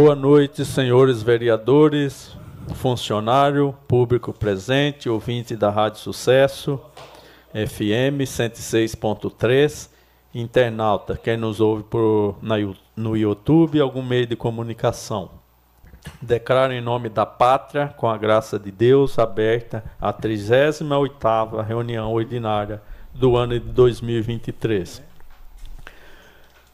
Boa noite, senhores vereadores, funcionário, público presente, ouvinte da Rádio Sucesso, FM 106.3, internauta, quem nos ouve por, na, no YouTube, algum meio de comunicação. Declaro em nome da pátria, com a graça de Deus, aberta a 38ª reunião ordinária do ano de 2023.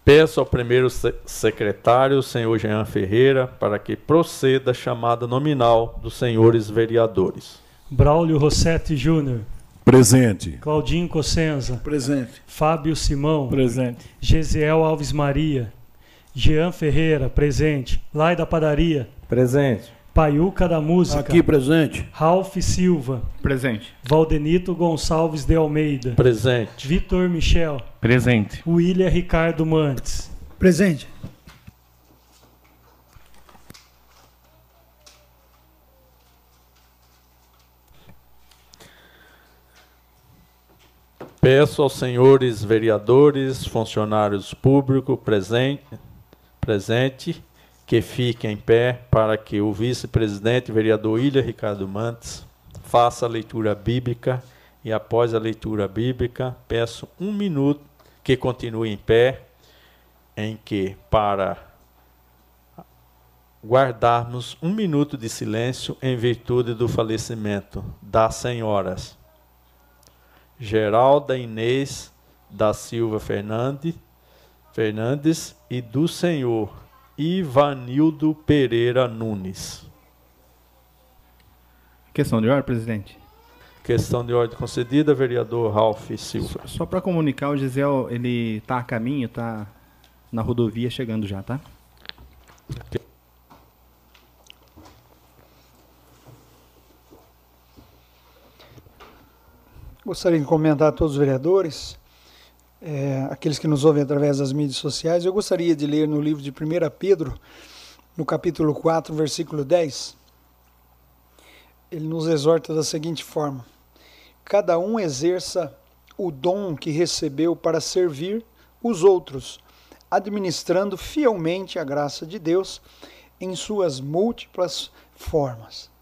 Peço ao primeiro secretário, senhor Jean Ferreira, para que proceda a chamada nominal dos senhores vereadores. Braulio Rossetti Júnior. Presente. Claudinho Cossenza. Presente. Fábio Simão. Presente. Gesiel Alves Maria. Jean Ferreira, presente. Lai da Padaria. Presente. Paiuca da Música. Aqui presente. Ralph Silva. Presente. Valdenito Gonçalves de Almeida. Presente. Vitor Michel. Presente. William Ricardo Mantes. Presente. Peço aos senhores vereadores, funcionários públicos presente, presente que fique em pé para que o vice-presidente, vereador Ilha Ricardo Mantes, faça a leitura bíblica. E após a leitura bíblica, peço um minuto que continue em pé, em que para guardarmos um minuto de silêncio em virtude do falecimento das senhoras Geralda Inês da Silva Fernandes, Fernandes e do senhor Ivanildo Pereira Nunes. Questão de ordem, presidente. Questão de ordem concedida, vereador Ralph Silva. Só, só para comunicar, o Gisel, ele está a caminho, está na rodovia chegando já, tá? Gostaria de comentar a todos os vereadores é, aqueles que nos ouvem através das mídias sociais, eu gostaria de ler no livro de 1 Pedro, no capítulo 4, versículo 10. Ele nos exorta da seguinte forma: Cada um exerça o dom que recebeu para servir os outros, administrando fielmente a graça de Deus em suas múltiplas formas.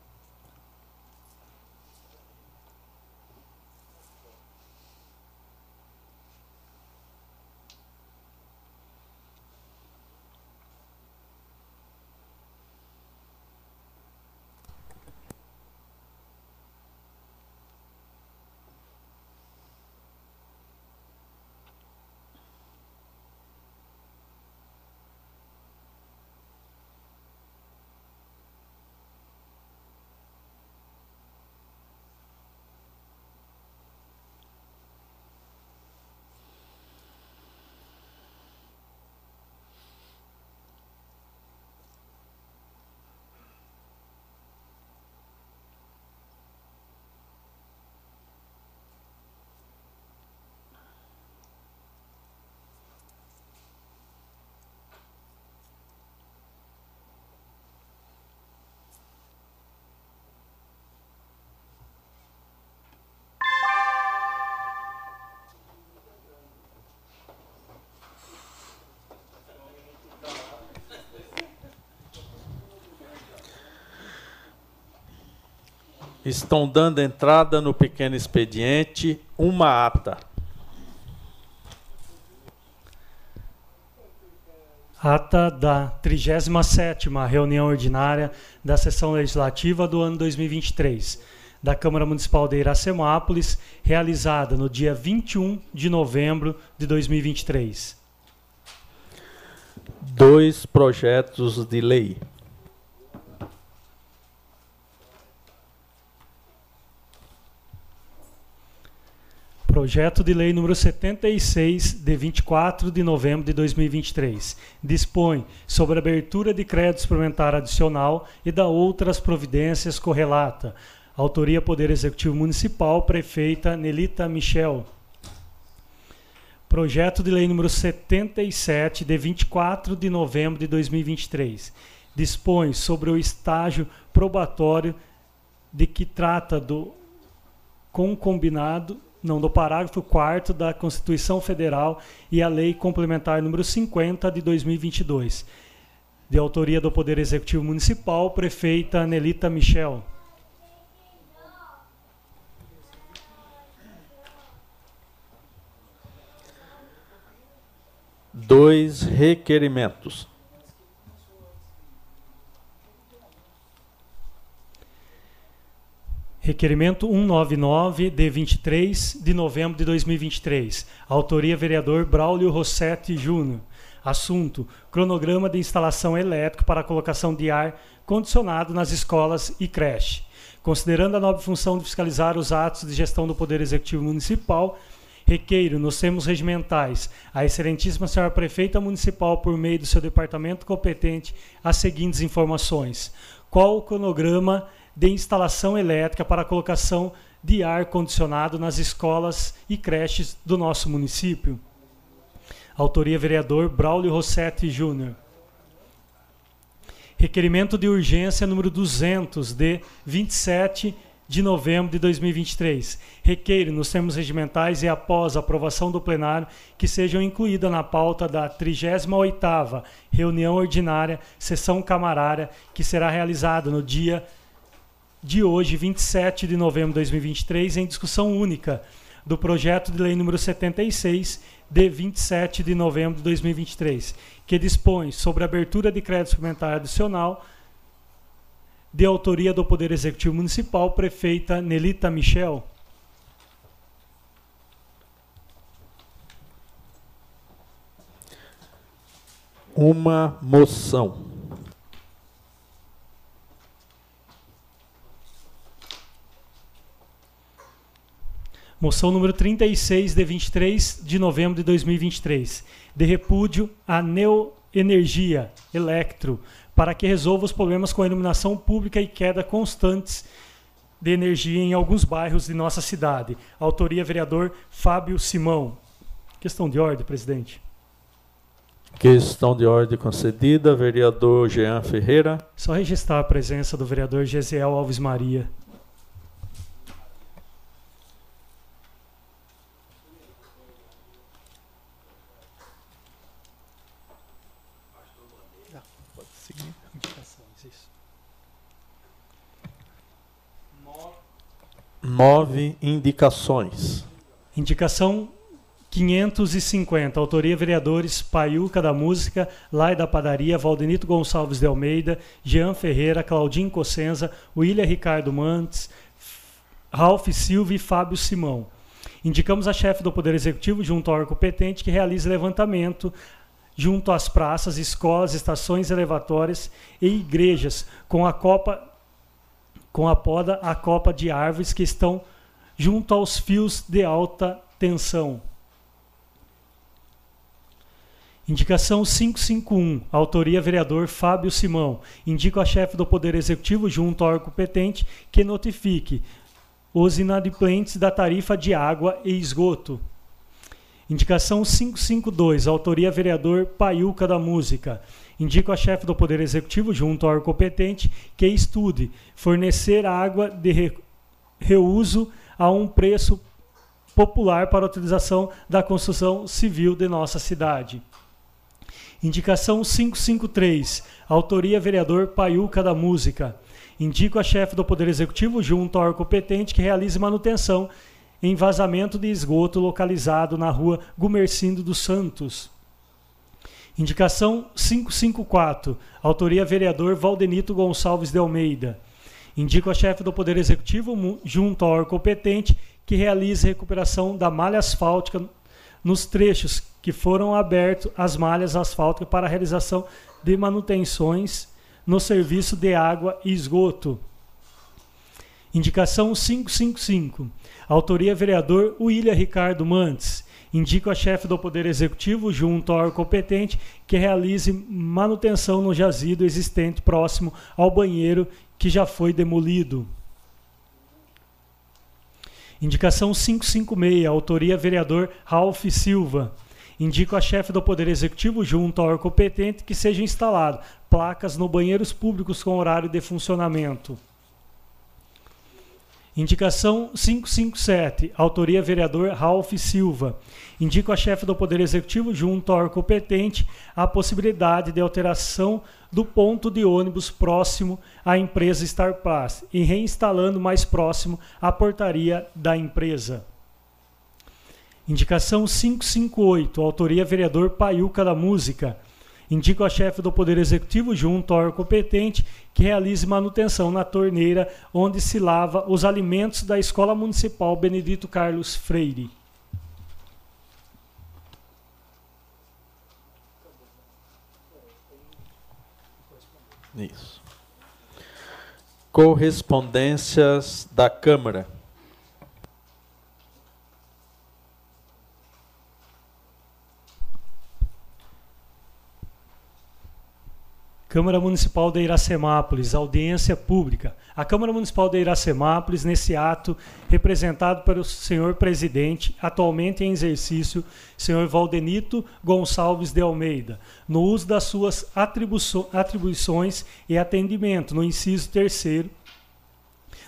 Estão dando entrada no pequeno expediente uma ata. Ata da 37ª reunião ordinária da sessão legislativa do ano 2023 da Câmara Municipal de Iracemápolis, realizada no dia 21 de novembro de 2023. Dois projetos de lei. Projeto de Lei número 76, de 24 de novembro de 2023, dispõe sobre abertura de crédito suplementar adicional e da outras providências correlata. Autoria Poder Executivo Municipal, prefeita Nelita Michel. Projeto de Lei número 77, de 24 de novembro de 2023, dispõe sobre o estágio probatório de que trata do concombinado não, do parágrafo 4 da Constituição Federal e a Lei Complementar número 50 de 2022, de autoria do Poder Executivo Municipal, prefeita Anelita Michel. Dois requerimentos. Requerimento 199, de 23 de novembro de 2023. Autoria vereador Braulio Rossetti Júnior. Assunto: cronograma de instalação elétrica para colocação de ar condicionado nas escolas e creche. Considerando a nobre função de fiscalizar os atos de gestão do Poder Executivo Municipal, requeiro, nos termos regimentais, a Excelentíssima Senhora Prefeita Municipal, por meio do seu departamento competente, as seguintes informações. Qual o cronograma de instalação elétrica para colocação de ar condicionado nas escolas e creches do nosso município. Autoria vereador Braulio Rossetti Júnior. Requerimento de urgência número 200 de 27 de novembro de 2023. Requeiro, nos termos regimentais e após a aprovação do plenário, que sejam incluídas na pauta da 38ª reunião ordinária, sessão camarária, que será realizada no dia de hoje, 27 de novembro de 2023, em discussão única do projeto de lei número 76, de 27 de novembro de 2023, que dispõe sobre a abertura de crédito suplementar adicional de autoria do Poder Executivo Municipal, prefeita Nelita Michel. Uma moção. Moção número 36, de 23 de novembro de 2023, de repúdio à Neoenergia Electro, para que resolva os problemas com a iluminação pública e queda constantes de energia em alguns bairros de nossa cidade. Autoria vereador Fábio Simão. Questão de ordem, presidente. Questão de ordem concedida, vereador Jean Ferreira. Só registrar a presença do vereador Gesiel Alves Maria. Nove indicações. Indicação 550. Autoria vereadores Paiuca da Música, Lai da Padaria, Valdenito Gonçalves de Almeida, Jean Ferreira, Claudinho Cossenza, William Ricardo Mantes, Ralph Silva e Fábio Simão. Indicamos a chefe do Poder Executivo, junto ao órgão competente, que realize levantamento junto às praças, escolas, estações elevatórias e igrejas, com a copa com a poda a copa de árvores que estão junto aos fios de alta tensão. Indicação 551, autoria vereador Fábio Simão. Indico a chefe do Poder Executivo, junto ao órgão competente, que notifique os inadimplentes da tarifa de água e esgoto. Indicação 552, autoria vereador Paiuca da Música. Indico a chefe do Poder Executivo, junto ao órgão competente, que estude fornecer água de re reuso a um preço popular para a utilização da construção civil de nossa cidade. Indicação 553, autoria vereador Paiuca da Música. Indico a chefe do Poder Executivo, junto ao órgão competente, que realize manutenção em vazamento de esgoto localizado na rua Gumercindo dos Santos. Indicação 554. Autoria vereador Valdenito Gonçalves de Almeida. Indico a chefe do Poder Executivo, junto ao órgão competente, que realize recuperação da malha asfáltica nos trechos que foram abertos as malhas asfálticas para a realização de manutenções no serviço de água e esgoto. Indicação 555. Autoria vereador William Ricardo Mantes. Indico a chefe do Poder Executivo, junto ao órgão competente, que realize manutenção no jazido existente próximo ao banheiro que já foi demolido. Indicação 556, autoria vereador Ralph Silva. Indico a chefe do Poder Executivo, junto ao órgão competente, que seja instalado placas no banheiros públicos com horário de funcionamento. Indicação 557, autoria vereador Ralph Silva. Indico a chefe do Poder Executivo, junto ao competente, a possibilidade de alteração do ponto de ônibus próximo à empresa Star Plus e reinstalando mais próximo à portaria da empresa. Indicação 558, autoria vereador Paiuca da Música. Indico a chefe do Poder Executivo, junto ao órgão competente, que realize manutenção na torneira onde se lava os alimentos da Escola Municipal Benedito Carlos Freire. Isso. Correspondências da Câmara. Câmara Municipal de Iracemápolis, audiência pública. A Câmara Municipal de Iracemápolis, nesse ato, representado pelo senhor presidente, atualmente em exercício, senhor Valdenito Gonçalves de Almeida, no uso das suas atribuições e atendimento, no inciso terceiro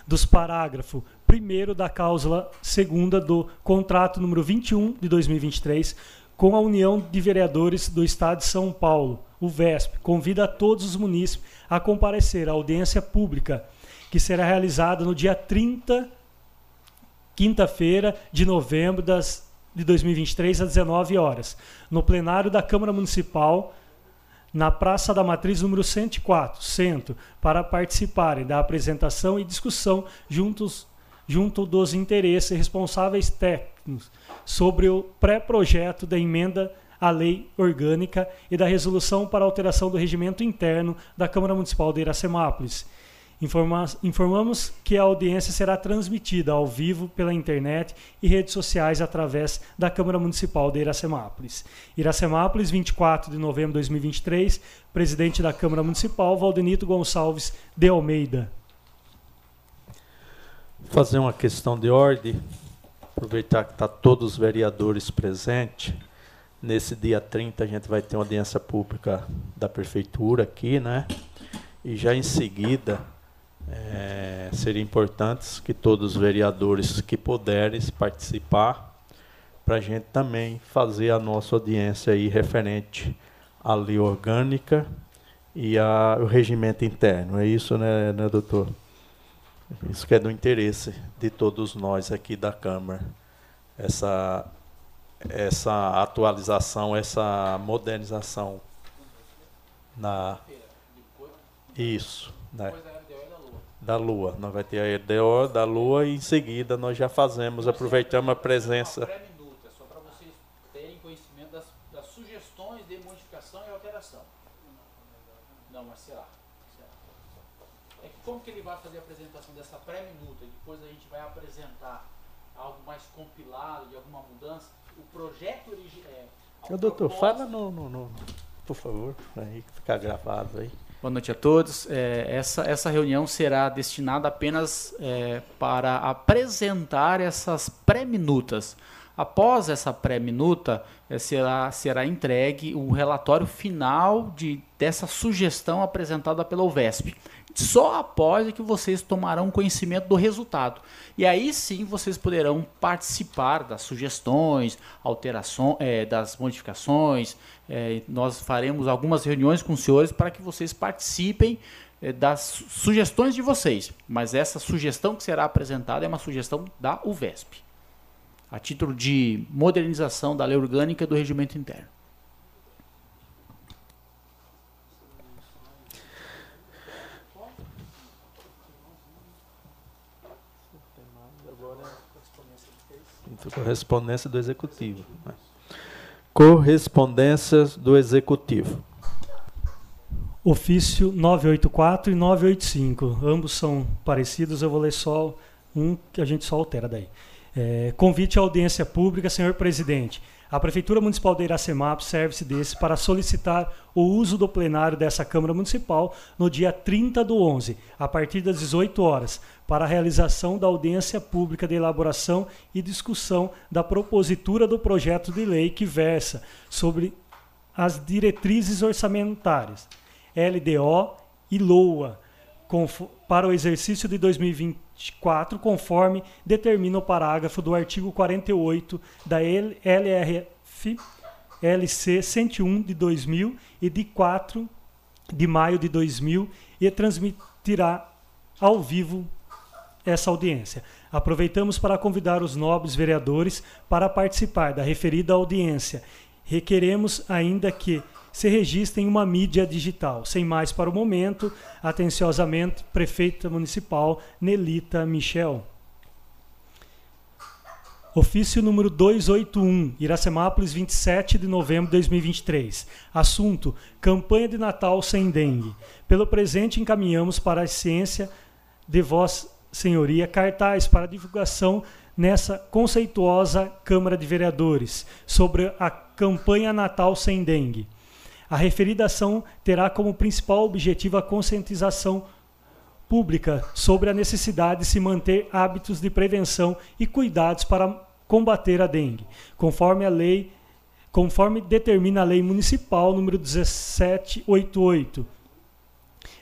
dos parágrafo 1 da cláusula segunda do contrato número 21 de 2023 com a União de Vereadores do Estado de São Paulo, o VESP, convida a todos os munícipes a comparecer à audiência pública, que será realizada no dia 30, quinta-feira de novembro das, de 2023, às 19 horas, no plenário da Câmara Municipal, na Praça da Matriz número 104, Centro, para participarem da apresentação e discussão juntos, junto dos interesses responsáveis técnicos sobre o pré-projeto da emenda à lei orgânica e da resolução para alteração do regimento interno da Câmara Municipal de Iracemápolis. Informa informamos que a audiência será transmitida ao vivo pela internet e redes sociais através da Câmara Municipal de Iracemápolis. Iracemápolis, 24 de novembro de 2023, presidente da Câmara Municipal, Valdenito Gonçalves de Almeida. Fazer uma questão de ordem, aproveitar que está todos os vereadores presentes. Nesse dia 30 a gente vai ter uma audiência pública da prefeitura aqui, né? E já em seguida é, seria importante que todos os vereadores que puderem participar, para a gente também fazer a nossa audiência aí referente à lei orgânica e ao regimento interno. É isso, né, né, doutor? Isso que é do interesse de todos nós aqui da Câmara. Essa essa atualização, essa modernização na isso, né? Da Lua. Nós vai ter a EDO da Lua e em seguida nós já fazemos, aproveitamos a presença. Só para vocês terem conhecimento das, sugestões de modificação e alteração. Não, mas será. É como que ele vai fazer a apresentação dessa pré-minuta? Depois a gente vai apresentar algo mais compilado de alguma mudança o projeto original. É, doutor, fala no, no, no, por favor, aí ficar gravado aí. Boa noite a todos. É, essa, essa reunião será destinada apenas é, para apresentar essas pré-minutas. Após essa pré-minuta, é, será, será entregue o relatório final de, dessa sugestão apresentada pela UVESP. Só após é que vocês tomarão conhecimento do resultado. E aí sim vocês poderão participar das sugestões, alterações, é, das modificações. É, nós faremos algumas reuniões com os senhores para que vocês participem é, das sugestões de vocês. Mas essa sugestão que será apresentada é uma sugestão da UVESP, a título de modernização da lei orgânica do regimento interno. Correspondência do Executivo. Né? Correspondências do Executivo. ofício 984 e 985. Ambos são parecidos, eu vou ler só um que a gente só altera daí. É, convite à audiência pública, senhor presidente. A Prefeitura Municipal de Iracemap serve-se desse para solicitar o uso do plenário dessa Câmara Municipal no dia 30 do 11, a partir das 18 horas, para a realização da audiência pública de elaboração e discussão da propositura do projeto de lei que versa sobre as diretrizes orçamentárias, LDO e LOA, para o exercício de 2024, conforme determina o parágrafo do artigo 48 da LRF LC 101 de 2000 e de 4 de maio de 2000 e transmitirá ao vivo essa audiência. Aproveitamos para convidar os nobres vereadores para participar da referida audiência. Requeremos ainda que se registre em uma mídia digital. Sem mais para o momento, atenciosamente, Prefeita Municipal Nelita Michel. Ofício número 281, Iracemápolis, 27 de novembro de 2023. Assunto: Campanha de Natal sem dengue. Pelo presente, encaminhamos para a ciência de Vossa Senhoria cartaz para divulgação nessa conceituosa Câmara de Vereadores sobre a campanha Natal sem dengue. A referida ação terá como principal objetivo a conscientização pública sobre a necessidade de se manter hábitos de prevenção e cuidados para combater a dengue, conforme a lei, conforme determina a lei municipal número 1788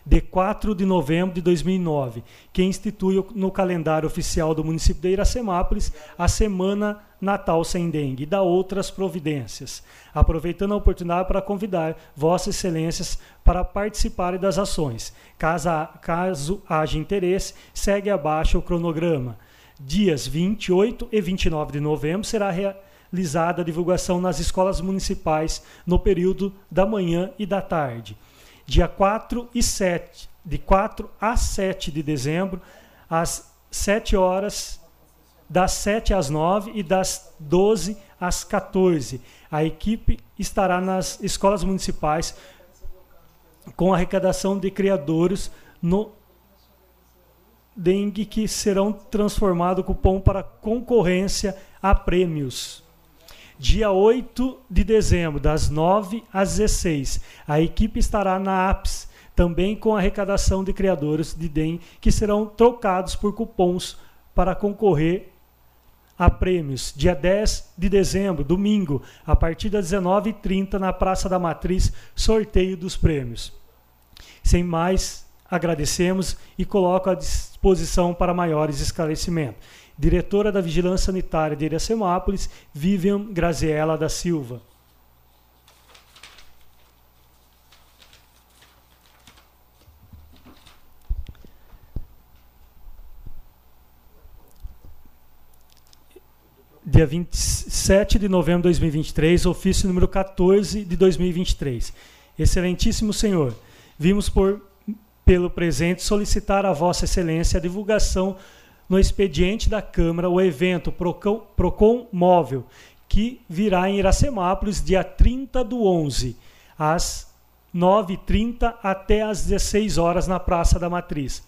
de 4 de novembro de 2009, que institui no calendário oficial do município de Iracemápolis a Semana Natal Sem Dengue e dá outras providências. Aproveitando a oportunidade para convidar Vossas Excelências para participarem das ações. Caso, caso haja interesse, segue abaixo o cronograma. Dias 28 e 29 de novembro será realizada a divulgação nas escolas municipais no período da manhã e da tarde dia 4 e 7, de 4 a 7 de dezembro, às 7 horas, das 7 às 9 e das 12 às 14. A equipe estará nas escolas municipais com arrecadação de criadores no dengue que serão transformado cupom para concorrência a prêmios dia 8 de dezembro, das 9 às 16. A equipe estará na APS, também com arrecadação de criadores de DEM, que serão trocados por cupons para concorrer a prêmios. Dia 10 de dezembro, domingo, a partir das 19h30, na Praça da Matriz, sorteio dos prêmios. Sem mais, agradecemos e coloco à disposição para maiores esclarecimentos diretora da Vigilância Sanitária de Iracemápolis, Vivian Graziella da Silva. Dia 27 de novembro de 2023, ofício número 14 de 2023. Excelentíssimo Senhor, vimos por pelo presente solicitar a Vossa Excelência a divulgação no expediente da Câmara o evento Procon, Procon Móvel, que virá em Iracemápolis dia 30 do 11, às 9h30 até às 16 horas na Praça da Matriz.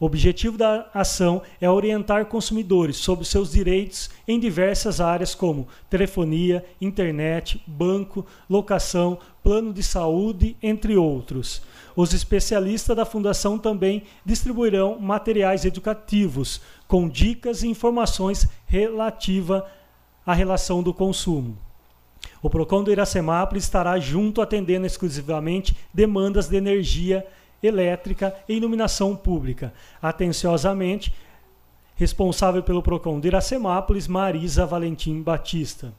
O objetivo da ação é orientar consumidores sobre seus direitos em diversas áreas como telefonia, internet, banco, locação, plano de saúde, entre outros. Os especialistas da Fundação também distribuirão materiais educativos com dicas e informações relativas à relação do consumo. O PROCON do Iracemápolis estará junto atendendo exclusivamente demandas de energia elétrica e iluminação pública. Atenciosamente, responsável pelo PROCON de Iracemápolis, Marisa Valentim Batista.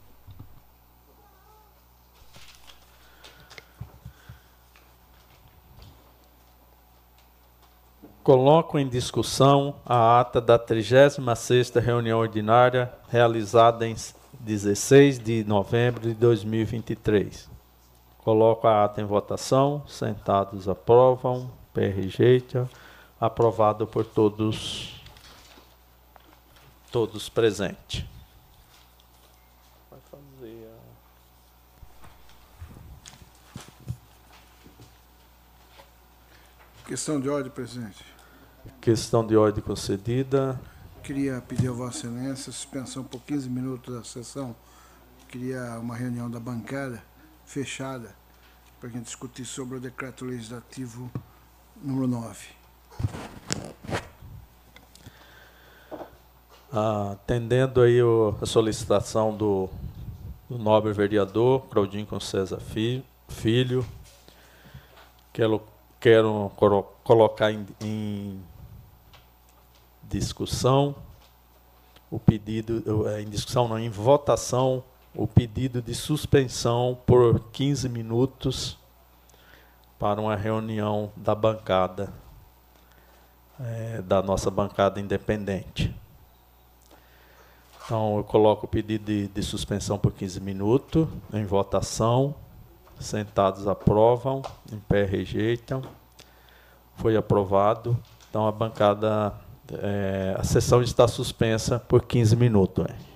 Coloco em discussão a ata da 36ª reunião ordinária realizada em 16 de novembro de 2023. Coloco a ata em votação. Sentados aprovam. Pé rejeita. Aprovado por todos todos presentes. Questão de ordem, presidente. Questão de ordem concedida. Queria pedir a Vossa Excelência suspensão por 15 minutos da sessão. Queria uma reunião da bancada fechada para a gente discutir sobre o decreto legislativo número 9. Atendendo aí o, a solicitação do, do nobre vereador Claudinho César Filho, quero, quero colocar em, em discussão o pedido, em discussão não, em votação, o pedido de suspensão por 15 minutos para uma reunião da bancada, é, da nossa bancada independente. Então, eu coloco o pedido de, de suspensão por 15 minutos, em votação. Sentados aprovam, em pé rejeitam. Foi aprovado. Então, a bancada, é, a sessão está suspensa por 15 minutos. É.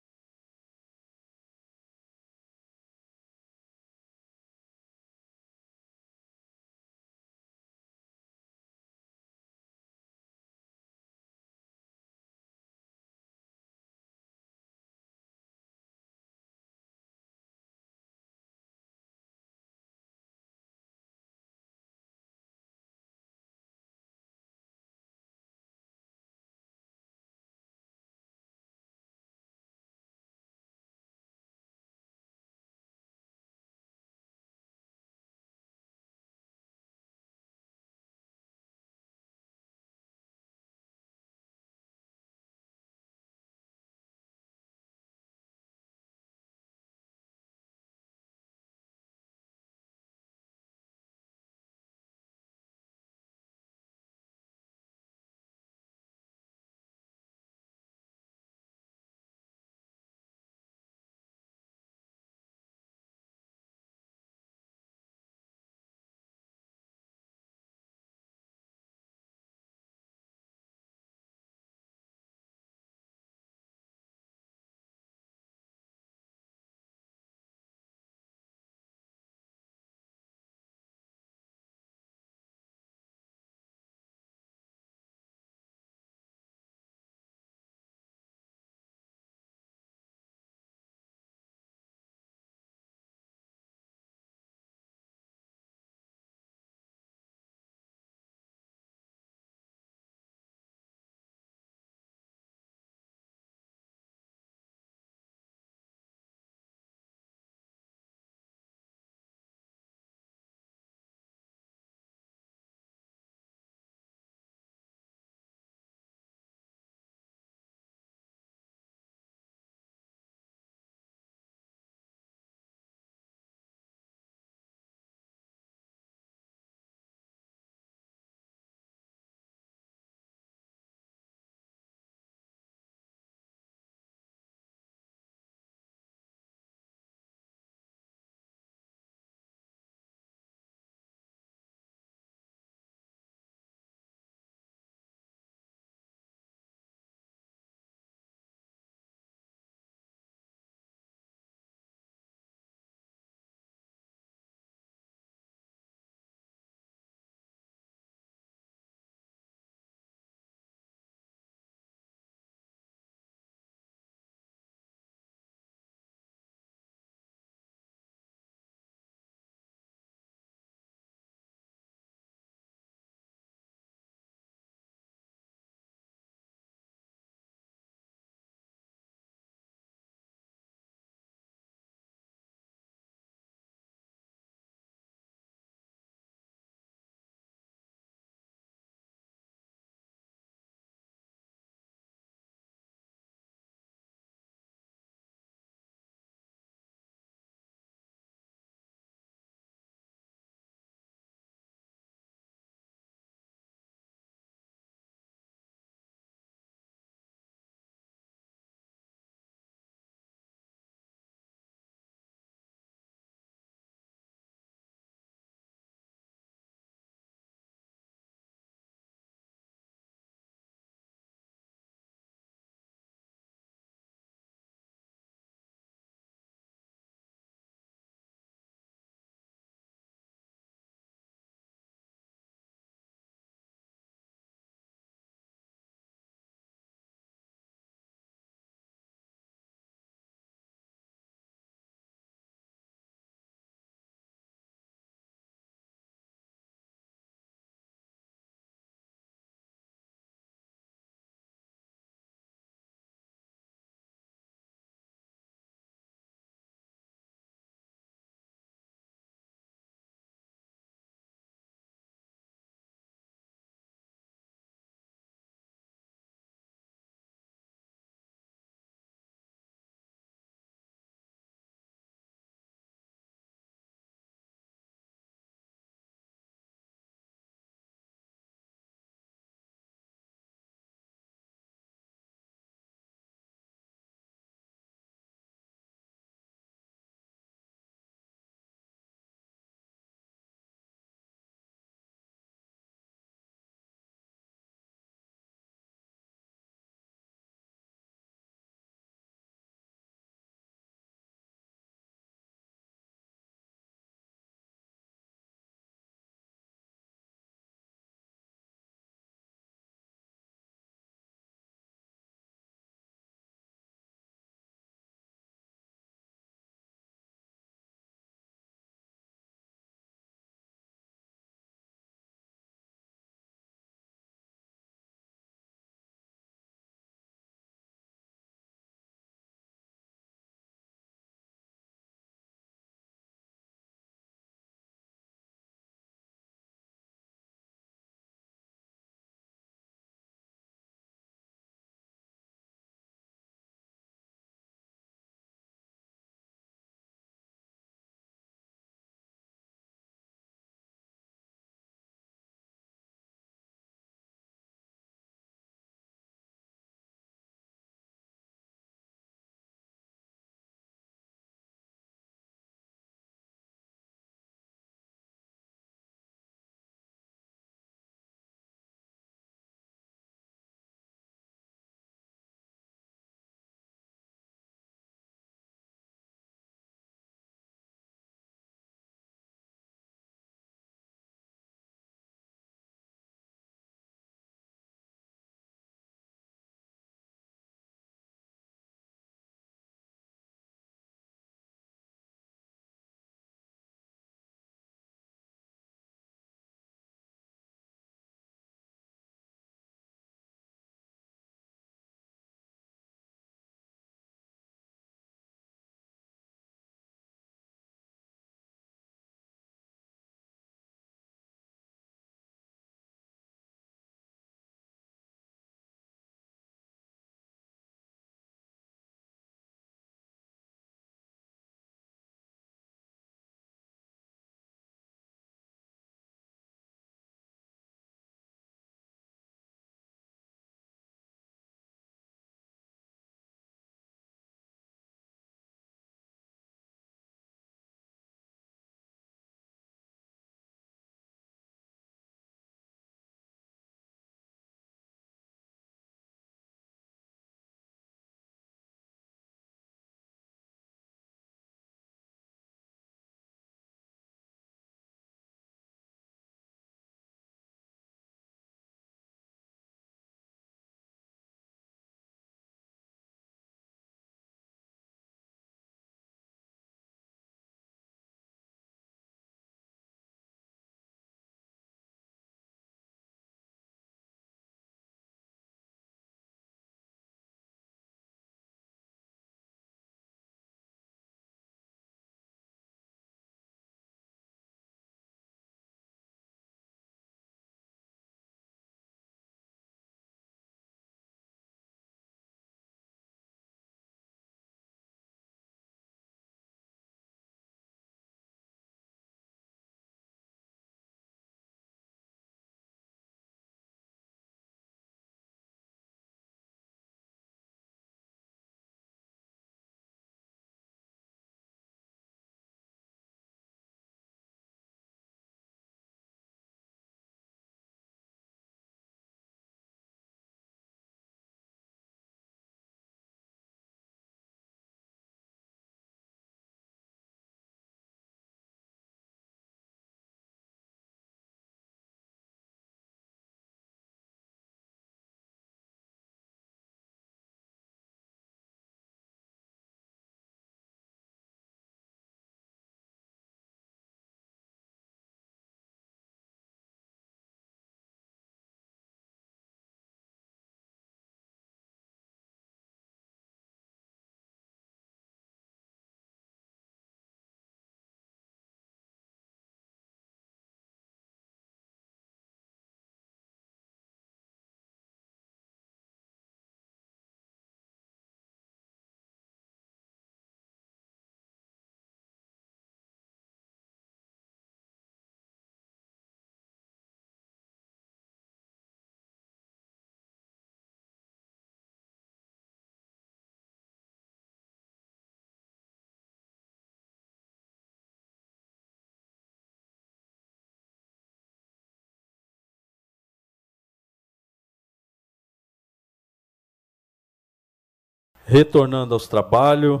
Retornando aos trabalhos,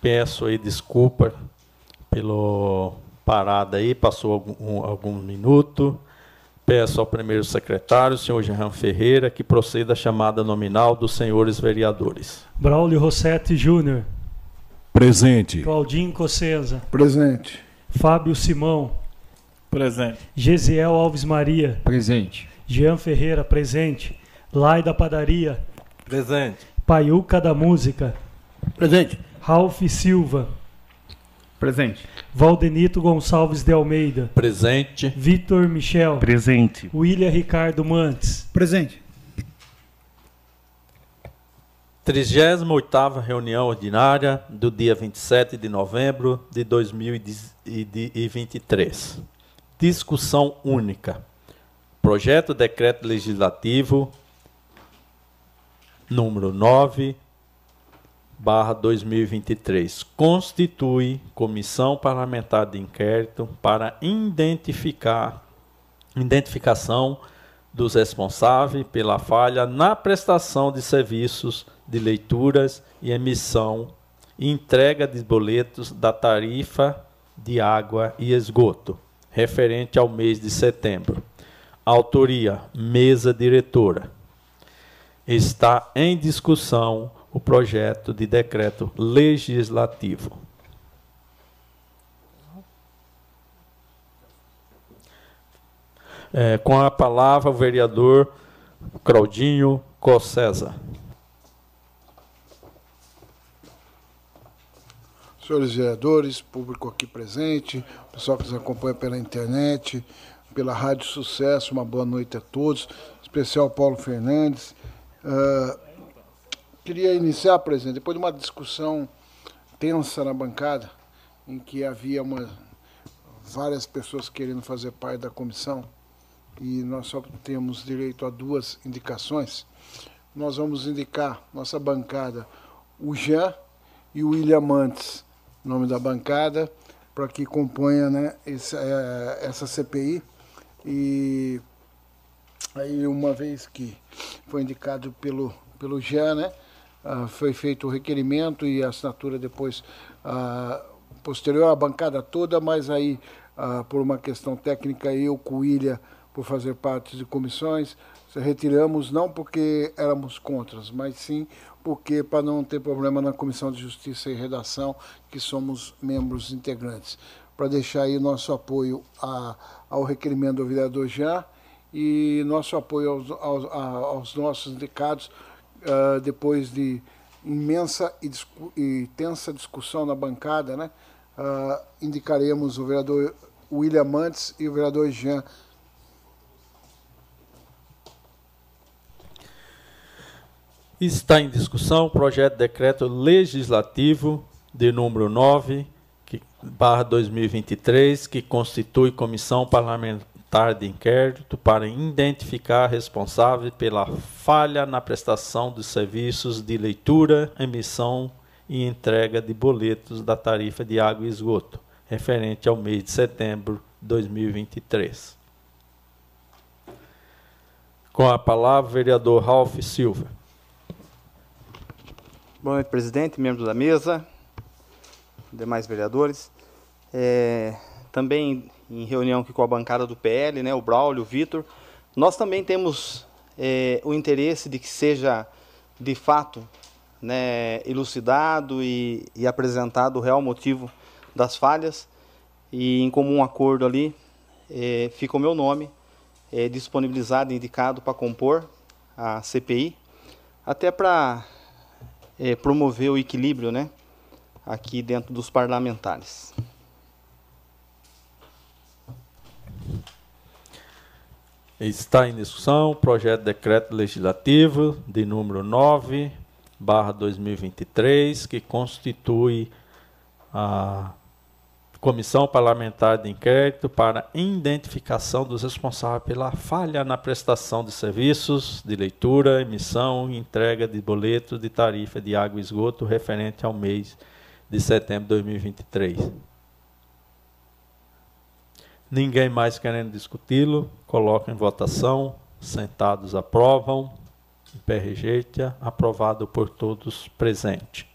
peço aí desculpa pelo parada aí, passou algum, algum minuto. Peço ao primeiro secretário, senhor Jean Ferreira, que proceda a chamada nominal dos senhores vereadores. Braulio Rossetti Júnior. Presente. Claudinho Cossenza. Presente. Fábio Simão. Presente. Gesiel Alves Maria. Presente. Jean Ferreira, presente. Lai da Padaria. Presente. Paiuca da Música. Presente. Ralph Silva. Presente. Valdenito Gonçalves de Almeida. Presente. Vitor Michel. Presente. William Ricardo Mantes. Presente. 38ª reunião ordinária do dia 27 de novembro de 2023. Discussão única. Projeto de Decreto Legislativo número 9 barra 2023 constitui comissão parlamentar de inquérito para identificar identificação dos responsáveis pela falha na prestação de serviços de leituras e emissão e entrega de boletos da tarifa de água e esgoto, referente ao mês de setembro. Autoria: Mesa Diretora. Está em discussão o projeto de decreto legislativo. É, com a palavra o vereador Claudinho Cossesa. Senhores vereadores, público aqui presente, pessoal que nos acompanha pela internet, pela Rádio Sucesso, uma boa noite a todos, especial Paulo Fernandes. Uh, queria iniciar, presidente, depois de uma discussão tensa na bancada, em que havia uma, várias pessoas querendo fazer parte da comissão, e nós só temos direito a duas indicações, nós vamos indicar, nossa bancada, o Jean e o William Mantes, nome da bancada, para que componha né, esse, é, essa CPI. E aí, uma vez que foi indicado pelo, pelo Jean, né, uh, foi feito o requerimento e a assinatura depois, uh, posterior à bancada toda, mas aí, uh, por uma questão técnica, eu com William, por fazer parte de comissões, retiramos não porque éramos contras, mas sim porque para não ter problema na Comissão de Justiça e Redação, que somos membros integrantes. Para deixar aí nosso apoio a, ao requerimento do vereador Jean e nosso apoio aos, aos, aos nossos indicados, uh, depois de imensa e, e, tensa discussão na bancada, né? Uh, indicaremos o vereador William Mantes e o vereador Jean Está em discussão o projeto de decreto legislativo de número 9, que, barra 2023, que constitui comissão parlamentar de inquérito para identificar responsável pela falha na prestação dos serviços de leitura, emissão e entrega de boletos da tarifa de água e esgoto, referente ao mês de setembro de 2023. Com a palavra, vereador Ralph Silva. Boa noite, presidente, membros da mesa, demais vereadores. É, também em reunião aqui com a bancada do PL, né, o Braulio, o Vitor, nós também temos é, o interesse de que seja, de fato, né, elucidado e, e apresentado o real motivo das falhas. E em comum acordo ali, é, fica o meu nome é, disponibilizado indicado para compor a CPI, até para é, promover o equilíbrio né, aqui dentro dos parlamentares. Está em discussão o projeto de decreto legislativo de número 9, barra 2023, que constitui a Comissão Parlamentar de Inquérito para identificação dos responsáveis pela falha na prestação de serviços de leitura, emissão e entrega de boletos de tarifa de água e esgoto referente ao mês de setembro de 2023. Ninguém mais querendo discuti-lo, coloca em votação. Sentados aprovam. Em pé rejeita. Aprovado por todos presentes.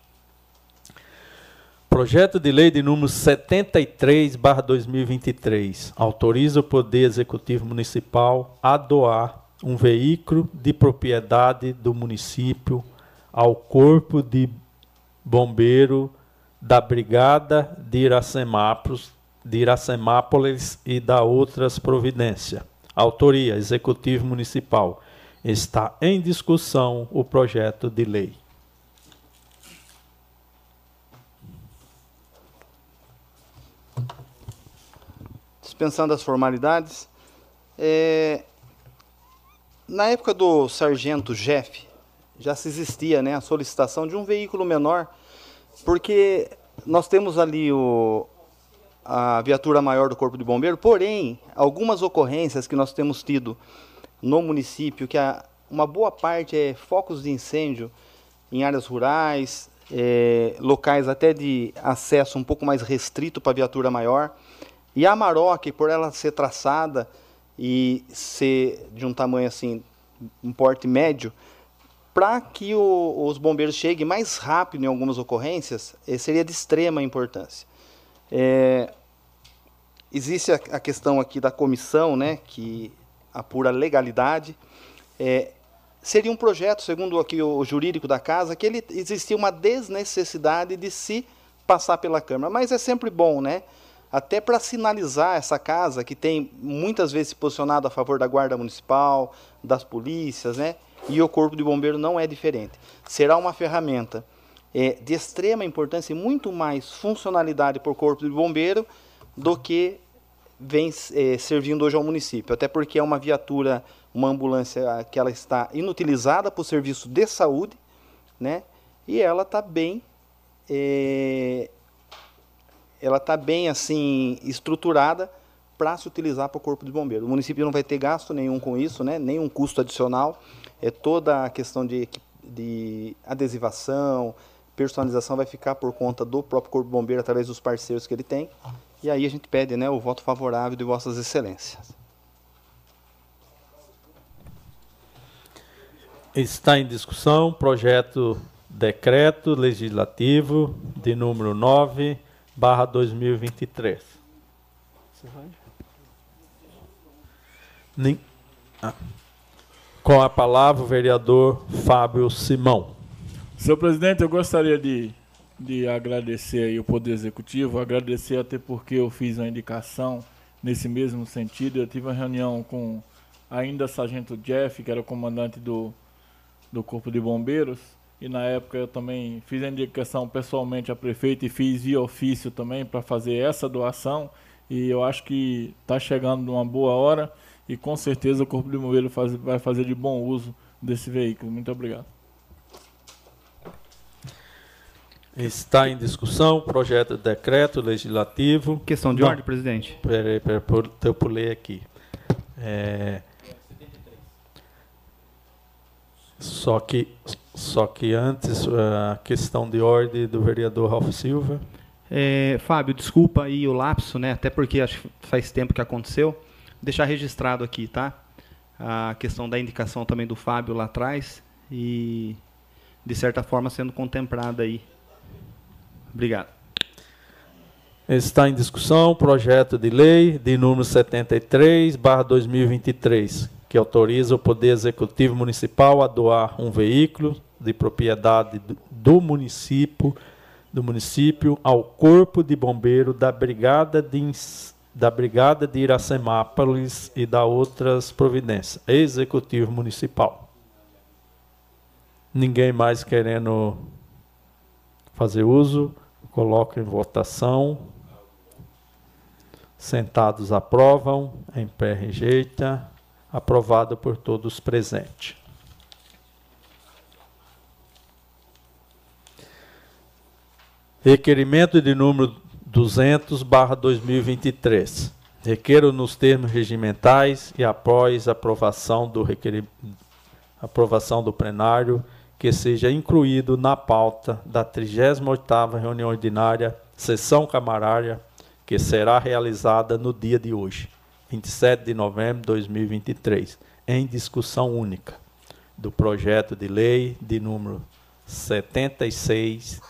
Projeto de lei de número 73, 2023, autoriza o Poder Executivo Municipal a doar um veículo de propriedade do município ao Corpo de Bombeiro da Brigada de Iracemápolis, de Iracemápolis e da outras providências. Autoria: Executivo Municipal. Está em discussão o projeto de lei. Dispensando as formalidades, é, na época do sargento Jeff, já se existia né, a solicitação de um veículo menor, porque nós temos ali o, a viatura maior do Corpo de Bombeiro, porém, algumas ocorrências que nós temos tido no município, que a, uma boa parte é focos de incêndio em áreas rurais, é, locais até de acesso um pouco mais restrito para a viatura maior. E a Maroc, por ela ser traçada e ser de um tamanho assim, um porte médio, para que o, os bombeiros cheguem mais rápido em algumas ocorrências, eh, seria de extrema importância. É, existe a, a, questão aqui da comissão, né, que apura legalidade. É, seria um projeto, segundo aqui o jurídico da casa, que ele existia uma desnecessidade de se passar pela Câmara. Mas é sempre bom, né? Até para sinalizar essa casa, que tem muitas vezes se posicionado a favor da Guarda Municipal, das polícias, né? E o Corpo de Bombeiro não é diferente. Será uma ferramenta é, de extrema importância e muito mais funcionalidade o Corpo de Bombeiro do que vem é, servindo hoje ao município. Até porque é uma viatura, uma ambulância que ela está inutilizada para o serviço de saúde, né? E ela está bem, é, ela está bem assim estruturada para se utilizar para o corpo de bombeiro. O município não vai ter gasto nenhum com isso, né? Nenhum custo adicional. É toda a questão de, de adesivação, personalização vai ficar por conta do próprio corpo bombeiro através dos parceiros que ele tem. E aí a gente pede né, o voto favorável de Vossas Excelências. Está em discussão projeto decreto legislativo de número 9, barra 2023. Nem... Ah. Com a palavra o vereador Fábio Simão. Senhor presidente, eu gostaria de de agradecer aí o Poder Executivo, agradecer até porque eu fiz uma indicação nesse mesmo sentido. Eu tive uma reunião com ainda Sargento Jeff, que era o comandante do, do Corpo de Bombeiros, e na época eu também fiz a indicação pessoalmente a prefeito e fiz via ofício também para fazer essa doação. E eu acho que está chegando numa boa hora e com certeza o Corpo de Bombeiros faz, vai fazer de bom uso desse veículo. Muito obrigado. Está em discussão projeto de decreto legislativo. Questão de Não, ordem, presidente. Peraí, peraí, eu pulei aqui. É, só que, só que antes, a questão de ordem do vereador Ralf Silva. É, Fábio, desculpa aí o lapso, né? Até porque acho que faz tempo que aconteceu. Deixar registrado aqui, tá? A questão da indicação também do Fábio lá atrás e de certa forma sendo contemplada aí Obrigado. Está em discussão o projeto de lei de número 73, barra 2023, que autoriza o Poder Executivo Municipal a doar um veículo de propriedade do município, do município ao Corpo de Bombeiro da Brigada de, da Brigada de Iracemápolis e da outras providências. Executivo Municipal. Ninguém mais querendo fazer uso Coloco em votação. Sentados aprovam, em pé rejeita. Aprovado por todos presentes. Requerimento de número 200, barra 2023. Requeiro nos termos regimentais e após aprovação do requerimento aprovação do plenário que seja incluído na pauta da 38ª reunião ordinária, sessão camarária, que será realizada no dia de hoje, 27 de novembro de 2023, em discussão única. do projeto de lei de número 76,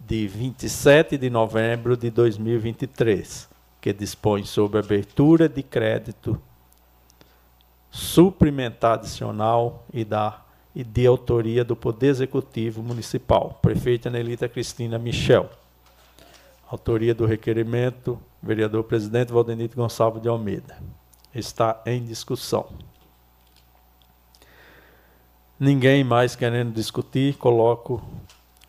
de 27 de novembro de 2023, que dispõe sobre abertura de crédito suplementar adicional e da e de autoria do Poder Executivo Municipal, prefeita Nelita Cristina Michel. Autoria do requerimento, vereador presidente Valdenito Gonçalves de Almeida. Está em discussão. Ninguém mais querendo discutir, coloco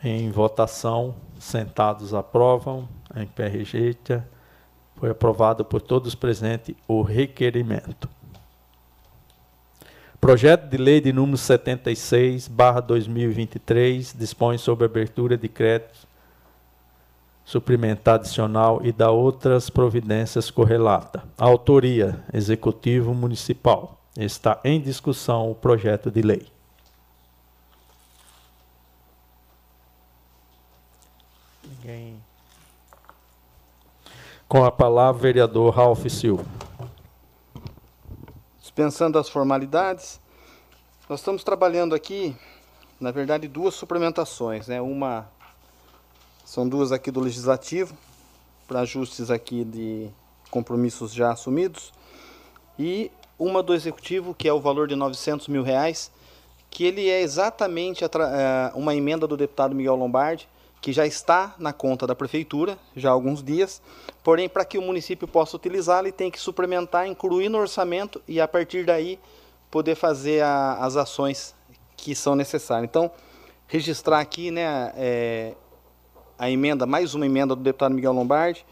em votação. Sentados aprovam, em pé rejeita. Foi aprovado por todos presentes o requerimento. Projeto de lei de número 76, barra 2023, dispõe sobre abertura de crédito suplementar adicional e da outras providências correlata. Autoria: Executivo Municipal. Está em discussão o projeto de lei. Ninguém. Com a palavra, vereador Ralph Silva. Dispensando as formalidades, nós estamos trabalhando aqui, na verdade, duas suplementações, né? Uma são duas aqui do legislativo para ajustes aqui de compromissos já assumidos e uma do executivo que é o valor de 900 mil reais, que ele é exatamente é, uma emenda do deputado Miguel Lombardi que já está na conta da prefeitura já há alguns dias, porém para que o município possa utilizá-la ele tem que suplementar, incluir no orçamento e a partir daí poder fazer a, as ações que são necessárias. Então, registrar aqui né, é, a emenda, mais uma emenda do deputado Miguel Lombardi,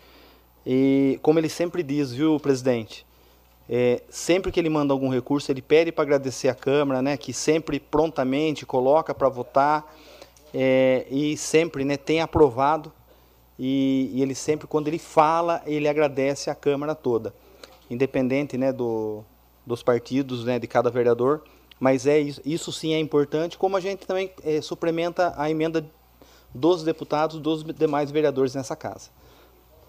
e como ele sempre diz, viu, presidente, é, sempre que ele manda algum recurso, ele pede para agradecer a Câmara, né, que sempre prontamente coloca para votar, é, e sempre né, tem aprovado e, e, ele sempre, quando ele fala, ele agradece a Câmara toda, independente né, do, dos partidos, né, de cada vereador, mas é isso, isso sim é importante, como a gente também é, suplementa a emenda dos deputados, dos demais vereadores nessa casa.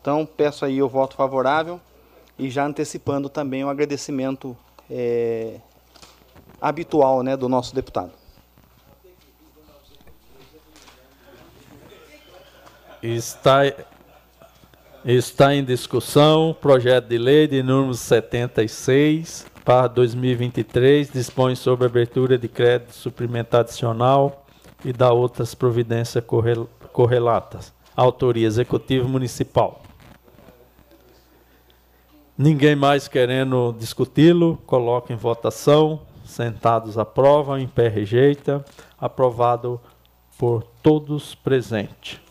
Então, peço aí o voto favorável e já antecipando também o agradecimento é, habitual né, do nosso deputado. Está, está em discussão projeto de lei de número 76 para 2023, dispõe sobre abertura de crédito suplementar adicional e da outras providências correlatas. Autoria Executivo Municipal. Ninguém mais querendo discuti-lo, coloca em votação. Sentados aprovam, em pé rejeita. Aprovado por todos presentes.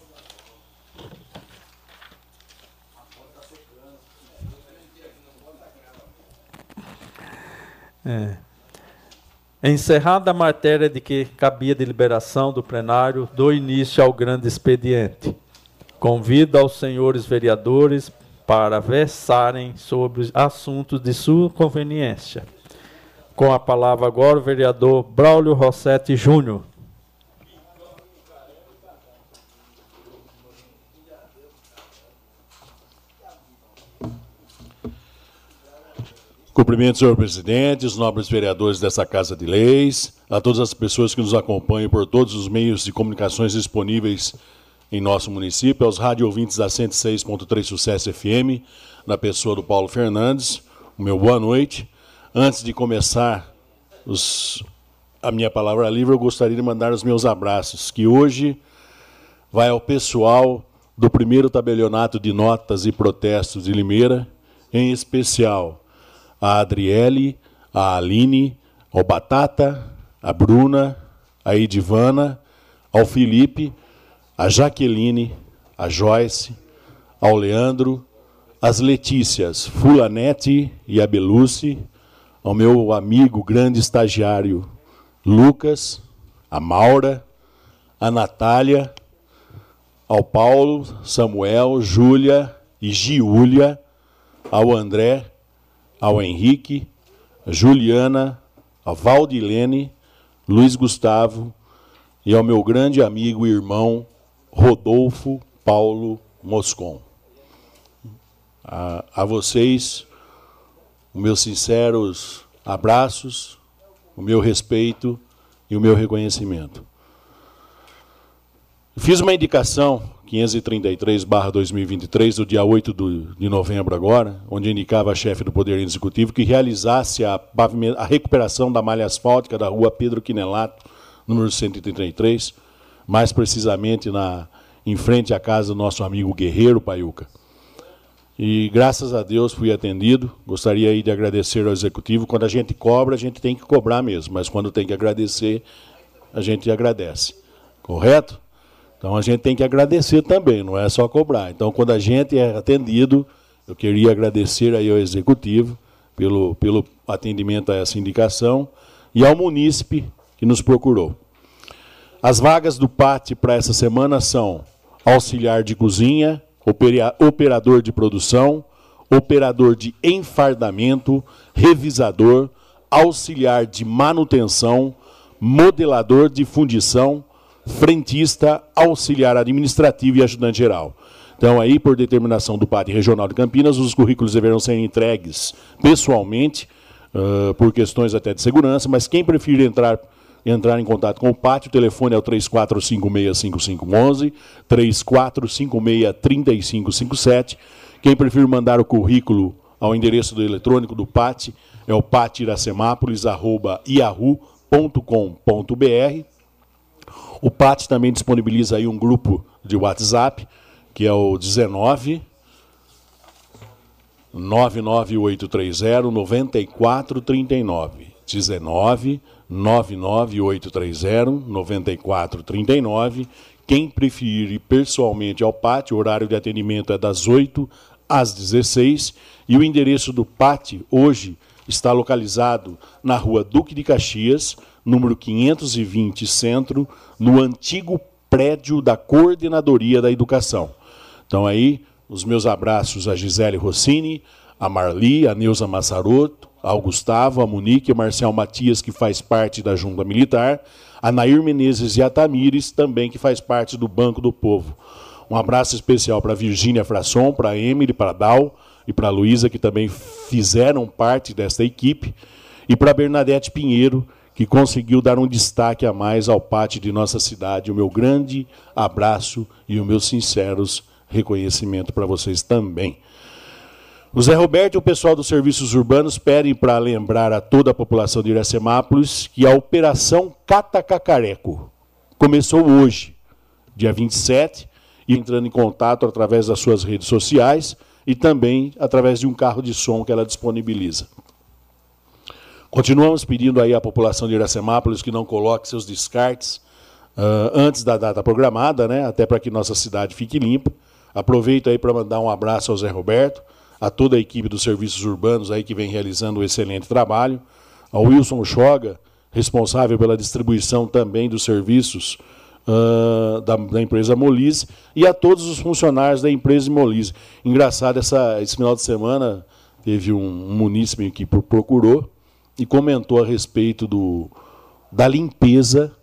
É. Encerrada a matéria de que cabia deliberação do plenário, dou início ao grande expediente. Convido aos senhores vereadores para versarem sobre assuntos de sua conveniência. Com a palavra agora o vereador Braulio Rossetti Júnior. Cumprimento, senhor presidente, os nobres vereadores dessa Casa de Leis, a todas as pessoas que nos acompanham por todos os meios de comunicações disponíveis em nosso município, aos rádio ouvintes da 106.3 Sucesso FM, na pessoa do Paulo Fernandes, o meu boa noite. Antes de começar os, a minha palavra livre, eu gostaria de mandar os meus abraços, que hoje vai ao pessoal do primeiro tabelionato de notas e protestos de Limeira, em especial a Adriele, a Aline, ao Batata, a Bruna, a Edivana, ao Felipe, a Jaqueline, a Joyce, ao Leandro, as Letícias, Fulanete e a Beluce, ao meu amigo grande estagiário Lucas, a Maura, a Natália, ao Paulo, Samuel, Júlia e Giúlia, ao André, ao Henrique, a Juliana, a Valdilene, Luiz Gustavo e ao meu grande amigo e irmão Rodolfo Paulo Moscon. A, a vocês, os meus sinceros abraços, o meu respeito e o meu reconhecimento. Fiz uma indicação 533-2023, do dia 8 de novembro agora, onde indicava a chefe do Poder Executivo que realizasse a, a recuperação da malha asfáltica da rua Pedro Quinelato, número 133, mais precisamente na, em frente à casa do nosso amigo Guerreiro Paiuca. E graças a Deus fui atendido. Gostaria aí de agradecer ao executivo. Quando a gente cobra, a gente tem que cobrar mesmo, mas quando tem que agradecer, a gente agradece. Correto? Então a gente tem que agradecer também, não é só cobrar. Então quando a gente é atendido, eu queria agradecer aí ao executivo pelo, pelo atendimento a essa indicação e ao munícipe que nos procurou. As vagas do PAT para essa semana são auxiliar de cozinha, operador de produção, operador de enfardamento, revisador, auxiliar de manutenção, modelador de fundição, frentista, auxiliar administrativo e ajudante geral. Então, aí, por determinação do PAD Regional de Campinas, os currículos deverão ser entregues pessoalmente, uh, por questões até de segurança, mas quem preferir entrar, entrar em contato com o PAT, o telefone é o 34565511, 34563557. Quem preferir mandar o currículo ao endereço do eletrônico do PAT é o patiracemápolis.yahoo.com.br o PAT também disponibiliza aí um grupo de WhatsApp, que é o 19 99830 9439. 19 99830 9439. Quem preferir ir pessoalmente ao pátio, o horário de atendimento é das 8 às 16 e o endereço do pátio hoje está localizado na rua Duque de Caxias, número 520 Centro, no antigo prédio da Coordenadoria da Educação. Então aí, os meus abraços a Gisele Rossini, a Marli, a Neuza Massaroto, ao Gustavo, a Monique, o Marcel Matias, que faz parte da Junta Militar, a Nair Menezes e a Tamires, também que faz parte do Banco do Povo. Um abraço especial para Virgínia Frasson, para Emily, para Dal e para Luísa, que também fizeram parte desta equipe, e para Bernadette Pinheiro, que conseguiu dar um destaque a mais ao pátio de nossa cidade. O meu grande abraço e o meu sinceros reconhecimento para vocês também. O Zé Roberto e o pessoal dos serviços urbanos pedem para lembrar a toda a população de Iracemápolis que a Operação Catacacareco começou hoje, dia 27, e entrando em contato através das suas redes sociais e também através de um carro de som que ela disponibiliza. Continuamos pedindo aí à população de Iracemápolis que não coloque seus descartes uh, antes da data programada, né, até para que nossa cidade fique limpa. Aproveito aí para mandar um abraço ao Zé Roberto, a toda a equipe dos serviços urbanos aí que vem realizando um excelente trabalho, ao Wilson Choga, responsável pela distribuição também dos serviços uh, da, da, empresa Molise, e a todos os funcionários da empresa Molise. Engraçado, essa, esse final de semana teve um, um munícipe que procurou e comentou a respeito do, da limpeza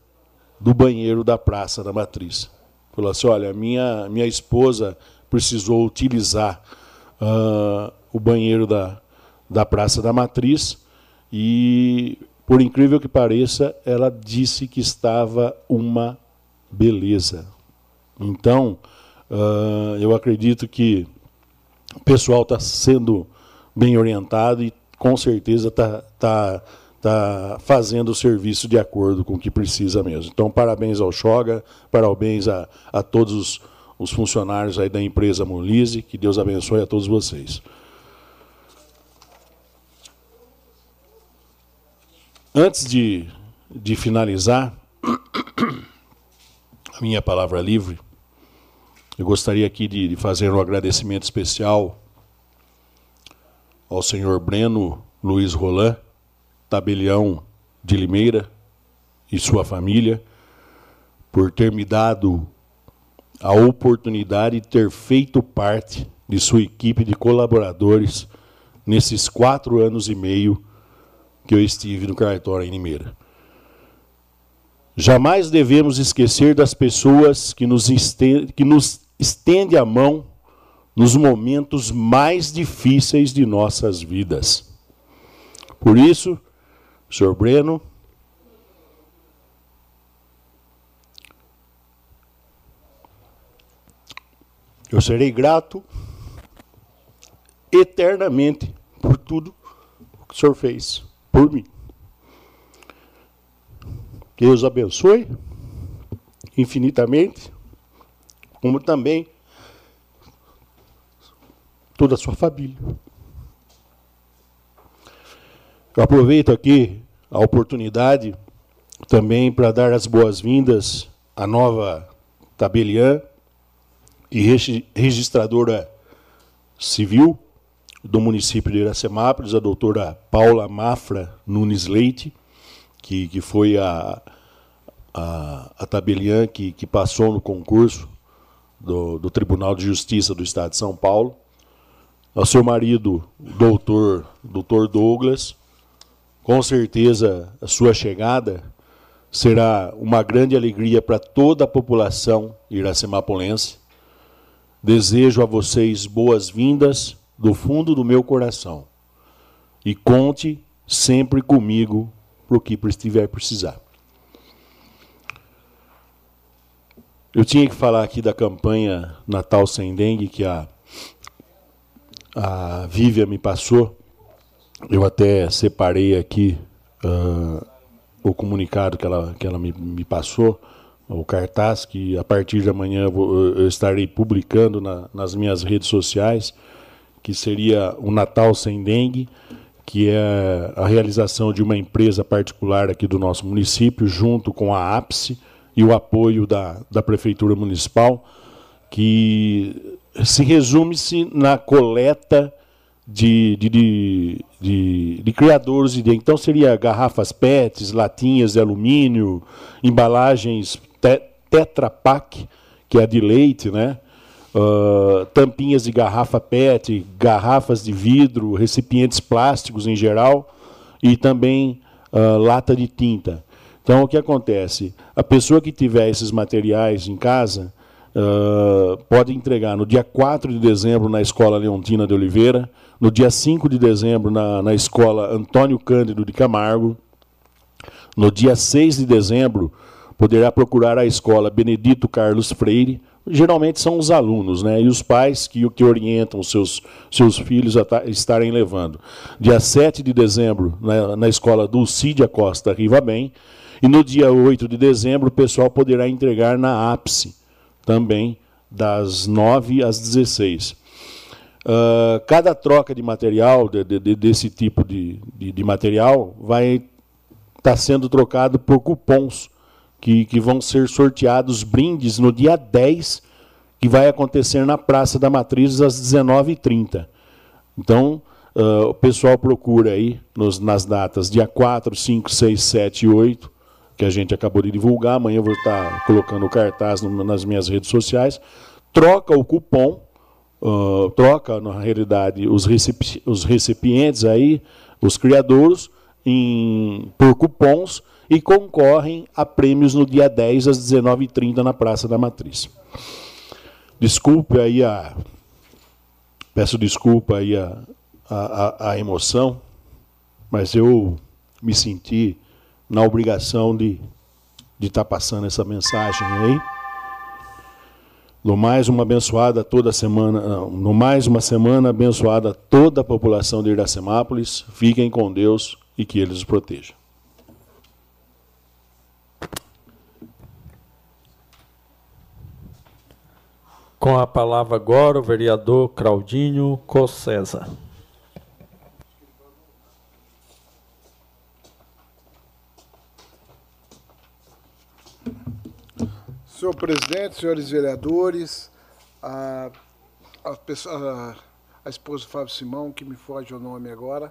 do banheiro da Praça da Matriz. Falou assim: olha, minha, minha esposa precisou utilizar uh, o banheiro da, da Praça da Matriz e, por incrível que pareça, ela disse que estava uma beleza. Então, uh, eu acredito que o pessoal está sendo bem orientado e com certeza está tá, tá fazendo o serviço de acordo com o que precisa mesmo. Então, parabéns ao Choga, parabéns a, a todos os, os funcionários aí da empresa Molise, que Deus abençoe a todos vocês. Antes de, de finalizar a minha palavra livre, eu gostaria aqui de, de fazer um agradecimento especial ao senhor Breno Luiz Roland, tabelião de Limeira, e sua família, por ter me dado a oportunidade de ter feito parte de sua equipe de colaboradores nesses quatro anos e meio que eu estive no cartório em Limeira. Jamais devemos esquecer das pessoas que nos, estende, que nos estende a mão nos momentos mais difíceis de nossas vidas. Por isso, Sr. Breno, eu serei grato eternamente por tudo que o Senhor fez por mim. Deus abençoe infinitamente, como também toda a sua família. Eu aproveito aqui a oportunidade também para dar as boas-vindas à nova tabeliã e registradora civil do município de Iracemápolis, a doutora Paula Mafra Nunes Leite, que, que foi a, a, a tabeliã que, que passou no concurso do, do Tribunal de Justiça do Estado de São Paulo, ao seu marido, doutor, doutor Douglas, com certeza a sua chegada será uma grande alegria para toda a população iracemapolense. Desejo a vocês boas-vindas do fundo do meu coração. E conte sempre comigo para o que estiver precisar. Eu tinha que falar aqui da campanha Natal Sem Dengue que a, a Vívia me passou. Eu até separei aqui uh, o comunicado que ela, que ela me, me, passou, o cartaz, que a partir de amanhã eu, vou, eu estarei publicando na, nas minhas redes sociais, que seria o Natal Sem Dengue, que é a realização de uma empresa particular aqui do nosso município, junto com a APSE e o apoio da, da Prefeitura Municipal, que se resume-se na coleta de, de, de, de, de criadores de Então seria garrafas PETs, latinhas de alumínio, embalagens te, Tetra Pak, que é de leite, né? Uh, tampinhas de garrafa PET, garrafas de vidro, recipientes plásticos em geral e também uh, lata de tinta. Então, o que acontece? A pessoa que tiver esses materiais em casa uh, pode entregar no dia 4 de dezembro na Escola Leontina de Oliveira, no dia 5 de dezembro na, na Escola Antônio Cândido de Camargo, no dia 6 de dezembro poderá procurar a Escola Benedito Carlos Freire, geralmente são os alunos, né? E os pais que, que orientam os seus, seus filhos a estarem levando. Dia 7 de dezembro, na, na escola Dulcídia Costa Riva Bem. E no dia 8 de dezembro, o pessoal poderá entregar na ápice, também, das 9 às 16. Uh, ah, cada troca de material, de, de, desse tipo de, de, material, vai estar tá sendo trocado por cupons que, que vão ser sorteados brindes no dia 10, que vai acontecer na Praça da Matriz às 19h30. Então, uh, o pessoal procura aí nos, nas datas dia 4, 5, 6, 7 e 8, que a gente acabou de divulgar. Amanhã eu vou estar colocando o cartaz nas minhas redes sociais. Troca o cupom, uh, troca, na realidade, os, recipi os recipientes aí, os criadores, em, por cupons e concorrem a prêmios no dia 10 às 19h30 na Praça da Matriz. Desculpe aí a. Peço desculpa aí a, a, a emoção, mas eu me senti na obrigação de de estar tá passando essa mensagem aí. No mais uma abençoada toda semana, no mais uma semana abençoada toda a população de Iracemápolis. Fiquem com Deus e que Ele os proteja. Com a palavra agora o vereador Claudinho Cossesa. Senhor presidente, senhores vereadores, a, a, a, a esposa do Fábio Simão, que me foge o nome agora,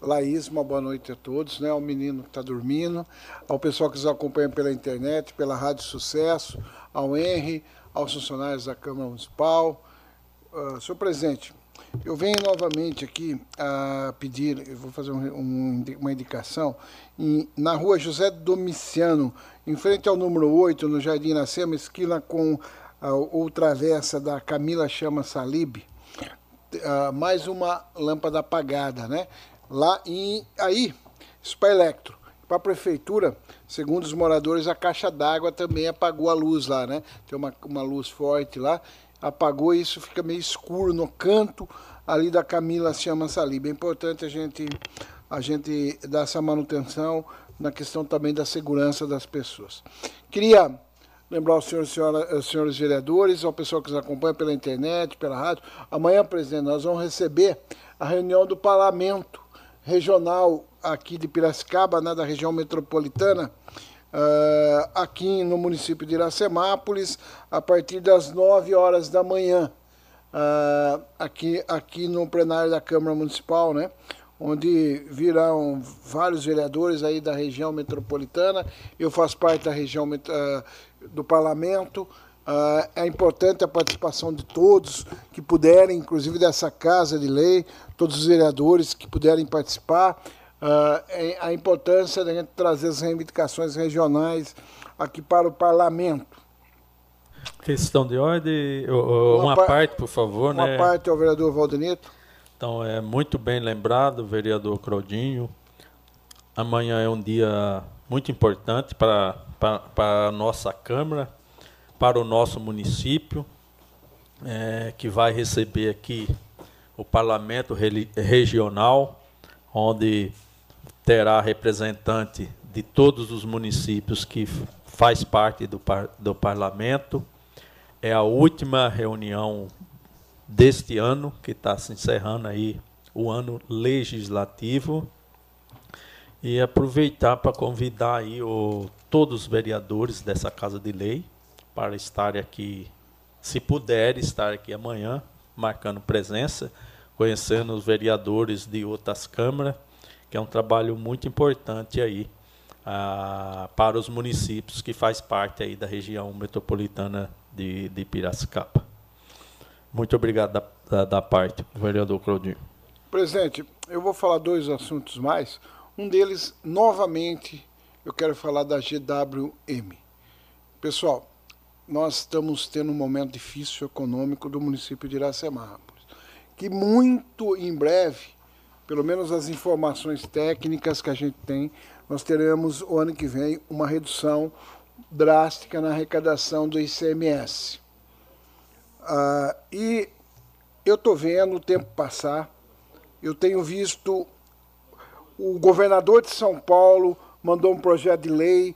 Laís, uma boa noite a todos, né? Ao menino que está dormindo, ao pessoal que nos acompanha pela internet, pela Rádio Sucesso, ao Henry, aos funcionários da Câmara Municipal. Uh, senhor presidente, eu venho novamente aqui a pedir, eu vou fazer um, um, uma indicação, em, na rua José Domiciano, em frente ao número 8, no Jardim Iracema, esquina com a, ou travessa da Camila Chama Salib, uh, mais uma lâmpada apagada, né? lá em aí Spa Electro. para a prefeitura, segundo os moradores, a caixa d'água também apagou a luz lá, né? Tem uma, uma luz forte lá, apagou e isso fica meio escuro no canto ali da Camila Chama Saliba. É importante a gente, a gente dar essa manutenção na questão também da segurança das pessoas. Queria lembrar os senhores, senhora, os senhores vereadores, ao pessoal que nos acompanha pela internet, pela rádio. Amanhã, presidente, nós vamos receber a reunião do parlamento regional aqui de Piracicaba, né, da região metropolitana, uh, aqui no município de Iracemápolis, a partir das 9 horas da manhã, uh, aqui, aqui no plenário da Câmara Municipal, né? Onde virão vários vereadores aí da região metropolitana. Eu faço parte da região uh, do parlamento. Uh, é importante a participação de todos que puderem, inclusive dessa casa de lei, todos os vereadores que puderem participar. Uh, a importância da gente trazer as reivindicações regionais aqui para o parlamento. Questão de ordem, uma, uma par parte, por favor. Uma né? parte ao vereador Valdenito. Então, é muito bem lembrado, vereador Claudinho. Amanhã é um dia muito importante para, para, para a nossa Câmara, para o nosso município, é, que vai receber aqui o Parlamento Regional, onde terá representante de todos os municípios que faz parte do, do parlamento. É a última reunião deste ano, que está se encerrando aí o ano legislativo. E aproveitar para convidar aí o, todos os vereadores dessa Casa de Lei para estar aqui, se puder estar aqui amanhã, marcando presença, conhecendo os vereadores de outras câmaras que é um trabalho muito importante aí ah, para os municípios que faz parte aí da região metropolitana de, de Piracicaba. Muito obrigado da, da, da parte, vereador Claudinho. Presidente, eu vou falar dois assuntos mais. Um deles, novamente, eu quero falar da GWM. Pessoal, nós estamos tendo um momento difícil econômico do município de Iracemápolis, que muito em breve pelo menos as informações técnicas que a gente tem, nós teremos o ano que vem uma redução drástica na arrecadação do ICMS. Ah, e eu estou vendo o tempo passar, eu tenho visto o governador de São Paulo mandou um projeto de lei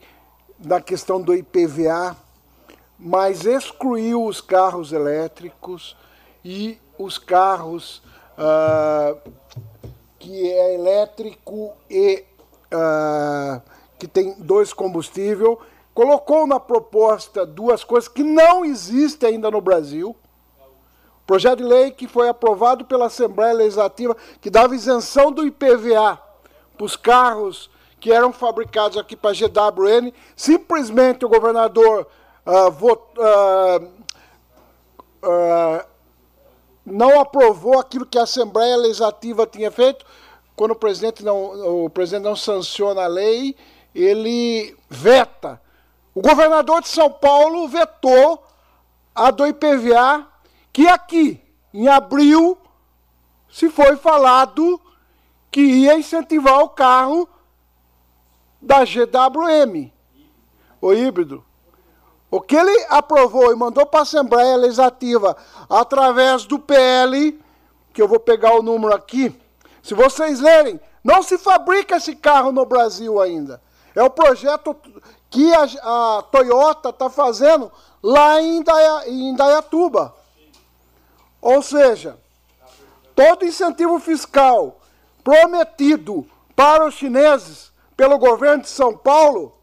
na questão do IPVA, mas excluiu os carros elétricos e os carros ah, que é elétrico e uh, que tem dois combustíveis, colocou na proposta duas coisas que não existem ainda no Brasil. Projeto de lei que foi aprovado pela Assembleia Legislativa, que dava isenção do IPVA para os carros que eram fabricados aqui para a GWN. Simplesmente o governador uh, vot, uh, não aprovou aquilo que a Assembleia Legislativa tinha feito, quando o presidente não, o presidente não sanciona a lei, ele veta. O governador de São Paulo vetou a do IPVA, que aqui, em abril, se foi falado que ia incentivar o carro da GWM, o híbrido. O que ele aprovou e mandou para a Assembleia Legislativa através do PL, que eu vou pegar o número aqui, se vocês lerem, não se fabrica esse carro no Brasil ainda. É o projeto que a, a Toyota está fazendo lá em, Indaia, em Indaiatuba. Ou seja, todo incentivo fiscal prometido para os chineses pelo governo de São Paulo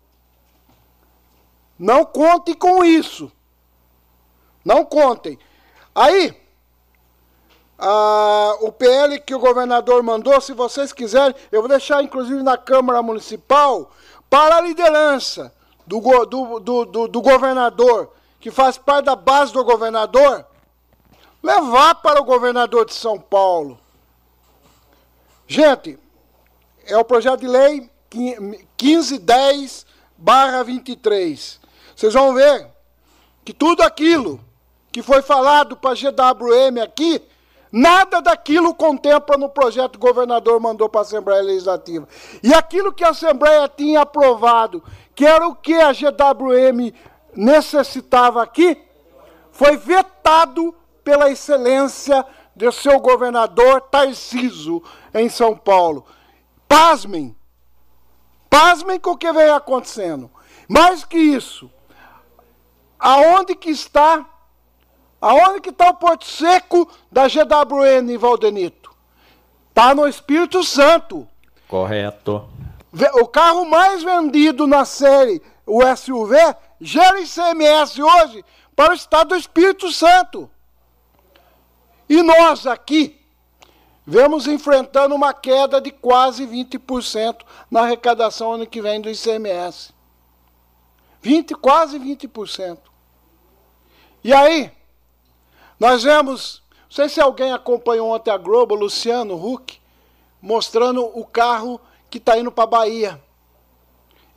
não conte com isso. Não contem. Aí, o PL que o governador mandou, se vocês quiserem, eu vou deixar inclusive na Câmara Municipal, para a liderança do, do, do, do, do governador, que faz parte da base do governador, levar para o governador de São Paulo. Gente, é o projeto de lei 1510 barra 23. Vocês vão ver que tudo aquilo que foi falado para a GWM aqui Nada daquilo contempla no projeto que o governador mandou para a Assembleia Legislativa. E aquilo que a Assembleia tinha aprovado, que era o que a GWM necessitava aqui, foi vetado pela excelência de seu governador Tarciso em São Paulo. Pasmem, pasmem com o que vem acontecendo. Mais que isso, aonde que está Aonde que está o Porto Seco da GWN, Valdenito? Está no Espírito Santo. Correto. O carro mais vendido na série, o SUV, gera ICMS hoje para o estado do Espírito Santo. E nós aqui vemos enfrentando uma queda de quase 20% na arrecadação ano que vem do ICMS. 20, quase 20%. E aí, nós vemos, não sei se alguém acompanhou ontem a Globo, Luciano Huck, mostrando o carro que está indo para a Bahia.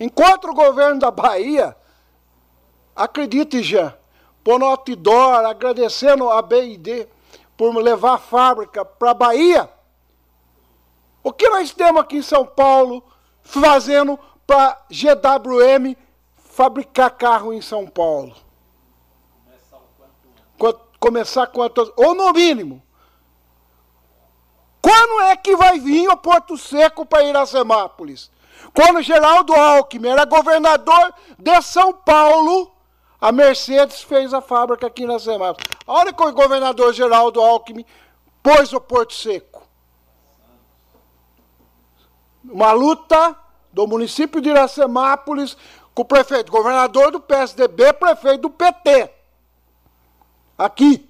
Enquanto o governo da Bahia, acredite já, por outdoor, agradecendo a BID por levar a fábrica para a Bahia, o que nós temos aqui em São Paulo fazendo para GWM fabricar carro em São Paulo? Começar quantas, ou no mínimo, quando é que vai vir o Porto Seco para Iracemápolis? Quando Geraldo Alckmin era governador de São Paulo, a Mercedes fez a fábrica aqui em Iracemápolis. A hora que o governador Geraldo Alckmin pôs o Porto Seco. Uma luta do município de Iracemápolis com o prefeito, governador do PSDB, prefeito do PT. Aqui.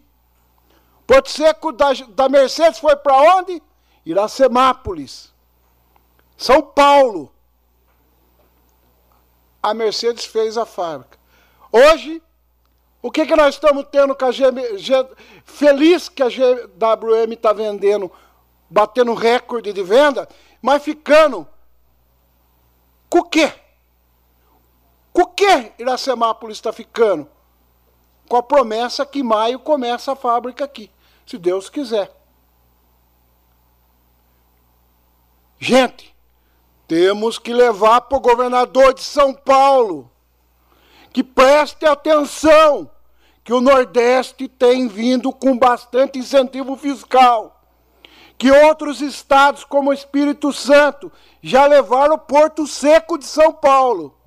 Porto Seco da, da Mercedes foi para onde? Iracemápolis. São Paulo. A Mercedes fez a fábrica. Hoje, o que, que nós estamos tendo com a G, G, feliz que a GWM está vendendo, batendo recorde de venda, mas ficando com o quê? Com o que Iracemápolis está ficando? Com a promessa que em maio começa a fábrica aqui, se Deus quiser. Gente, temos que levar para o governador de São Paulo que preste atenção que o Nordeste tem vindo com bastante incentivo fiscal, que outros estados, como o Espírito Santo, já levaram o Porto Seco de São Paulo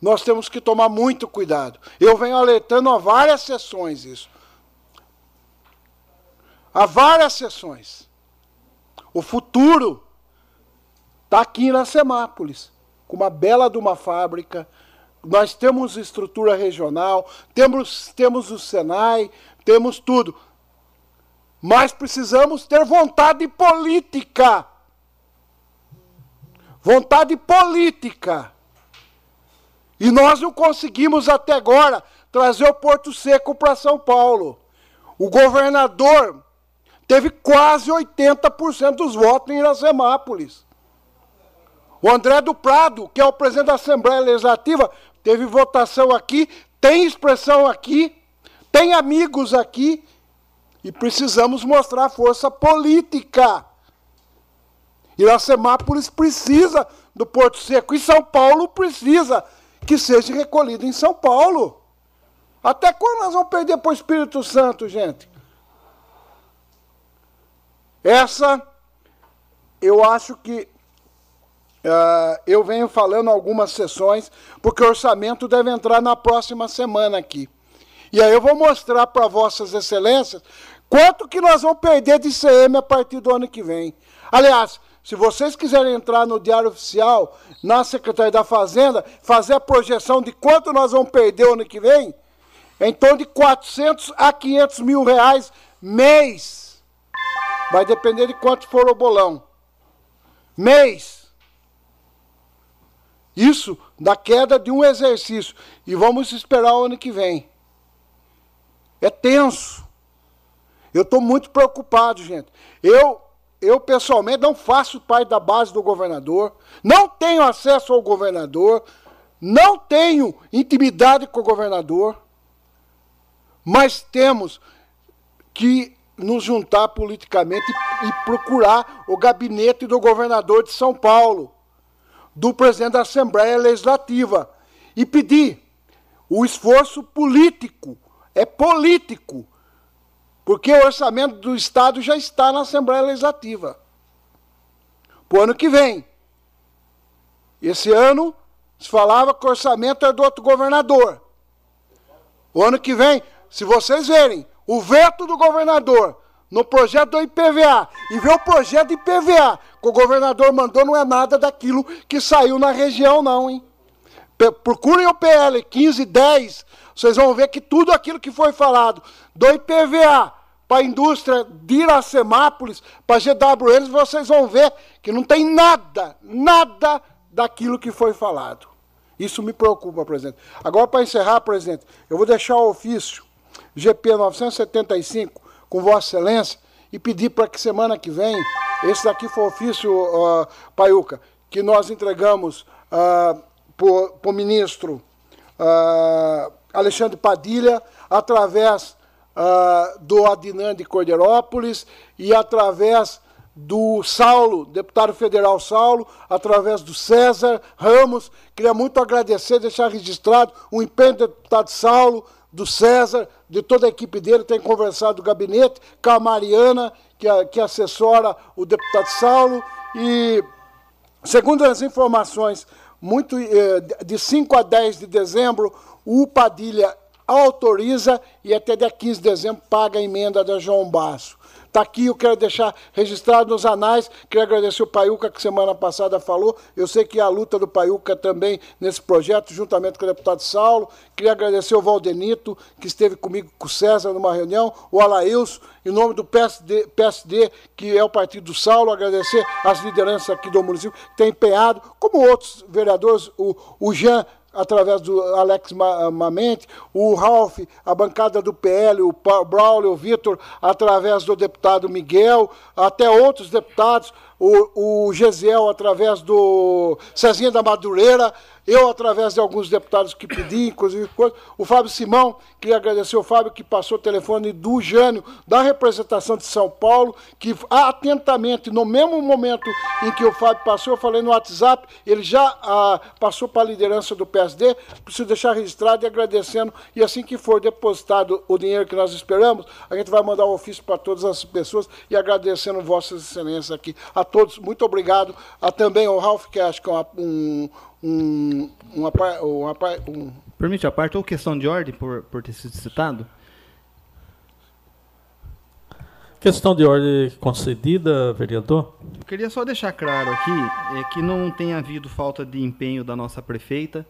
nós temos que tomar muito cuidado. Eu venho alertando há várias sessões isso. Há várias sessões. O futuro está aqui na Semápolis, com uma bela de uma fábrica. Nós temos estrutura regional, temos, temos o Senai, temos tudo. Mas precisamos ter vontade política. Vontade política. E nós não conseguimos até agora trazer o Porto Seco para São Paulo. O governador teve quase 80% dos votos em Iracemápolis. O André do Prado, que é o presidente da Assembleia Legislativa, teve votação aqui, tem expressão aqui, tem amigos aqui, e precisamos mostrar força política. Iracemápolis precisa do Porto Seco, e São Paulo precisa que seja recolhido em São Paulo. Até quando nós vamos perder para o Espírito Santo, gente? Essa, eu acho que uh, eu venho falando algumas sessões, porque o orçamento deve entrar na próxima semana aqui. E aí eu vou mostrar para vossas excelências quanto que nós vamos perder de ICM a partir do ano que vem. Aliás, se vocês quiserem entrar no Diário Oficial, na Secretaria da Fazenda, fazer a projeção de quanto nós vamos perder ano que vem, é em torno de 400 a 500 mil reais mês. Vai depender de quanto for o bolão. Mês. Isso da queda de um exercício. E vamos esperar o ano que vem. É tenso. Eu estou muito preocupado, gente. Eu eu pessoalmente não faço parte da base do governador, não tenho acesso ao governador, não tenho intimidade com o governador, mas temos que nos juntar politicamente e procurar o gabinete do governador de São Paulo, do presidente da Assembleia Legislativa, e pedir o esforço político, é político, porque o orçamento do Estado já está na Assembleia Legislativa. Para o ano que vem. Esse ano se falava que o orçamento é do outro governador. O ano que vem, se vocês verem o veto do governador no projeto do IPVA e ver o projeto de IPVA que o governador mandou, não é nada daquilo que saiu na região, não, hein? Procurem o PL 1510, vocês vão ver que tudo aquilo que foi falado do IPVA para a indústria de Iracemápolis, para a GWN, vocês vão ver que não tem nada, nada daquilo que foi falado. Isso me preocupa, presidente. Agora, para encerrar, presidente, eu vou deixar o ofício GP 975 com Vossa Excelência e pedir para que semana que vem, esse daqui foi o ofício, uh, Paiuca, que nós entregamos uh, para o ministro uh, Alexandre Padilha, através uh, do Adnan de Cordeirópolis e através do Saulo, deputado federal Saulo, através do César Ramos. Queria muito agradecer, deixar registrado o empenho do deputado Saulo, do César, de toda a equipe dele, tem conversado do gabinete, com a Mariana, que, que assessora o deputado Saulo, e segundo as informações, muito eh, de 5 a 10 de dezembro, o Padilha autoriza e até dia 15 de dezembro paga a emenda da João Basso. Está aqui, eu quero deixar registrado nos anais. Quero agradecer o Paiuca, que semana passada falou. Eu sei que a luta do Paiuca também nesse projeto, juntamente com o deputado Saulo. Queria agradecer o Valdenito, que esteve comigo com o César numa reunião, o Alailson, em nome do PSD, PSD, que é o partido do Saulo, agradecer as lideranças aqui do município que têm empenhado, como outros vereadores, o, o Jean através do Alex Mamente, o Ralph, a bancada do PL, o Braulio, o Vitor, através do deputado Miguel, até outros deputados, o, o Gesiel, através do Cezinha da Madureira, eu, através de alguns deputados que pedi, inclusive o Fábio Simão, queria agradecer ao Fábio que passou o telefone do Jânio, da representação de São Paulo, que atentamente, no mesmo momento em que o Fábio passou, eu falei no WhatsApp, ele já ah, passou para a liderança do PSD, preciso deixar registrado e agradecendo, e assim que for depositado o dinheiro que nós esperamos, a gente vai mandar um ofício para todas as pessoas e agradecendo vossas excelências aqui. A todos, muito obrigado. A também ao Ralph, que acho que é um um, uma, uma, um... Permite a parte ou questão de ordem por, por ter sido citado? Questão de ordem concedida, vereador? Eu queria só deixar claro aqui é, que não tem havido falta de empenho da nossa prefeita,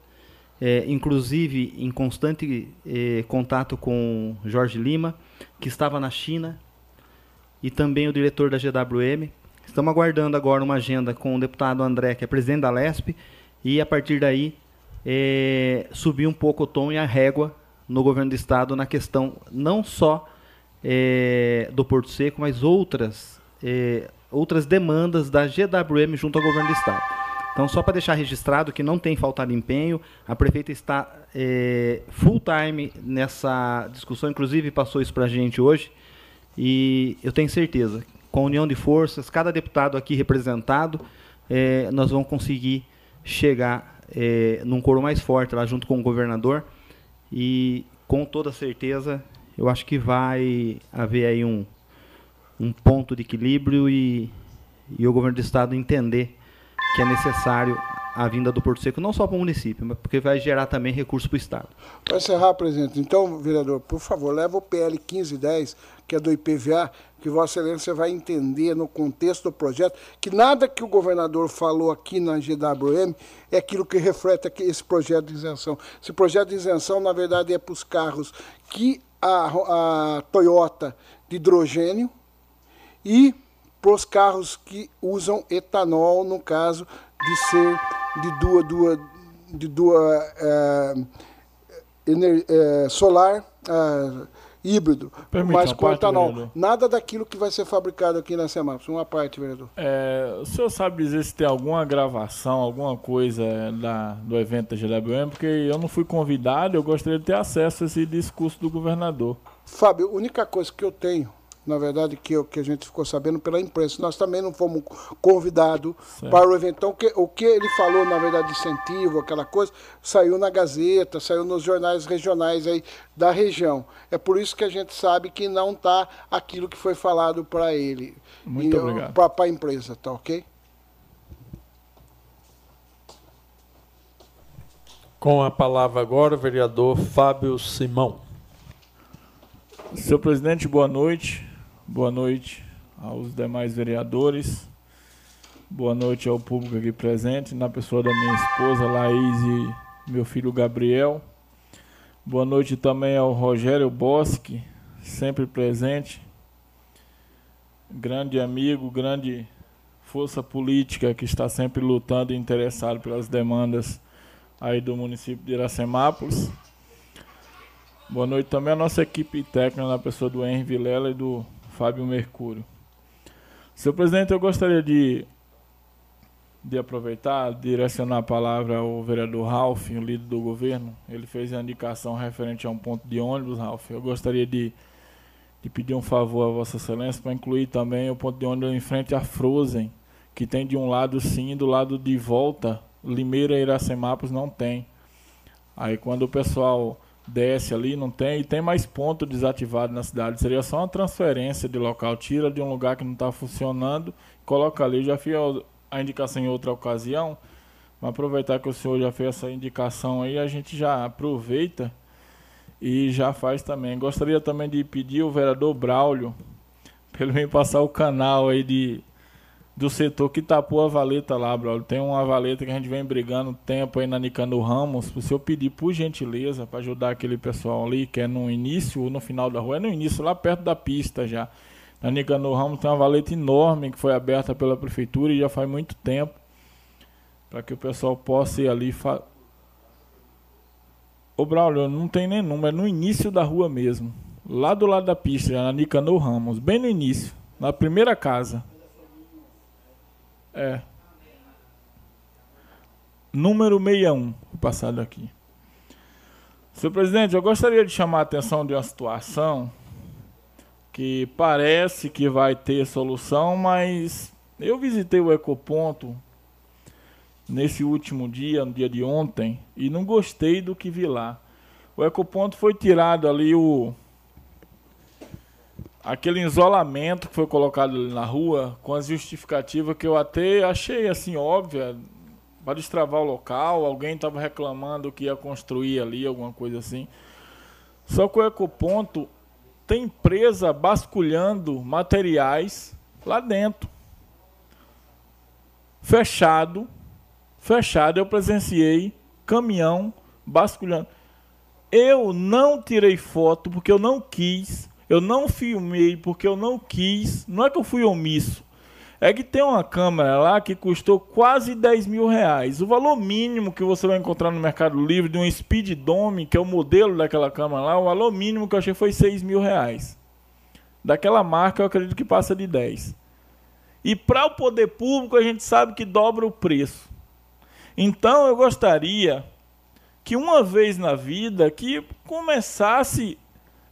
é, inclusive em constante é, contato com Jorge Lima, que estava na China, e também o diretor da GWM. Estamos aguardando agora uma agenda com o deputado André, que é presidente da LESP, e a partir daí é, subir um pouco o tom e a régua no governo do estado na questão não só é, do Porto Seco, mas outras, é, outras demandas da GWM junto ao governo do estado. Então, só para deixar registrado que não tem faltado empenho, a prefeita está é, full time nessa discussão, inclusive passou isso para a gente hoje, e eu tenho certeza, com a união de forças, cada deputado aqui representado, é, nós vamos conseguir chegar é, num coro mais forte lá junto com o governador. E com toda certeza eu acho que vai haver aí um, um ponto de equilíbrio e, e o governo do estado entender que é necessário a vinda do Porto Seco, não só para o município, mas porque vai gerar também recursos para o Estado. Para encerrar, presidente, então, vereador, por favor, leva o PL 1510, que é do IPVA, que Vossa Excelência vai entender no contexto do projeto que nada que o governador falou aqui na GWM é aquilo que reflete esse projeto de isenção. Esse projeto de isenção, na verdade, é para os carros que a, a Toyota de hidrogênio e para os carros que usam etanol, no caso de ser de duas, duas, de duas ener, é, solar. É, híbrido, Permite mas com etanol. Nada daquilo que vai ser fabricado aqui na Semaps. Uma parte, vereador. É, o senhor sabe dizer se tem alguma gravação, alguma coisa da, do evento da GWM? Porque eu não fui convidado, eu gostaria de ter acesso a esse discurso do governador. Fábio, a única coisa que eu tenho na verdade, que, que a gente ficou sabendo pela imprensa. Nós também não fomos convidados para o evento. Então, que, o que ele falou, na verdade, de incentivo, aquela coisa, saiu na Gazeta, saiu nos jornais regionais aí da região. É por isso que a gente sabe que não está aquilo que foi falado para ele. Muito e, obrigado. Para a empresa, tá ok? Com a palavra agora, o vereador Fábio Simão. Senhor presidente, boa noite. Boa noite aos demais vereadores. Boa noite ao público aqui presente, na pessoa da minha esposa Laís e meu filho Gabriel. Boa noite também ao Rogério Bosque, sempre presente. Grande amigo, grande força política que está sempre lutando e interessado pelas demandas aí do município de Iracemápolis. Boa noite também à nossa equipe técnica, na pessoa do Henry Vilela e do Fábio Mercúrio. Senhor presidente, eu gostaria de, de aproveitar, direcionar a palavra ao vereador Ralph, o líder do governo. Ele fez a indicação referente a um ponto de ônibus, Ralph. Eu gostaria de, de pedir um favor a Vossa Excelência para incluir também o ponto de ônibus em frente à Frozen, que tem de um lado sim, do lado de volta, Limeira e Iracemápolis não tem. Aí quando o pessoal desce ali, não tem, e tem mais ponto desativado na cidade. Seria só uma transferência de local, tira de um lugar que não está funcionando, coloca ali. Já fiz a indicação em outra ocasião, mas aproveitar que o senhor já fez essa indicação aí, a gente já aproveita e já faz também. Gostaria também de pedir o vereador Braulio, pelo menos passar o canal aí de do setor que tapou a valeta lá, brother. Tem uma valeta que a gente vem brigando tempo aí na Nicando Ramos. Se eu pedir por gentileza para ajudar aquele pessoal ali, que é no início ou no final da rua, é no início, lá perto da pista já. Na Nicando Ramos tem uma valeta enorme que foi aberta pela prefeitura e já faz muito tempo. Para que o pessoal possa ir ali. Fa... Ô Braulio, não tem nem número, é no início da rua mesmo. Lá do lado da pista, já na Nicanor Ramos, bem no início, na primeira casa. É. Número 61, o passado aqui. Senhor presidente, eu gostaria de chamar a atenção de uma situação que parece que vai ter solução, mas eu visitei o Ecoponto nesse último dia, no dia de ontem, e não gostei do que vi lá. O Ecoponto foi tirado ali o aquele isolamento que foi colocado ali na rua, com as justificativas que eu até achei assim óbvia, para destravar o local, alguém estava reclamando que ia construir ali, alguma coisa assim. Só que o Ecoponto tem empresa basculhando materiais lá dentro. Fechado, fechado, eu presenciei caminhão basculhando. Eu não tirei foto porque eu não quis eu não filmei porque eu não quis. Não é que eu fui omisso. É que tem uma câmera lá que custou quase 10 mil reais. O valor mínimo que você vai encontrar no Mercado Livre de um Speed Dome, que é o modelo daquela câmera lá, o valor mínimo que eu achei foi 6 mil reais. Daquela marca eu acredito que passa de 10. E para o poder público a gente sabe que dobra o preço. Então eu gostaria que uma vez na vida que começasse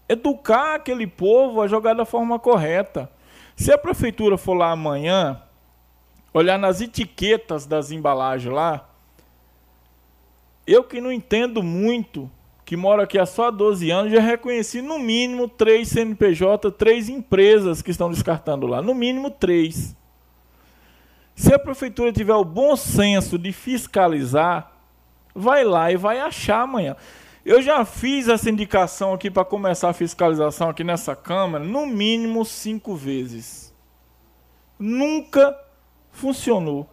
educar aquele povo a jogar da forma correta. Se a prefeitura for lá amanhã, olhar nas etiquetas das embalagens lá, eu que não entendo muito, que moro aqui há só 12 anos, já reconheci no mínimo três CNPJ, três empresas que estão descartando lá. No mínimo três. Se a prefeitura tiver o bom senso de fiscalizar, vai lá e vai achar amanhã. Eu já fiz essa indicação aqui para começar a fiscalização aqui nessa Câmara, no mínimo cinco vezes. Nunca funcionou.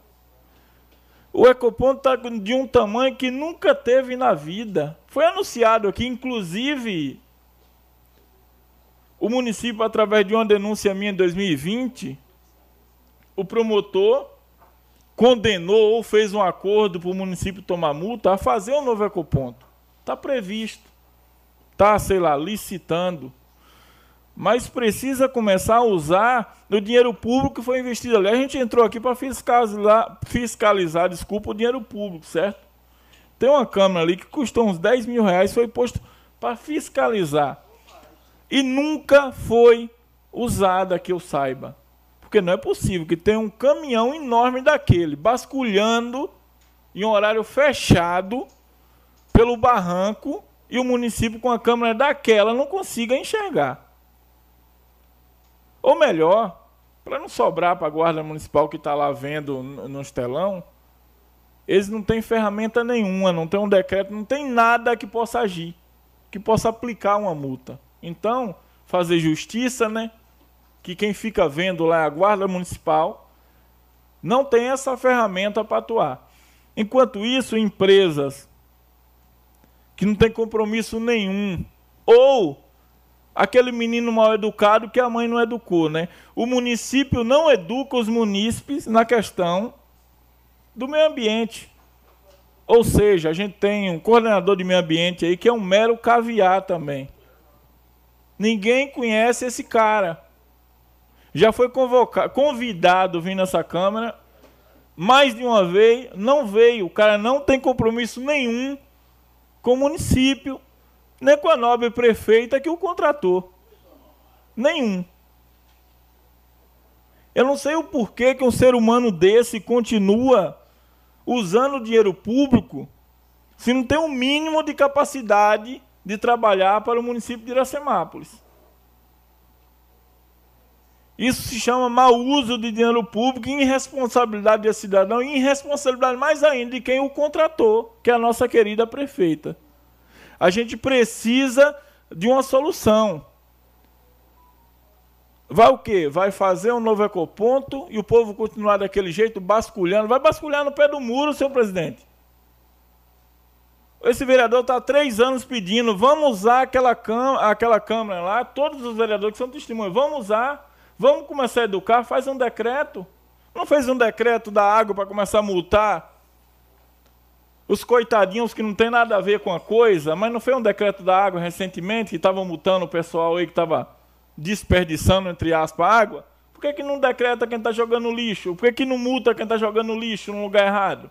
O Ecoponto está de um tamanho que nunca teve na vida. Foi anunciado aqui, inclusive, o município, através de uma denúncia minha em 2020, o promotor condenou ou fez um acordo para o município tomar multa a fazer um novo ecoponto. Está previsto. Está, sei lá, licitando. Mas precisa começar a usar o dinheiro público que foi investido ali. A gente entrou aqui para fiscalizar, fiscalizar, desculpa, o dinheiro público, certo? Tem uma câmera ali que custou uns 10 mil reais, foi posto para fiscalizar. E nunca foi usada, que eu saiba. Porque não é possível que tenha um caminhão enorme daquele, basculhando em horário fechado pelo barranco e o município com a câmera daquela não consiga enxergar. Ou melhor, para não sobrar para a guarda municipal que está lá vendo no telão, eles não têm ferramenta nenhuma, não tem um decreto, não tem nada que possa agir, que possa aplicar uma multa. Então, fazer justiça, né? Que quem fica vendo lá é a guarda municipal, não tem essa ferramenta para atuar. Enquanto isso, empresas que não têm compromisso nenhum, ou aquele menino mal educado que a mãe não educou, né? O município não educa os munícipes na questão do meio ambiente. Ou seja, a gente tem um coordenador de meio ambiente aí que é um mero caviar também. Ninguém conhece esse cara. Já foi convocado, convidado vir nessa Câmara, mais de uma vez, não veio. O cara não tem compromisso nenhum com o município, nem com a nobre prefeita que o contratou. Nenhum. Eu não sei o porquê que um ser humano desse continua usando dinheiro público se não tem um mínimo de capacidade de trabalhar para o município de Iracemápolis. Isso se chama mau uso de dinheiro público, irresponsabilidade de cidadão e irresponsabilidade mais ainda de quem o contratou, que é a nossa querida prefeita. A gente precisa de uma solução. Vai o quê? Vai fazer um novo ecoponto e o povo continuar daquele jeito, basculhando. Vai basculhar no pé do muro, senhor presidente. Esse vereador está há três anos pedindo, vamos usar aquela, cam aquela Câmara lá, todos os vereadores que são testemunhas, vamos usar Vamos começar a educar, faz um decreto. Não fez um decreto da água para começar a multar os coitadinhos que não tem nada a ver com a coisa, mas não fez um decreto da água recentemente que estavam multando o pessoal aí que estava desperdiçando, entre aspas, água? Por que, que não decreta quem está jogando lixo? Por que, que não multa quem está jogando lixo no lugar errado?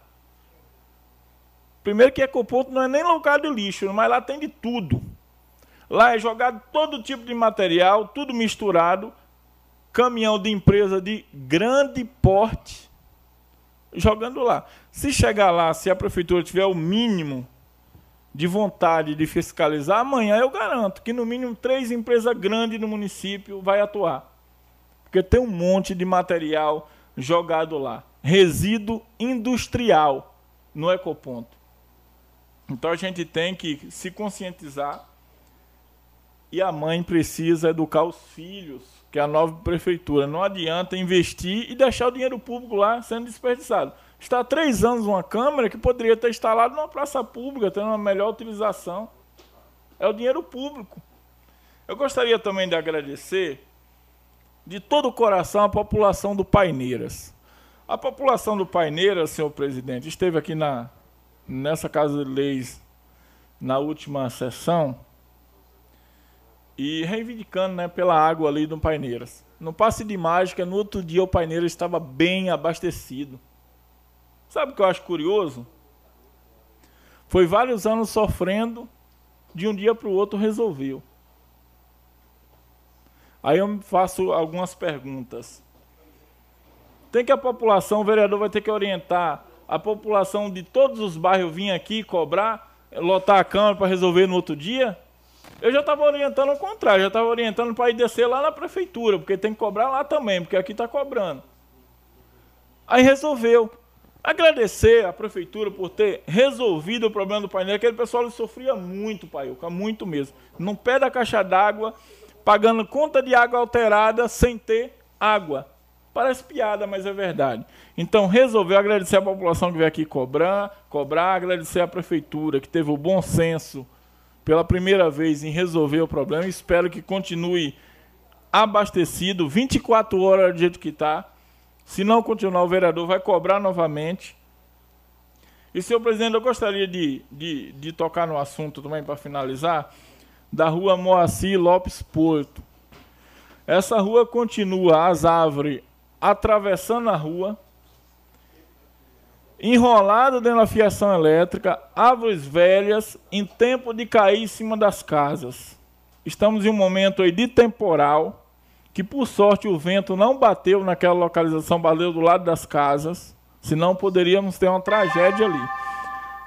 Primeiro que Ecoponto não é nem lugar de lixo, mas lá tem de tudo. Lá é jogado todo tipo de material, tudo misturado, caminhão de empresa de grande porte jogando lá. Se chegar lá, se a prefeitura tiver o mínimo de vontade de fiscalizar, amanhã eu garanto que no mínimo três empresas grandes no município vai atuar. Porque tem um monte de material jogado lá. Resíduo industrial no ecoponto. Então a gente tem que se conscientizar e a mãe precisa educar os filhos que é a nova prefeitura. Não adianta investir e deixar o dinheiro público lá sendo desperdiçado. Está há três anos uma câmera que poderia ter instalado numa praça pública, tendo uma melhor utilização. É o dinheiro público. Eu gostaria também de agradecer de todo o coração a população do Paineiras. A população do Paineiras, senhor presidente, esteve aqui na, nessa Casa de Leis na última sessão e reivindicando né, pela água ali do Paineiras. No passe de mágica, no outro dia o Paineiras estava bem abastecido. Sabe o que eu acho curioso? Foi vários anos sofrendo, de um dia para o outro resolveu. Aí eu faço algumas perguntas. Tem que a população, o vereador vai ter que orientar a população de todos os bairros vir aqui cobrar, lotar a Câmara para resolver no outro dia? Eu já estava orientando ao contrário, já estava orientando para ir descer lá na prefeitura, porque tem que cobrar lá também, porque aqui está cobrando. Aí resolveu. Agradecer à prefeitura por ter resolvido o problema do painel. Aquele pessoal sofria muito, Paiuca, muito mesmo. No pé da caixa d'água, pagando conta de água alterada sem ter água. Parece piada, mas é verdade. Então resolveu agradecer a população que veio aqui cobrar, cobrar, agradecer à prefeitura que teve o bom senso pela primeira vez em resolver o problema. Espero que continue abastecido 24 horas do jeito que está. Se não continuar, o vereador vai cobrar novamente. E, senhor presidente, eu gostaria de, de, de tocar no assunto também para finalizar, da rua Moacir Lopes Porto. Essa rua continua, as árvores atravessando a rua, enrolado dentro da fiação elétrica, árvores velhas, em tempo de cair em cima das casas. estamos em um momento aí de temporal, que por sorte o vento não bateu naquela localização, bateu do lado das casas, senão poderíamos ter uma tragédia ali.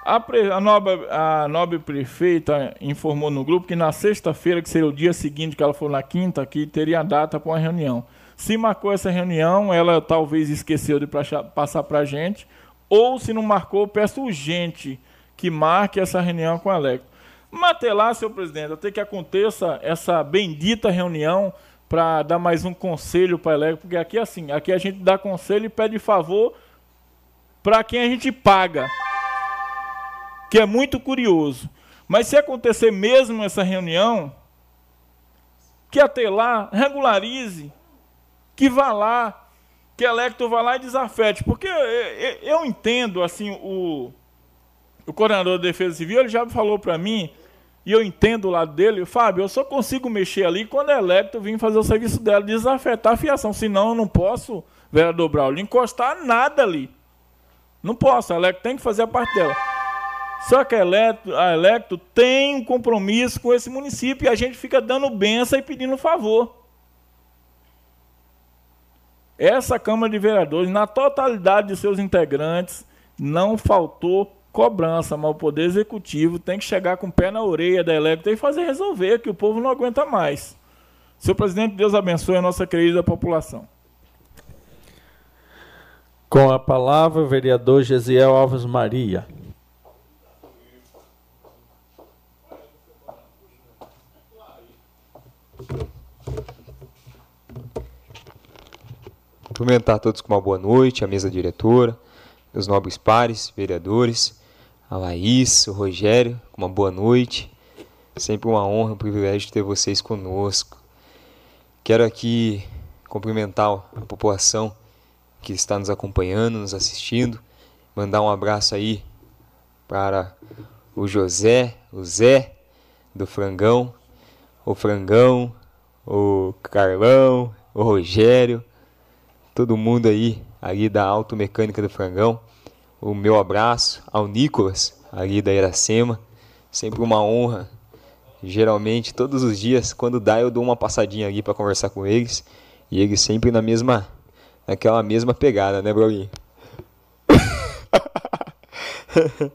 A, pre, a, nobre, a nobre prefeita informou no grupo que na sexta-feira, que seria o dia seguinte, que ela for na quinta, que teria data para uma reunião. Se marcou essa reunião, ela talvez esqueceu de passar para a gente, ou se não marcou, peço urgente que marque essa reunião com a Electro. Mate lá, senhor presidente, até que aconteça essa bendita reunião para dar mais um conselho para a Electro, porque aqui é assim, aqui a gente dá conselho e pede favor para quem a gente paga que é muito curioso. Mas se acontecer mesmo essa reunião, que até lá regularize, que vá lá, que Electo vá lá e desafete. Porque eu entendo, assim, o, o coordenador de defesa civil, ele já falou para mim, e eu entendo o lado dele, Fábio, eu só consigo mexer ali quando a Electo vir fazer o serviço dela, desafetar a fiação, senão eu não posso, vereador Braulio, encostar nada ali. Não posso, a Electo tem que fazer a parte dela. Só que a Electro, a Electro tem um compromisso com esse município e a gente fica dando benção e pedindo favor. Essa Câmara de Vereadores, na totalidade de seus integrantes, não faltou cobrança, mas o Poder Executivo tem que chegar com o pé na orelha da Electro e fazer resolver, que o povo não aguenta mais. Senhor presidente, Deus abençoe a nossa querida população. Com a palavra, o vereador Gesiel Alves Maria. Cumprimentar todos com uma boa noite, a mesa diretora, meus nobres pares, vereadores, a Laís, o Rogério, com uma boa noite. Sempre uma honra, um privilégio ter vocês conosco. Quero aqui cumprimentar a população que está nos acompanhando, nos assistindo, mandar um abraço aí para o José, o Zé do Frangão, o Frangão, o Carlão, o Rogério, todo mundo aí, ali da Automecânica do Frangão. O meu abraço ao Nicolas, ali da Iracema. Sempre uma honra. Geralmente, todos os dias, quando dá, eu dou uma passadinha ali para conversar com eles. E eles sempre na mesma, naquela mesma pegada, né, Brolinho?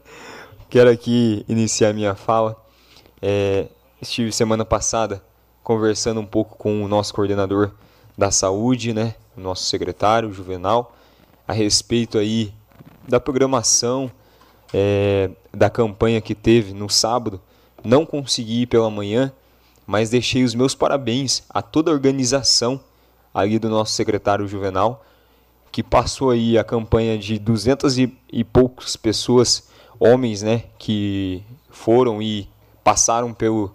Quero aqui iniciar minha fala. É, estive semana passada conversando um pouco com o nosso coordenador da saúde, né, nosso secretário Juvenal, a respeito aí da programação é, da campanha que teve no sábado. Não consegui ir pela manhã, mas deixei os meus parabéns a toda a organização ali do nosso secretário Juvenal, que passou aí a campanha de 200 e, e poucas pessoas, homens, né, que foram e passaram pelo,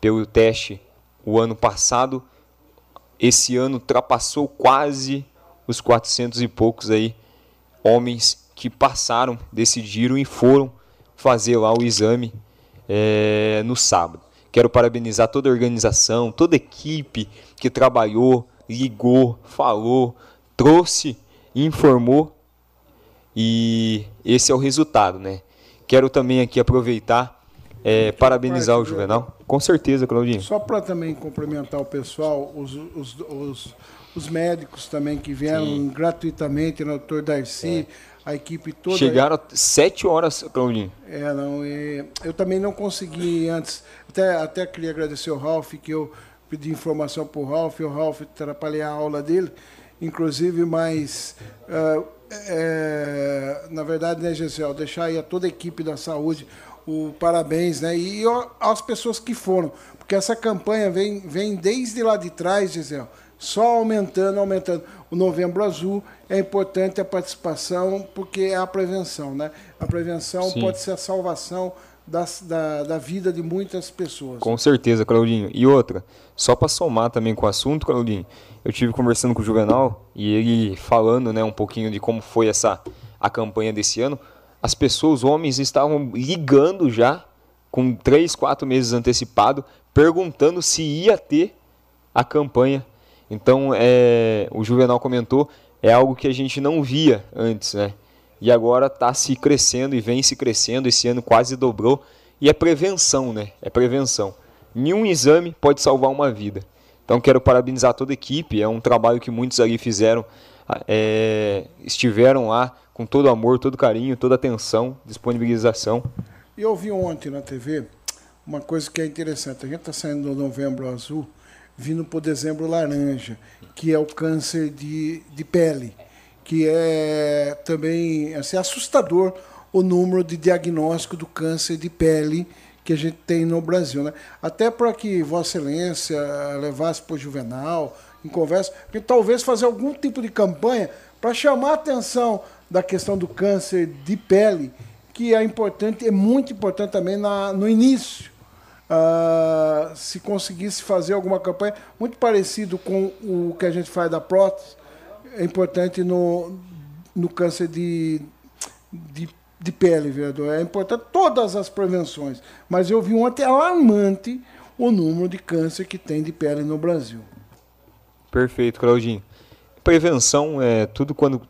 pelo teste o ano passado esse ano ultrapassou quase os 400 e poucos aí homens que passaram, decidiram e foram fazer lá o exame é, no sábado. Quero parabenizar toda a organização, toda a equipe que trabalhou, ligou, falou, trouxe, informou e esse é o resultado, né? Quero também aqui aproveitar é, parabenizar o Juvenal. Com certeza, Claudinho. Só para também complementar o pessoal, os, os, os, os, médicos também que vieram Sim. gratuitamente, o doutor Darcy, é. a equipe toda. Chegaram sete horas, Claudinho. É, não, eu também não consegui antes. Até, até queria agradecer o Ralph, que eu pedi informação para o Ralph, e o Ralph atrapalhei a aula dele, inclusive, mas. Uh, é, na verdade, né, Gisele, deixar aí a toda a equipe da saúde o parabéns, né? E as pessoas que foram, porque essa campanha vem, vem desde lá de trás, Gisele, só aumentando, aumentando. O Novembro Azul é importante a participação, porque é a prevenção, né? A prevenção Sim. pode ser a salvação da, da, da, vida de muitas pessoas. Com certeza, Claudinho. E outra, só para somar também com o assunto, Claudinho, eu tive conversando com o Juvenal e ele falando, né, um pouquinho de como foi essa a campanha desse ano as pessoas, os homens, estavam ligando já, com três, quatro meses antecipado, perguntando se ia ter a campanha. Então, é, o Juvenal comentou, é algo que a gente não via antes, né? E agora está se crescendo e vem se crescendo. Esse ano quase dobrou. E é prevenção, né? É prevenção. nenhum exame pode salvar uma vida. Então quero parabenizar toda a equipe, é um trabalho que muitos ali fizeram, é, estiveram lá com todo amor, todo carinho, toda atenção, disponibilização. E eu vi ontem na TV uma coisa que é interessante. A gente está saindo do novembro azul, vindo para o dezembro laranja, que é o câncer de, de pele, que é também assim, assustador o número de diagnóstico do câncer de pele que a gente tem no Brasil. Né? Até para que Vossa Excelência levasse para o Juvenal, em conversa, porque talvez fazer algum tipo de campanha para chamar a atenção da questão do câncer de pele, que é importante, é muito importante também na, no início. Uh, se conseguisse fazer alguma campanha muito parecido com o que a gente faz da prótese, é importante no, no câncer de, de, de pele, vereador. É importante todas as prevenções. Mas eu vi ontem alarmante o número de câncer que tem de pele no Brasil. Perfeito, Claudinho. Prevenção é tudo quando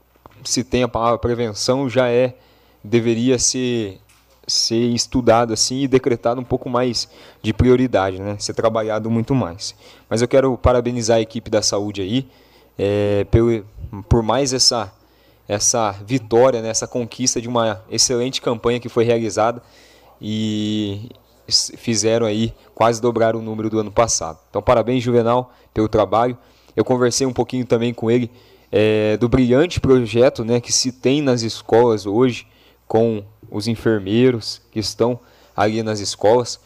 se tem a palavra prevenção já é deveria ser ser estudado assim e decretado um pouco mais de prioridade, né? Ser trabalhado muito mais. Mas eu quero parabenizar a equipe da saúde aí é, pelo, por mais essa essa vitória, né? essa conquista de uma excelente campanha que foi realizada e fizeram aí quase dobrar o número do ano passado. Então parabéns Juvenal pelo trabalho. Eu conversei um pouquinho também com ele é, do brilhante projeto né, que se tem nas escolas hoje com os enfermeiros que estão ali nas escolas.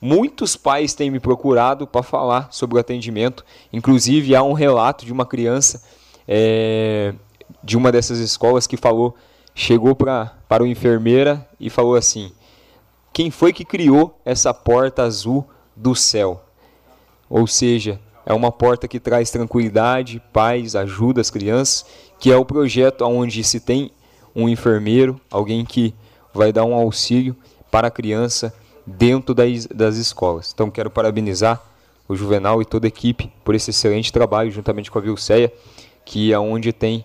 Muitos pais têm me procurado para falar sobre o atendimento. Inclusive, há um relato de uma criança é, de uma dessas escolas que falou, chegou pra, para o enfermeira e falou assim: Quem foi que criou essa porta azul do céu? Ou seja, é uma porta que traz tranquilidade, paz, ajuda as crianças, que é o projeto onde se tem um enfermeiro, alguém que vai dar um auxílio para a criança dentro das, das escolas. Então quero parabenizar o Juvenal e toda a equipe por esse excelente trabalho, juntamente com a Vilceia, que é onde tem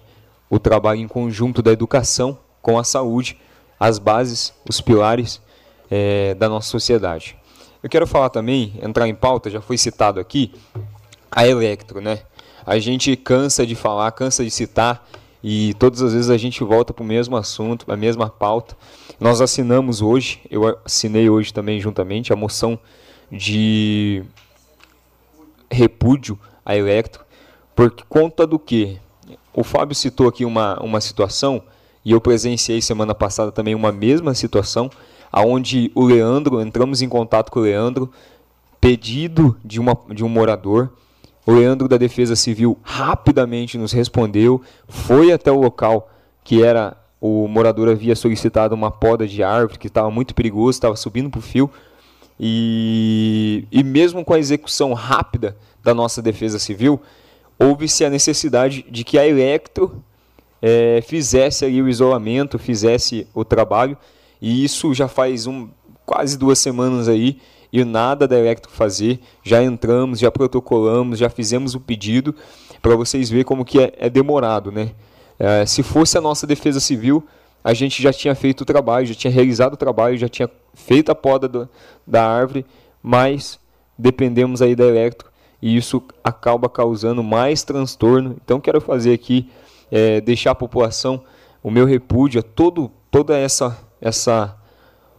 o trabalho em conjunto da educação com a saúde, as bases, os pilares é, da nossa sociedade. Eu quero falar também, entrar em pauta, já foi citado aqui, a Electro, né? A gente cansa de falar, cansa de citar e todas as vezes a gente volta para o mesmo assunto, a mesma pauta. Nós assinamos hoje, eu assinei hoje também juntamente a moção de repúdio à Electro, por conta do que? O Fábio citou aqui uma, uma situação, e eu presenciei semana passada também uma mesma situação, aonde o Leandro, entramos em contato com o Leandro, pedido de, uma, de um morador, o Leandro da Defesa Civil rapidamente nos respondeu, foi até o local que era o morador havia solicitado uma poda de árvore que estava muito perigoso, estava subindo para o fio. E, e mesmo com a execução rápida da nossa Defesa Civil, houve-se a necessidade de que a Electro é, fizesse ali o isolamento, fizesse o trabalho. E isso já faz um, quase duas semanas aí e nada da Electro fazer. Já entramos, já protocolamos, já fizemos o pedido para vocês verem como que é, é demorado, né? É, se fosse a nossa defesa civil, a gente já tinha feito o trabalho, já tinha realizado o trabalho, já tinha feito a poda do, da árvore, mas dependemos aí da Electro e isso acaba causando mais transtorno. Então quero fazer aqui, é, deixar a população o meu repúdio a todo, toda essa, essa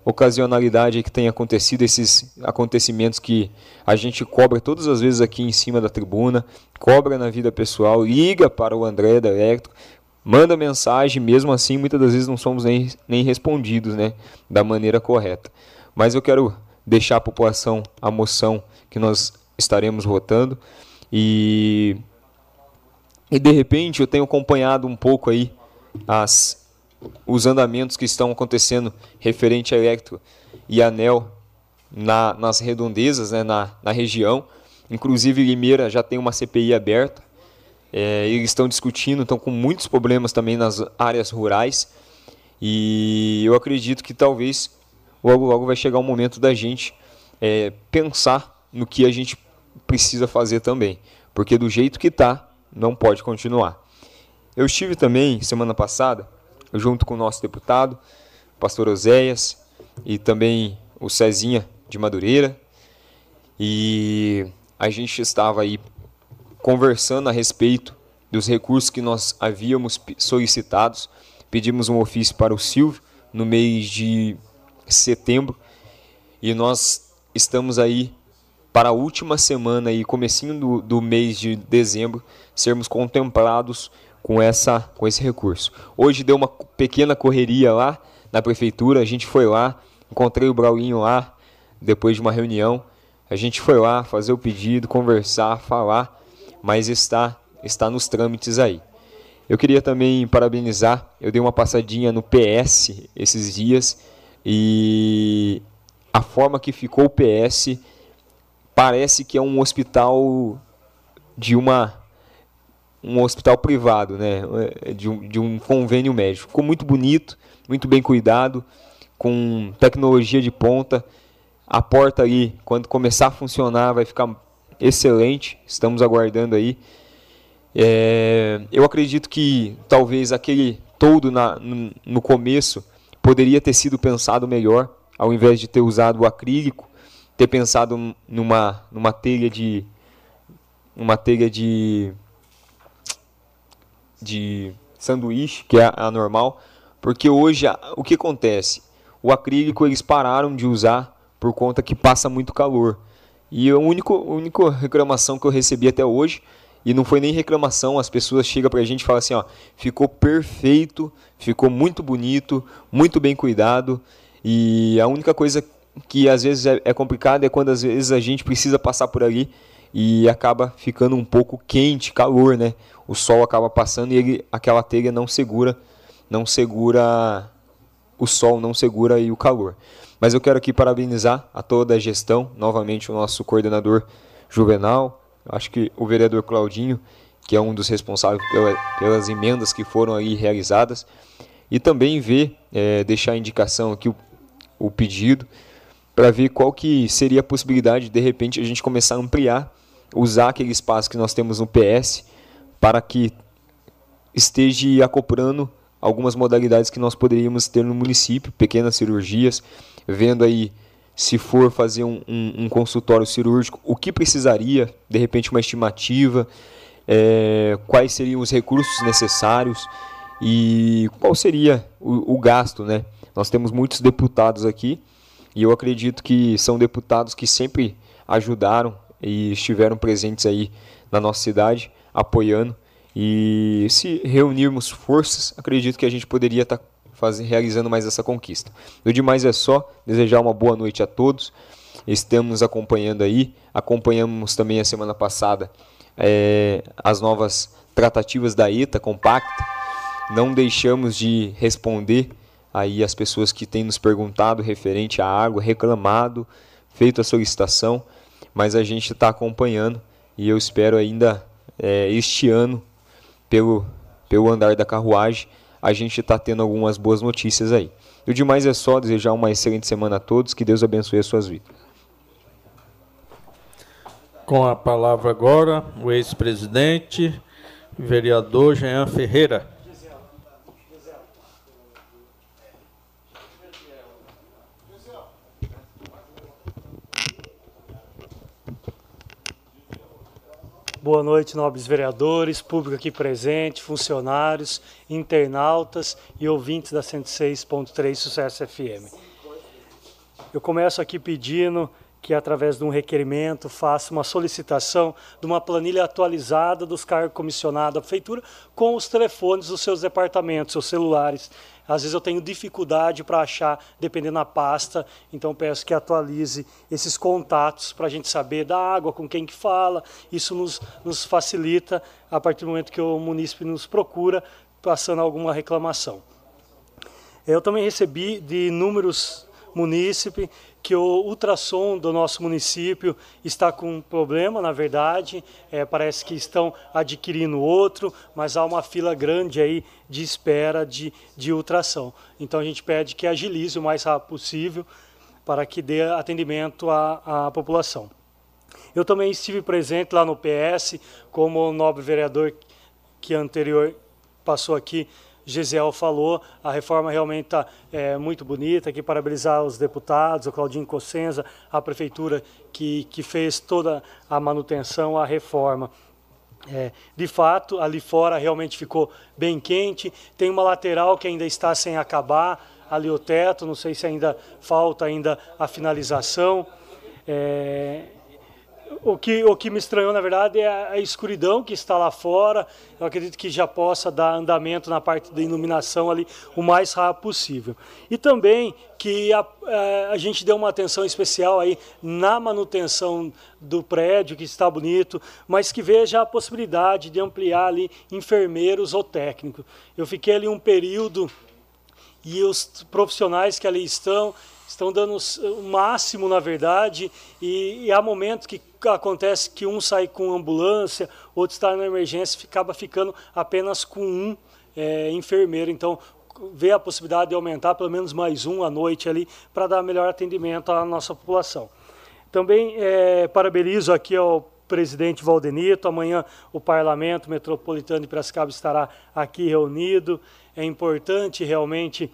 ocasionalidade que tem acontecido, esses acontecimentos que a gente cobra todas as vezes aqui em cima da tribuna, cobra na vida pessoal, liga para o André da Electro, manda mensagem, mesmo assim muitas das vezes não somos nem, nem respondidos né, da maneira correta. Mas eu quero deixar a população a moção que nós estaremos votando e, e de repente eu tenho acompanhado um pouco aí as os andamentos que estão acontecendo referente a Electro e Anel na, nas redondezas, né, na, na região. Inclusive, Limeira já tem uma CPI aberta. É, eles estão discutindo, estão com muitos problemas também nas áreas rurais. E eu acredito que talvez logo logo vai chegar o momento da gente é, pensar no que a gente precisa fazer também. Porque do jeito que está, não pode continuar. Eu estive também, semana passada, junto com o nosso deputado, pastor Oséias, e também o Cezinha de Madureira. e a gente estava aí conversando a respeito dos recursos que nós havíamos solicitados. Pedimos um ofício para o Silvio no mês de setembro e nós estamos aí para a última semana e comecinho do, do mês de dezembro sermos contemplados com essa com esse recurso. Hoje deu uma pequena correria lá na prefeitura, a gente foi lá, encontrei o Braulinho lá depois de uma reunião. A gente foi lá fazer o pedido, conversar, falar, mas está está nos trâmites aí. Eu queria também parabenizar, eu dei uma passadinha no PS esses dias e a forma que ficou o PS parece que é um hospital de uma um hospital privado, né, de um, de um convênio médico. Ficou muito bonito, muito bem cuidado, com tecnologia de ponta. A porta aí, quando começar a funcionar, vai ficar excelente. Estamos aguardando aí. É, eu acredito que talvez aquele todo na, no, no começo poderia ter sido pensado melhor, ao invés de ter usado o acrílico, ter pensado numa, numa telha de uma telha de de sanduíche, que é a normal, porque hoje o que acontece? O acrílico eles pararam de usar por conta que passa muito calor. E a única, única reclamação que eu recebi até hoje, e não foi nem reclamação, as pessoas chegam para a gente e falam assim, ó, ficou perfeito, ficou muito bonito, muito bem cuidado, e a única coisa que às vezes é, é complicada é quando às vezes a gente precisa passar por ali e acaba ficando um pouco quente, calor, né? O sol acaba passando e ele, aquela telha não segura, não segura o sol, não segura aí o calor. Mas eu quero aqui parabenizar a toda a gestão, novamente o nosso coordenador Juvenal, acho que o vereador Claudinho, que é um dos responsáveis pela, pelas emendas que foram aí realizadas, e também ver, é, deixar a indicação aqui o, o pedido para ver qual que seria a possibilidade de, de repente a gente começar a ampliar, usar aquele espaço que nós temos no PS para que esteja acoplando algumas modalidades que nós poderíamos ter no município, pequenas cirurgias, vendo aí se for fazer um, um, um consultório cirúrgico, o que precisaria, de repente uma estimativa, é, quais seriam os recursos necessários e qual seria o, o gasto, né? Nós temos muitos deputados aqui e eu acredito que são deputados que sempre ajudaram e estiveram presentes aí na nossa cidade, apoiando. E se reunirmos forças, acredito que a gente poderia estar tá realizando mais essa conquista. O demais é só desejar uma boa noite a todos. Estamos acompanhando aí, acompanhamos também a semana passada é, as novas tratativas da ETA compacta. Não deixamos de responder aí as pessoas que têm nos perguntado referente à água, reclamado, feito a solicitação, mas a gente está acompanhando e eu espero ainda é, este ano, pelo, pelo andar da carruagem, a gente está tendo algumas boas notícias aí. E o demais é só desejar uma excelente semana a todos, que Deus abençoe as suas vidas. Com a palavra agora, o ex-presidente, vereador Jean Ferreira. Boa noite, nobres vereadores, público aqui presente, funcionários, internautas e ouvintes da 106.3 Sucesso FM. Eu começo aqui pedindo que, através de um requerimento, faça uma solicitação de uma planilha atualizada dos cargos comissionados da Prefeitura com os telefones dos seus departamentos, seus celulares. Às vezes eu tenho dificuldade para achar, dependendo da pasta, então peço que atualize esses contatos para a gente saber da água, com quem que fala. Isso nos, nos facilita a partir do momento que o munícipe nos procura, passando alguma reclamação. Eu também recebi de inúmeros munícipes que o ultrassom do nosso município está com um problema, na verdade, é, parece que estão adquirindo outro, mas há uma fila grande aí de espera de, de ultrassom. Então a gente pede que agilize o mais rápido possível para que dê atendimento à, à população. Eu também estive presente lá no PS, como o nobre vereador que anterior passou aqui Gisel falou, a reforma realmente está é, muito bonita. Aqui parabenizar os deputados, o Claudinho Cossenza, a prefeitura que, que fez toda a manutenção, a reforma. É, de fato, ali fora realmente ficou bem quente. Tem uma lateral que ainda está sem acabar, ali o teto, não sei se ainda falta ainda a finalização. É, o que, o que me estranhou, na verdade, é a, escuridão que está lá fora. Eu acredito que já possa dar andamento na parte da iluminação ali o mais rápido possível. E também que a, a, a gente deu uma atenção especial aí na manutenção do prédio, que está bonito, mas que veja a possibilidade de ampliar ali enfermeiros ou técnicos. Eu fiquei ali um período e os profissionais que ali estão estão dando o máximo, na verdade, e, e há momentos que acontece que um sai com ambulância, outro está na emergência, acaba ficando apenas com um é, enfermeiro. Então, vê a possibilidade de aumentar pelo menos mais um à noite ali para dar melhor atendimento à nossa população. Também é, parabenizo aqui ao presidente Valdenito. Amanhã o Parlamento Metropolitano de Piracicaba estará aqui reunido. É importante realmente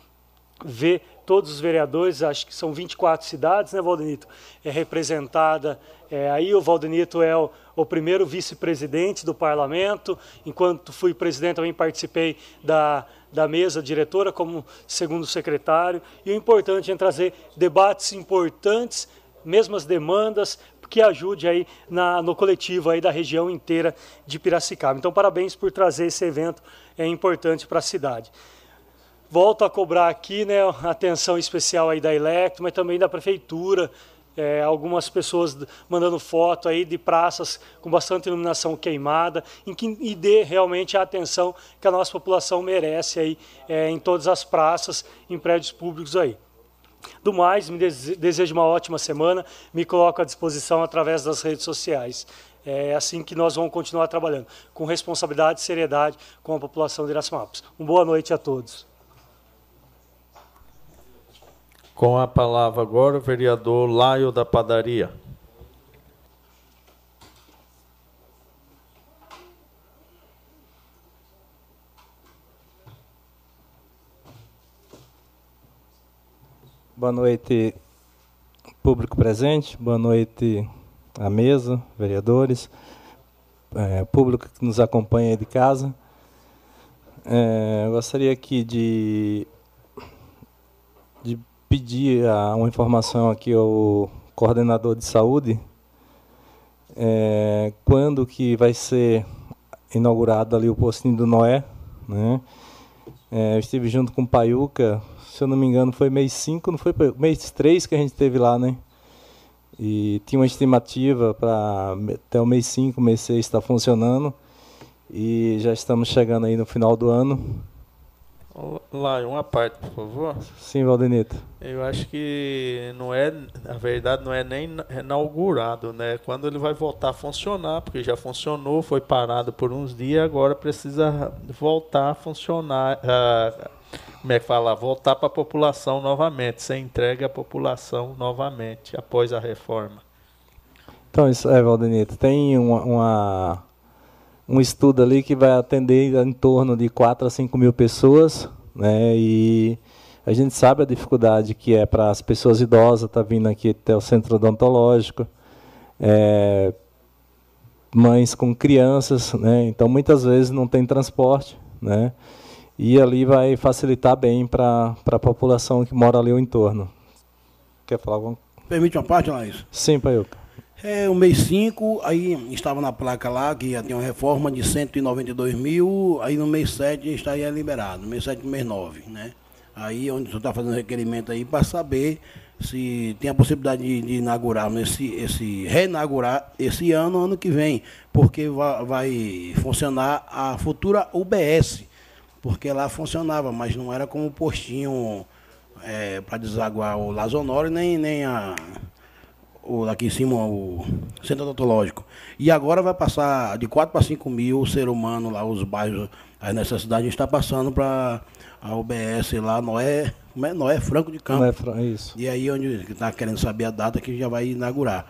ver todos os vereadores, acho que são 24 cidades, né, Valdenito? É representada. É, aí o Valdenito é o, o primeiro vice-presidente do parlamento. Enquanto fui presidente, também participei da, da mesa diretora como segundo secretário. E o importante é trazer debates importantes, mesmas demandas, que ajude aí na, no coletivo aí da região inteira de Piracicaba. Então, parabéns por trazer esse evento é importante para a cidade. Volto a cobrar aqui né, atenção especial aí da Electro, mas também da Prefeitura, é, algumas pessoas mandando foto aí de praças com bastante iluminação queimada, em que e dê realmente a atenção que a nossa população merece aí é, em todas as praças, em prédios públicos aí. Do mais, me desejo uma ótima semana, me coloco à disposição através das redes sociais. É assim que nós vamos continuar trabalhando, com responsabilidade e seriedade com a população de Iracemápolis. Uma boa noite a todos. Com a palavra agora o vereador Laio da Padaria. Boa noite, público presente, boa noite à mesa, vereadores, é, público que nos acompanha de casa. É, gostaria aqui de pedir uma informação aqui ao coordenador de saúde, é, quando que vai ser inaugurado ali o postinho do Noé, né? É, eu estive junto com o Paiuca, se eu não me engano foi mês 5, não foi mês 3 que a gente teve lá, né? E tinha uma estimativa para até o mês 5, mês 6 está funcionando. E já estamos chegando aí no final do ano. Lá, uma parte, por favor. Sim, Valdenito. Eu acho que não é, na verdade, não é nem inaugurado, né? Quando ele vai voltar a funcionar, porque já funcionou, foi parado por uns dias, agora precisa voltar a funcionar. Como é que fala? Voltar para a população novamente, ser entregue à população novamente após a reforma. Então, isso é, Valdenito. Tem uma, uma um estudo ali que vai atender em torno de 4 a 5 mil pessoas, né? E a gente sabe a dificuldade que é para as pessoas idosas estar tá vindo aqui até o centro odontológico, é, mães com crianças, né? Então muitas vezes não tem transporte, né? E ali vai facilitar bem para a população que mora ali ao entorno. Quer falar alguma Permite uma parte, Laís? Sim, Paiuca. É, o mês 5, aí estava na placa lá que ia ter uma reforma de 192 mil, aí no mês 7 estaria liberado, no mês 7 e mês 9, né? Aí onde você está fazendo requerimento aí para saber se tem a possibilidade de, de inaugurar esse, esse reinaugurar esse ano, ano que vem, porque vai, vai funcionar a futura UBS, porque lá funcionava, mas não era como postinho é, para desaguar o Lazonório nem, nem a o, aqui em cima, o centro odontológico. E agora vai passar de 4 para 5 mil o ser humano lá, os bairros, as necessidades, está passando para a UBS lá, Noé, como é? Noé Franco de Campo. Noé, isso. E aí onde está querendo saber a data que já vai inaugurar.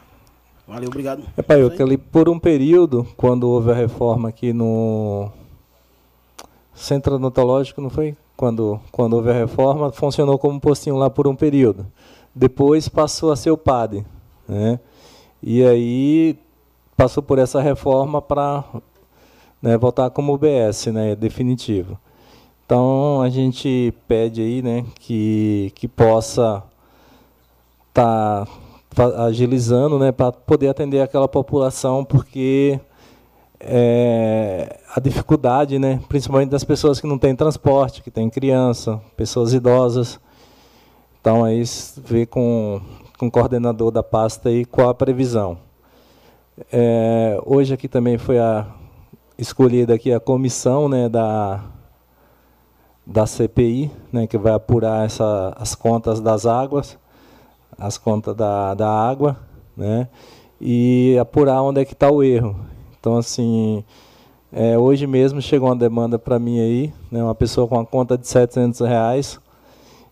Valeu, obrigado. É, pai, eu ali por um período, quando houve a reforma aqui no centro odontológico, não foi? Quando, quando houve a reforma, funcionou como postinho lá por um período. Depois passou a ser o PAD. Né? E aí passou por essa reforma para né, voltar como UBS, né, definitivo. Então a gente pede aí, né, que, que possa estar tá agilizando, né, para poder atender aquela população, porque é, a dificuldade, né, principalmente das pessoas que não têm transporte, que têm criança, pessoas idosas. Então aí ver com, com o coordenador da pasta aí qual a previsão. É, hoje aqui também foi a escolhida aqui a comissão, né, da da CPI, né, que vai apurar essa, as contas das águas, as contas da, da água, né, e apurar onde é que está o erro. Então, assim, é, hoje mesmo chegou uma demanda para mim aí, né, uma pessoa com uma conta de 700 reais,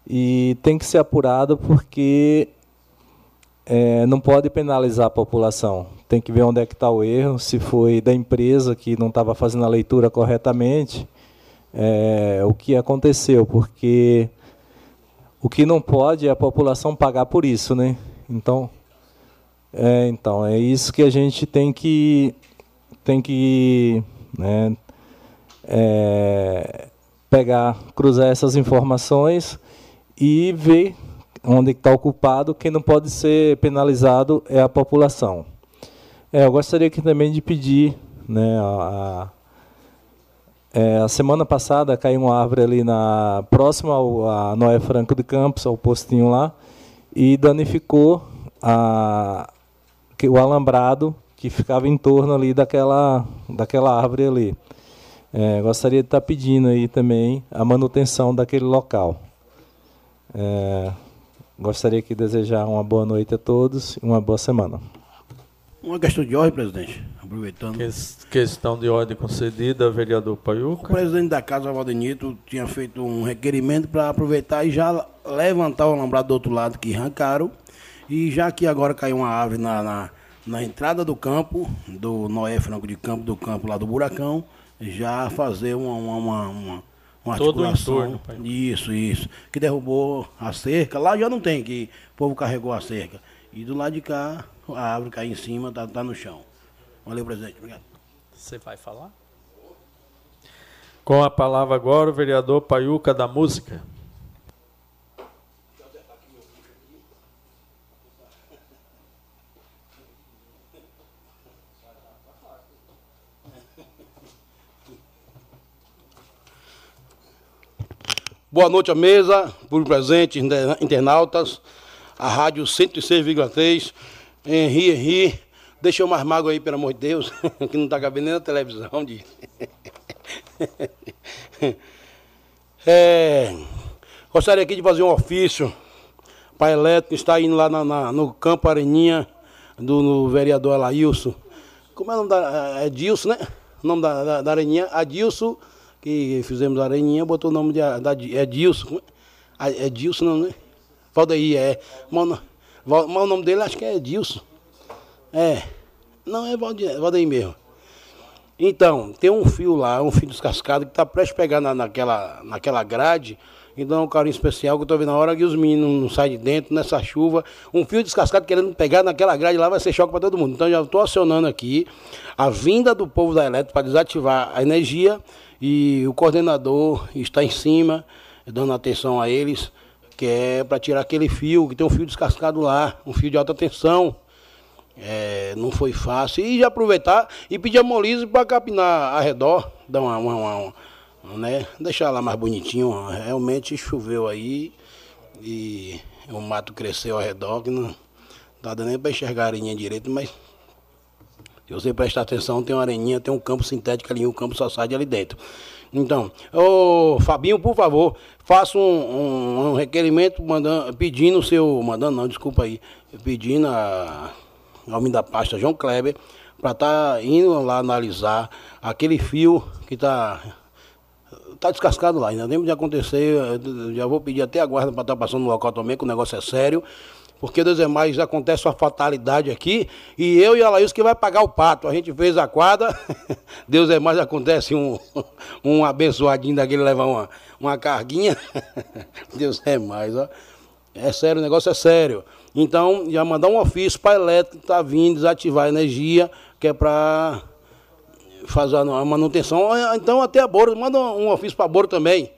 e tem que ser apurado porque é, não pode penalizar a população. Tem que ver onde é que está o erro, se foi da empresa que não estava fazendo a leitura corretamente, é, o que aconteceu, porque o que não pode é a população pagar por isso, né? Então, é, então é isso que a gente tem que tem que né, é, pegar, cruzar essas informações e ver onde está ocupado. Quem não pode ser penalizado é a população. É, eu gostaria aqui também de pedir né, a, é, a semana passada caiu uma árvore ali na próxima ao, a Noé Franco de Campos, ao postinho lá, e danificou a, o alambrado que ficava em torno ali daquela, daquela árvore ali. É, gostaria de estar pedindo aí também a manutenção daquele local. É, gostaria de desejar uma boa noite a todos e uma boa semana. Uma questão de ordem, presidente, aproveitando. Que, questão de ordem concedida, vereador Paiuca. O presidente da casa, Valdenito, tinha feito um requerimento para aproveitar e já levantar o alambrado do outro lado que arrancaram. E já que agora caiu uma árvore na, na, na entrada do campo, do Noé Franco de Campo, do campo lá do Buracão, já fazer uma, uma, uma, uma, uma Todo articulação. Entorno, pai. Isso, isso. Que derrubou a cerca. Lá já não tem, que o povo carregou a cerca. E do lado de cá, a árvore cai em cima, está tá no chão. Valeu, presidente. Obrigado. Você vai falar? Com a palavra agora o vereador Paiuca da Música. Boa noite à mesa, por presente, internautas, a rádio 106,3 Henri, Henri, deixa eu mais mago aí, pelo amor de Deus, que não está cabendo nem na televisão. De... é, gostaria aqui de fazer um ofício para a elétrica que está indo lá na, na, no campo Areninha do vereador Alailson. Como é o nome da. É Dilson, né? O nome da, da, da Areninha, Adilson, que fizemos a Areninha, botou o nome de da, é Dilson. É Dilson, não, né? Valdeir, é. Mas o nome dele acho que é Edilson. É. Não, é Valdeir mesmo. Então, tem um fio lá, um fio descascado, que está prestes a pegar na, naquela, naquela grade. Então é um carinho especial que eu estou vendo na hora que os meninos não saem de dentro, nessa chuva. Um fio descascado querendo pegar naquela grade lá vai ser choque para todo mundo. Então já estou acionando aqui a vinda do povo da elétrica para desativar a energia e o coordenador está em cima, dando atenção a eles que é para tirar aquele fio, que tem um fio descascado lá, um fio de alta tensão. É, não foi fácil. E já aproveitar e pedir a Molise para capinar ao redor, dar uma, uma, uma, uma, né? deixar lá mais bonitinho. Realmente choveu aí e o mato cresceu ao redor, que não dá nem para enxergar a areninha direito, mas se você prestar atenção, tem uma areninha, tem um campo sintético ali, o campo só sai de ali dentro. Então, ô Fabinho, por favor, faça um, um, um requerimento mandando, pedindo o seu. Mandando não, desculpa aí. Pedindo a, ao homem da pasta João Kleber para estar tá indo lá analisar aquele fio que está tá descascado lá, ainda lembro de acontecer, já vou pedir até a guarda para estar tá passando no local também, que o negócio é sério, porque Deus é mais, acontece uma fatalidade aqui, e eu e a Laís que vai pagar o pato. A gente fez a quadra, Deus é mais, acontece um, um abençoadinho daquele levar uma, uma carguinha. Deus é mais, ó. É sério, o negócio é sério. Então, já mandar um ofício para a elétrica tá vindo desativar a energia, que é para fazer a manutenção. Então, até a Boro, manda um ofício para a Boro também.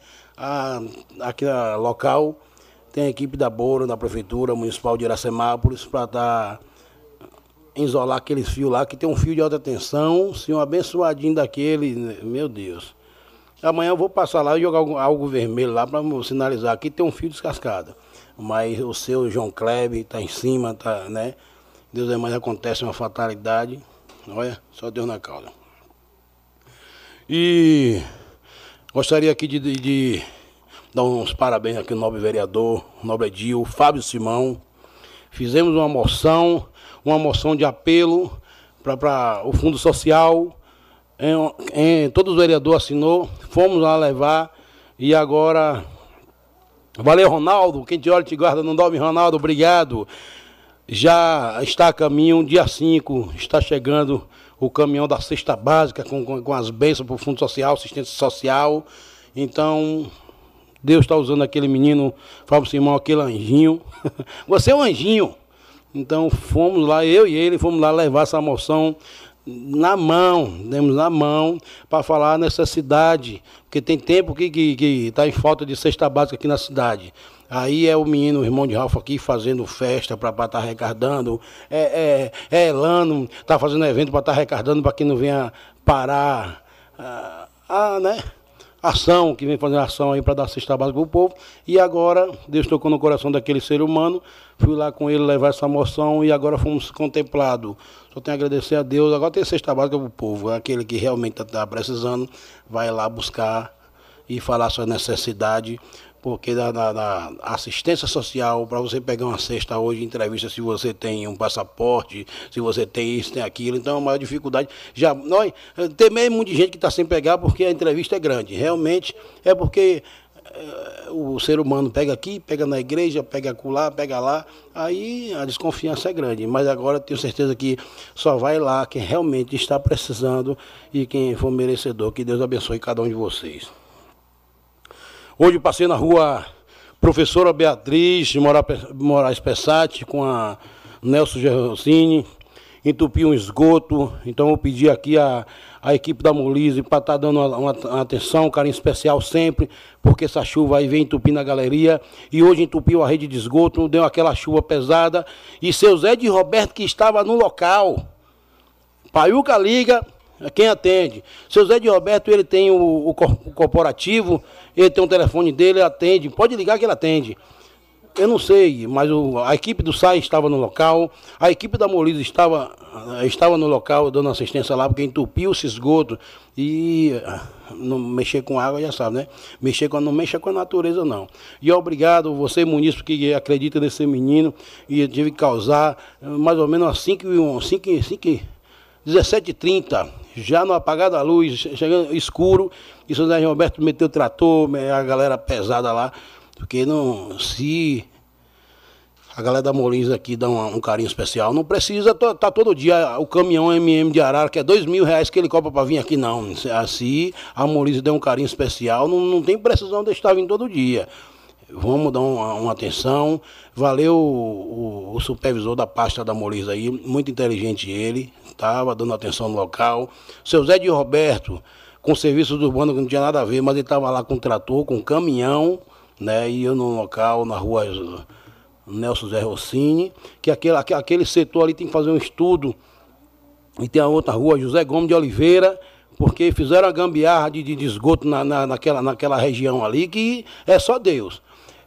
Aqui na local tem a equipe da Boro, da Prefeitura Municipal de Iracemápolis, para estar. Tá isolar aqueles fios lá, que tem um fio de alta tensão, se um abençoadinho daquele, meu Deus. Amanhã eu vou passar lá e jogar algo, vermelho lá para sinalizar. Aqui tem um fio descascado. Mas o seu João Kleber está em cima, tá, né? Deus é mais acontece uma fatalidade. Olha, só Deus na causa. E gostaria aqui de, de dar uns parabéns aqui ao nobre vereador, nobre Edil, Fábio Simão. Fizemos uma moção, uma moção de apelo para o Fundo Social. Em, em, todos os vereadores assinou, fomos lá levar e agora Valeu, Ronaldo. Quem te olha te guarda, não dorme, Ronaldo. Obrigado. Já está a caminho, dia 5, está chegando o caminhão da cesta básica com, com, com as bênçãos para o Fundo Social, assistência social. Então, Deus está usando aquele menino, Fábio Simão, aquele anjinho. Você é um anjinho. Então, fomos lá, eu e ele, fomos lá levar essa moção na mão, demos na mão para falar a necessidade, porque tem tempo que está que, que tá em falta de cesta básica aqui na cidade. Aí é o menino, o irmão de Ralfa aqui fazendo festa para estar tá arrecadando. É, é, é Elano, está fazendo evento para estar tá arrecadando para que não venha parar. Ah, ah, né? Ação, que vem fazendo ação aí para dar cesta básica para o povo. E agora, Deus tocou no coração daquele ser humano, fui lá com ele levar essa moção e agora fomos contemplados. Só tenho a agradecer a Deus. Agora tem cesta básica para o povo. Aquele que realmente está precisando, vai lá buscar e falar sua necessidade porque da, assistência social, para você pegar uma cesta hoje, entrevista se você tem um passaporte, se você tem isso, tem aquilo, então é a maior dificuldade. Já, nós, tem meio muita gente que está sem pegar porque a entrevista é grande. Realmente é porque é, o ser humano pega aqui, pega na igreja, pega acolá, pega lá, aí a desconfiança é grande. Mas agora tenho certeza que só vai lá quem realmente está precisando e quem for merecedor. Que Deus abençoe cada um de vocês. Hoje passei na rua Professora Beatriz Moraes Pessati com a Nelson Gerrocini, entupi um esgoto, então eu pedi aqui a, a equipe da Molise para estar tá dando uma, uma, atenção, um carinho especial sempre, porque essa chuva aí vem entupindo a galeria, e hoje entupiu a rede de esgoto, deu aquela chuva pesada, e seu Zé de Roberto que estava no local, Paiuca liga, quem atende? Seu Zé de Roberto, ele tem o, o corporativo, ele tem o telefone dele, atende. Pode ligar que ele atende. Eu não sei, mas o, a equipe do SAI estava no local, a equipe da Molise estava, estava no local dando assistência lá, porque entupiu esse esgoto e ah, não mexer com água, já sabe, né? Mexer com, não mexa com a natureza, não. E obrigado, você, munícipe, que acredita nesse menino, e tive que causar mais ou menos 5 17h30, já no apagar da luz, chegando escuro, e São José Roberto meteu o trator, a galera pesada lá, porque não, se a galera da Molins aqui dá um, um, carinho especial, não precisa tá todo dia o caminhão MM de Arara, que é dois mil reais que ele cobra para vir aqui, não. Assim, a Molins deu um carinho especial, não, não tem precisão de estar vindo todo dia. Vamos dar uma, uma atenção. Valeu o, o, o, supervisor da pasta da Molins aí, muito inteligente ele, estava dando atenção no local. Seu Zé de Roberto, com serviço do urbano que não tinha nada a ver, mas ele estava lá com trator, com caminhão, né? E eu no local, na rua Nelson Zé Rossini, que aquele, aquele setor ali tem que fazer um estudo. E tem a outra rua, José Gomes de Oliveira, porque fizeram a gambiarra de, de esgoto na, na, naquela, naquela região ali, que é só Deus.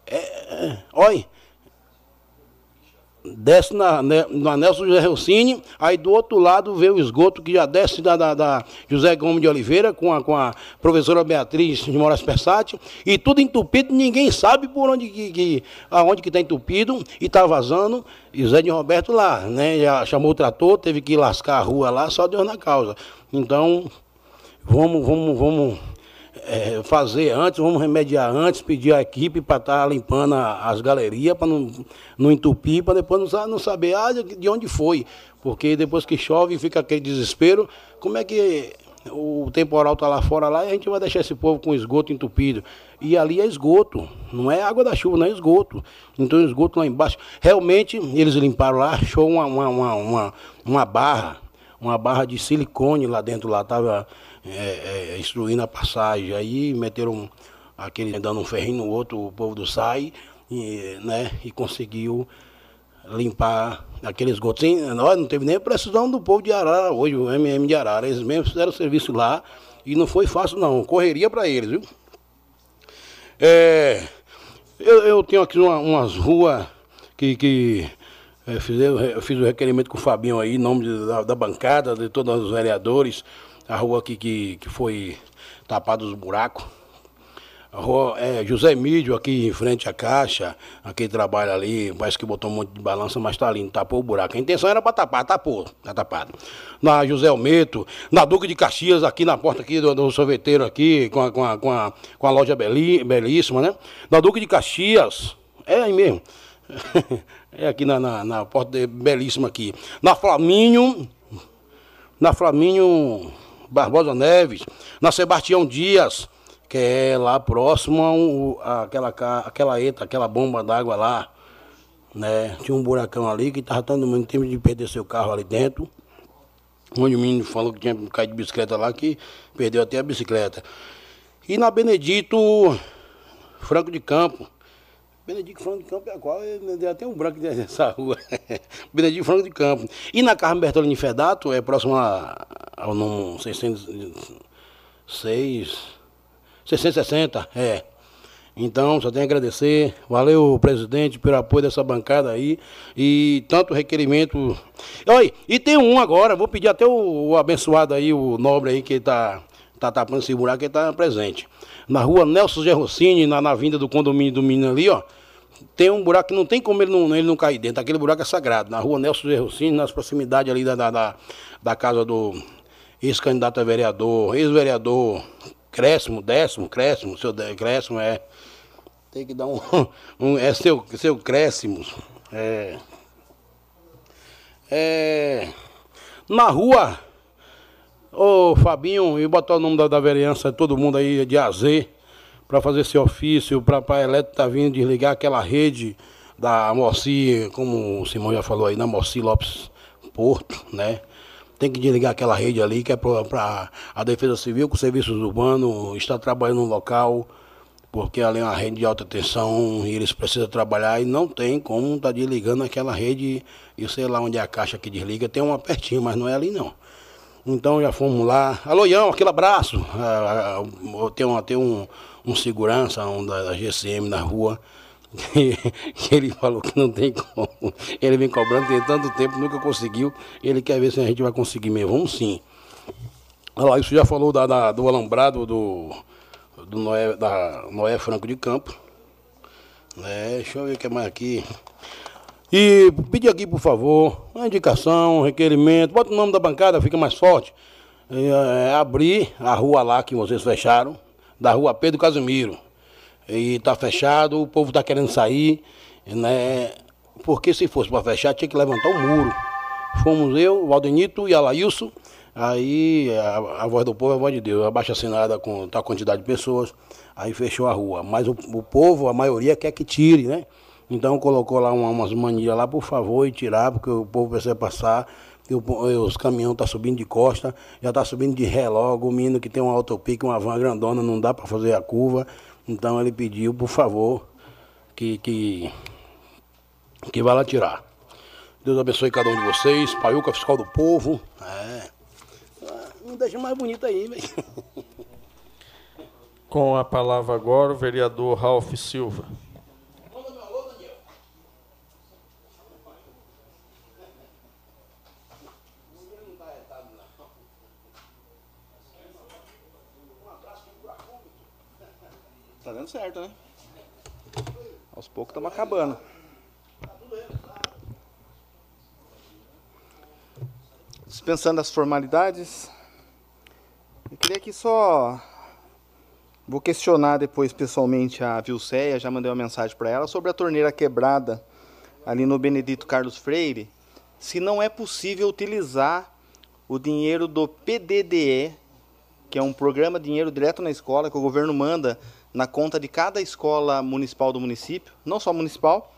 É, é, olha, desce na, na Nelson José Rossini, aí do outro lado vê o esgoto que já desce da, da, da, José Gomes de Oliveira com a, com a professora Beatriz de Moraes Persati, e tudo entupido, ninguém sabe por onde que, que aonde que está entupido e está vazando, e Zé de Roberto lá, né? Já chamou o trator, teve que lascar a rua lá, só Deus na causa. Então, vamos, vamos, vamos é, fazer antes, vamos remediar antes, pedir a equipe para estar tá limpando a, as galerias, para não, não entupir, para depois não, não saber ah, de onde foi. Porque depois que chove fica aquele desespero, como é que o temporal está lá fora lá e a gente vai deixar esse povo com esgoto entupido. E ali é esgoto, não é água da chuva, não é esgoto. Então esgoto lá embaixo. Realmente eles limparam lá, achou uma, uma, uma, uma barra, uma barra de silicone lá dentro, lá estava é, é, instruindo a passagem. Aí meteram aquele dando um ferrinho no outro, o povo do SAI, e, né, e conseguiu limpar aquele esgoto. Nós não teve nem precisão do povo de Arara hoje, o MM de Arara. Eles mesmos fizeram serviço lá e não foi fácil não, correria para eles, viu? É, eu, eu tenho aqui uma, umas ruas que, que é, fiz, eu fiz o requerimento com o Fabinho aí, em nome da, da, bancada, de todos os vereadores, a rua aqui que, que foi tapada os buracos. A rua, é, José Mídio aqui em frente à caixa, aquele trabalha ali, parece que botou um monte de balança, mas tá lindo, tapou o buraco. A intenção era para tapar, tapou, tá tapado. Na José Almeto, na Duque de Caxias, aqui na porta aqui do, do sorveteiro aqui, com a, com a, com a, com a loja beli, belíssima, né? Na Duque de Caxias, é aí mesmo. é aqui na, na, na porta de, belíssima aqui. Na Flamínio, na Flamínio Barbosa Neves, na Sebastião Dias, que é lá próximo àquela, aquela eta, aquela bomba d'água lá. Né? Tinha um buracão ali que estava todo mundo tempo de perder seu carro ali dentro. Onde o menino falou que tinha caído de bicicleta lá, que perdeu até a bicicleta. E na Benedito Franco de Campo. Benedito Franco de Campo é qual? Deu até um branco nessa rua. Benedito Franco de Campo. E na Carmen Bertolini Fedato, é próximo ao número 606. 660, é. Então, só tenho a agradecer. Valeu, presidente, pelo apoio dessa bancada aí. E tanto requerimento. Oi, e tem um agora, vou pedir até o, o abençoado aí, o nobre aí, que está tá tapando esse buraco, que está presente. Na rua Nelson Gerrocini, na, na vinda do condomínio do menino ali, ó. Tem um buraco que não tem como ele não, ele não cair dentro. Aquele buraco é sagrado. Na rua Nelson Gerrocini, nas proximidades ali da, da, da, casa do ex-candidato a vereador, ex-vereador Crescimo, décimo, crescimo, seu crescimo é. Tem que dar um. um é seu, seu crescimo. É. É. Na rua, ô Fabinho, e botar o nome da, da vereança, todo mundo aí de AZ, para fazer esse ofício, para a Eletro tá vindo desligar aquela rede da Moci, como o Simão já falou aí, na Moci Lopes Porto, né? tem que desligar aquela rede ali, que é para a Defesa Civil, com os serviços urbanos, está trabalhando no local, porque ali é uma rede de alta tensão e eles precisam trabalhar e não tem como estar tá desligando aquela rede, e sei lá onde é a caixa que desliga, tem uma pertinho, mas não é ali não. Então já fomos lá. Alô, Ião, aquele abraço. Ah, ah, tem, um, tem um, um segurança um da, da GCM na rua que ele falou que não tem como. Ele vem cobrando, tem tanto tempo, nunca conseguiu. Ele quer ver se a gente vai conseguir mesmo. Vamos sim. Olha lá, isso já falou da, da, do alambrado do, do Noé, da Noé Franco de Campo. É, deixa eu ver o que mais aqui. E pedir aqui, por favor, uma indicação, um requerimento, bota o nome da bancada, fica mais forte. É, é, abrir a rua lá que vocês fecharam, da rua Pedro Casimiro e está fechado, o povo está querendo sair, né? Porque se fosse para fechar, tinha que levantar o muro. Fomos eu, o Valdenito e a aí a, a, voz do povo é a voz de Deus, abaixa assinada com tal quantidade de pessoas, aí fechou a rua. Mas o, o povo, a maioria quer que tire, né? Então colocou lá uma, umas manias lá, por favor, e tirar, porque o povo precisa passar. E o, os caminhões tá subindo de costa, já está subindo de ré logo, o menino que tem uma autopique, uma van grandona, não dá para fazer a curva. Então ele pediu, por favor, que, que, que vá lá tirar. Deus abençoe cada um de vocês. Paiuca Fiscal do Povo. É. Não deixa mais bonito aí, velho. Com a palavra agora o vereador Ralph Silva. Dando certo, né? Aos poucos estamos acabando. Dispensando as formalidades, eu queria aqui só Vou questionar depois pessoalmente a Vilceia, já mandei uma mensagem para ela, sobre a torneira quebrada ali no Benedito Carlos Freire, se não é possível utilizar o dinheiro do PDDE, que é um programa Dinheiro Direto na Escola, que o governo manda na conta de cada escola municipal do município, não só municipal,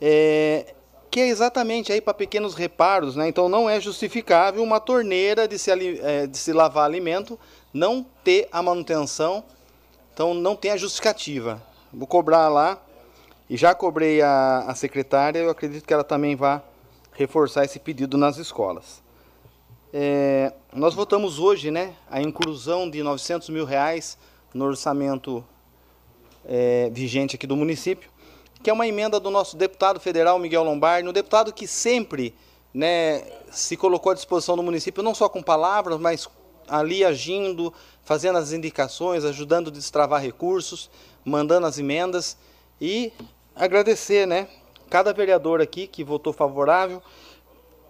é, que é exatamente aí para pequenos reparos, né? Então não é justificável uma torneira de se, é, de se lavar alimento não ter a manutenção, então não tem a justificativa. Vou cobrar lá e já cobrei a, a secretária, eu acredito que ela também vai reforçar esse pedido nas escolas. É, nós votamos hoje né, a inclusão de 900 mil reais no orçamento é, vigente aqui do município que é uma emenda do nosso deputado federal Miguel Lombardi, um deputado que sempre né, se colocou à disposição do município, não só com palavras, mas ali agindo, fazendo as indicações, ajudando a destravar recursos, mandando as emendas e agradecer, né, cada vereador aqui que votou favorável,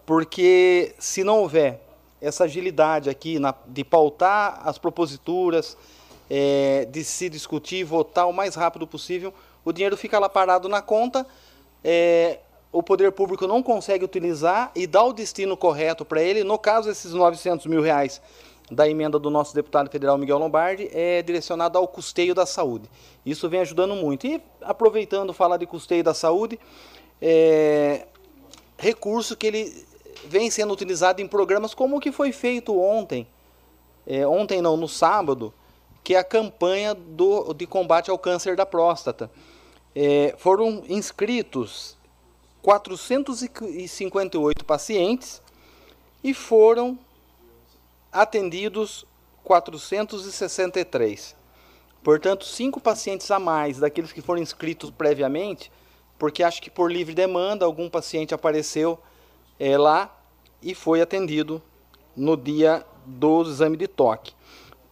porque se não houver essa agilidade aqui na, de pautar as proposituras, é, de se discutir votar o mais rápido possível, o dinheiro fica lá parado na conta, é, o poder público não consegue utilizar e dá o destino correto para ele. No caso, esses 900 mil reais da emenda do nosso deputado federal Miguel Lombardi é direcionado ao custeio da saúde. Isso vem ajudando muito. E aproveitando falar de custeio da saúde, é, recurso que ele vem sendo utilizado em programas como o que foi feito ontem, é, ontem não, no sábado, que é a campanha do, de combate ao câncer da próstata é, foram inscritos 458 pacientes e foram atendidos 463. Portanto, cinco pacientes a mais daqueles que foram inscritos previamente, porque acho que por livre demanda algum paciente apareceu é, lá e foi atendido no dia do exame de toque,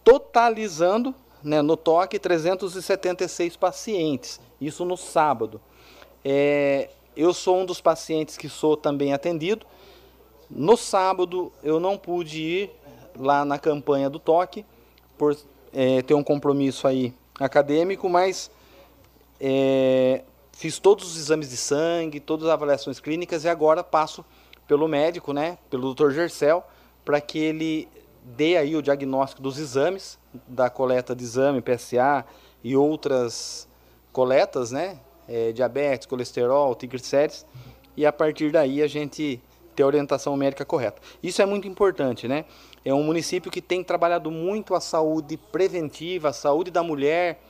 totalizando né, no toque 376 pacientes isso no sábado. É, eu sou um dos pacientes que sou também atendido. No sábado eu não pude ir lá na campanha do toque por é, ter um compromisso aí acadêmico, mas é, fiz todos os exames de sangue, todas as avaliações clínicas e agora passo pelo médico, né, pelo Dr. Gercel, para que ele dê aí o diagnóstico dos exames, da coleta de exame, PSA e outras coletas, né? É, diabetes, colesterol, triglicérides, e a partir daí a gente ter a orientação médica correta. Isso é muito importante, né? É um município que tem trabalhado muito a saúde preventiva, a saúde da mulher.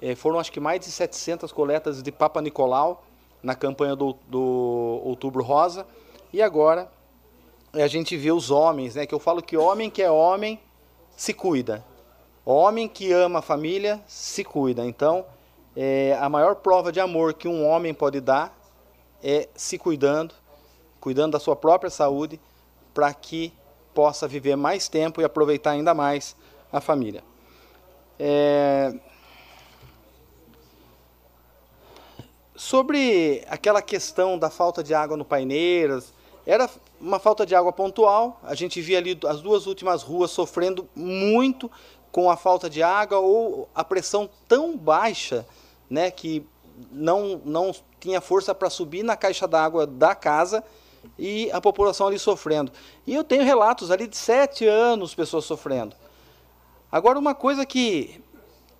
É, foram acho que mais de 700 coletas de Papa Nicolau na campanha do, do Outubro Rosa. E agora a gente vê os homens, né? Que eu falo que homem que é homem se cuida. Homem que ama a família se cuida. Então, é, a maior prova de amor que um homem pode dar é se cuidando, cuidando da sua própria saúde, para que possa viver mais tempo e aproveitar ainda mais a família. É... Sobre aquela questão da falta de água no Paineiras, era uma falta de água pontual. A gente via ali as duas últimas ruas sofrendo muito com a falta de água ou a pressão tão baixa né, que não, não tinha força para subir na caixa d'água da casa e a população ali sofrendo. E eu tenho relatos ali de sete anos pessoas sofrendo. Agora, uma coisa que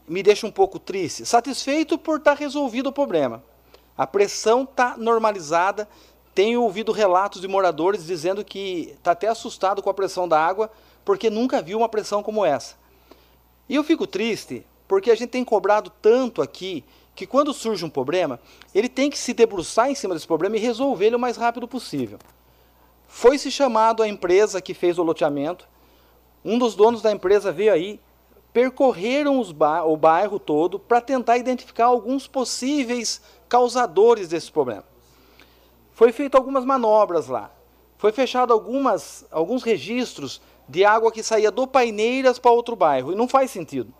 me deixa um pouco triste, satisfeito por estar tá resolvido o problema. A pressão está normalizada. Tenho ouvido relatos de moradores dizendo que está até assustado com a pressão da água, porque nunca viu uma pressão como essa. E eu fico triste porque a gente tem cobrado tanto aqui que quando surge um problema, ele tem que se debruçar em cima desse problema e resolver ele o mais rápido possível. Foi-se chamado a empresa que fez o loteamento, um dos donos da empresa veio aí, percorreram o bairro todo para tentar identificar alguns possíveis causadores desse problema. Foi feito algumas manobras lá. Foi fechado algumas, alguns registros de água que saía do Paineiras para outro bairro. E não faz sentido.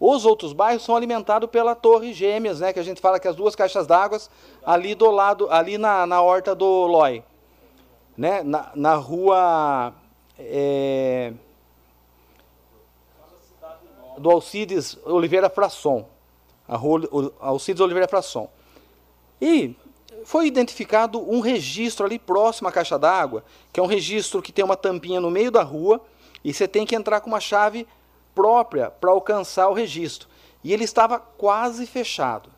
Os outros bairros são alimentados pela Torre Gêmeas, né, que a gente fala que as duas caixas d'água ali do lado, ali na, na horta do Loi, né, na, na rua é, do Alcides Oliveira Frasson. A rua Alcides Oliveira Frasson. E foi identificado um registro ali próximo à caixa d'água, que é um registro que tem uma tampinha no meio da rua e você tem que entrar com uma chave própria para alcançar o registro. E ele estava quase fechado.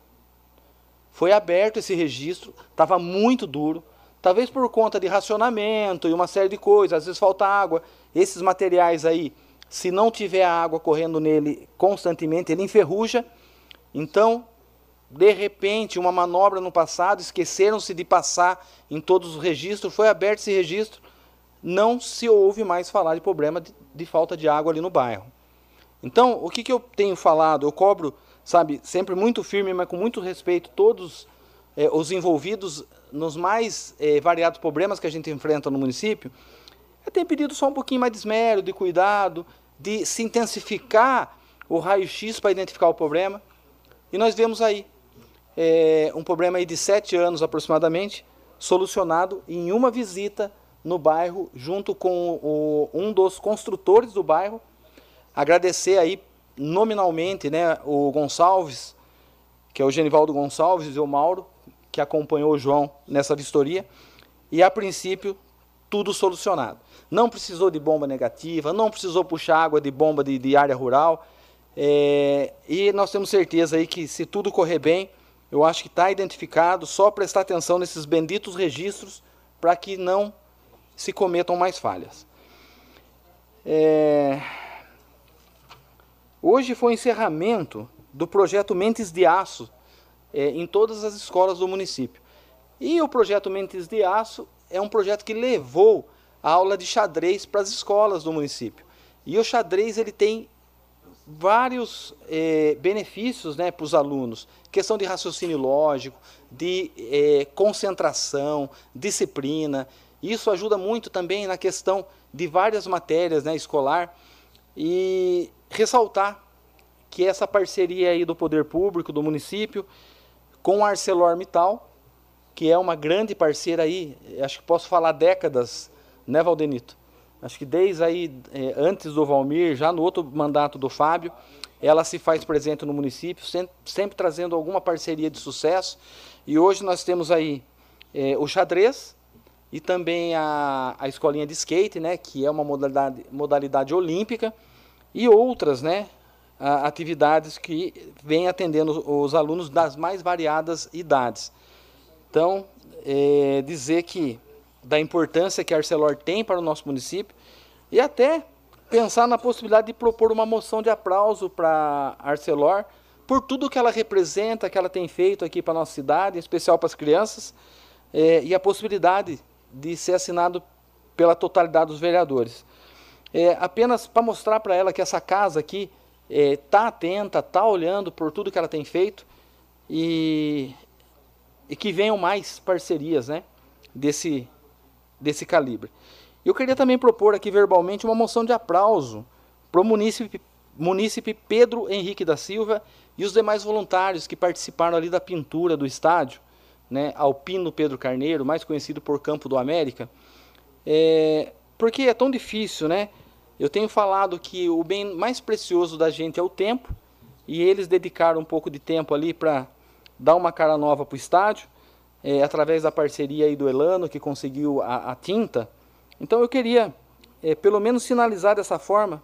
Foi aberto esse registro, estava muito duro, talvez por conta de racionamento e uma série de coisas, às vezes falta água. Esses materiais aí, se não tiver água correndo nele constantemente, ele enferruja. Então, de repente, uma manobra no passado, esqueceram-se de passar em todos os registros, foi aberto esse registro, não se ouve mais falar de problema de, de falta de água ali no bairro. Então, o que, que eu tenho falado? Eu cobro, sabe, sempre muito firme, mas com muito respeito, todos eh, os envolvidos nos mais eh, variados problemas que a gente enfrenta no município. Eu tenho pedido só um pouquinho mais de esmero, de cuidado, de se intensificar o raio-x para identificar o problema. E nós vemos aí é, um problema aí de sete anos aproximadamente, solucionado em uma visita no bairro, junto com o, um dos construtores do bairro. Agradecer aí nominalmente né, o Gonçalves, que é o Genivaldo Gonçalves e o Mauro, que acompanhou o João nessa vistoria. E a princípio, tudo solucionado. Não precisou de bomba negativa, não precisou puxar água de bomba de, de área rural. É, e nós temos certeza aí que se tudo correr bem, eu acho que está identificado, só prestar atenção nesses benditos registros para que não se cometam mais falhas. É... Hoje foi o encerramento do projeto Mentes de Aço é, em todas as escolas do município. E o projeto Mentes de Aço é um projeto que levou a aula de xadrez para as escolas do município. E o xadrez ele tem vários é, benefícios né, para os alunos. Questão de raciocínio lógico, de é, concentração, disciplina. Isso ajuda muito também na questão de várias matérias né, escolar. E ressaltar que essa parceria aí do poder público, do município, com a ArcelorMittal, que é uma grande parceira aí, acho que posso falar décadas, né, Valdenito? Acho que desde aí, é, antes do Valmir, já no outro mandato do Fábio, ela se faz presente no município, sempre, sempre trazendo alguma parceria de sucesso. E hoje nós temos aí é, o xadrez e também a, a escolinha de skate, né, que é uma modalidade, modalidade olímpica, e outras né, a, atividades que vêm atendendo os alunos das mais variadas idades. Então, é, dizer que da importância que a Arcelor tem para o nosso município e até pensar na possibilidade de propor uma moção de aplauso para a Arcelor por tudo que ela representa, que ela tem feito aqui para a nossa cidade, em especial para as crianças, é, e a possibilidade de ser assinado pela totalidade dos vereadores. É, apenas para mostrar para ela que essa casa aqui está é, atenta, está olhando por tudo que ela tem feito e, e que venham mais parcerias né, desse, desse calibre. Eu queria também propor aqui verbalmente uma moção de aplauso para o munícipe, Pedro Henrique da Silva e os demais voluntários que participaram ali da pintura do estádio, né, Alpino Pedro Carneiro, mais conhecido por Campo do América, é, porque é tão difícil, né? Eu tenho falado que o bem mais precioso da gente é o tempo, e eles dedicaram um pouco de tempo ali para dar uma cara nova para o estádio é, através da parceria aí do Elano, que conseguiu a, a tinta. Então eu queria, é, pelo menos, sinalizar dessa forma,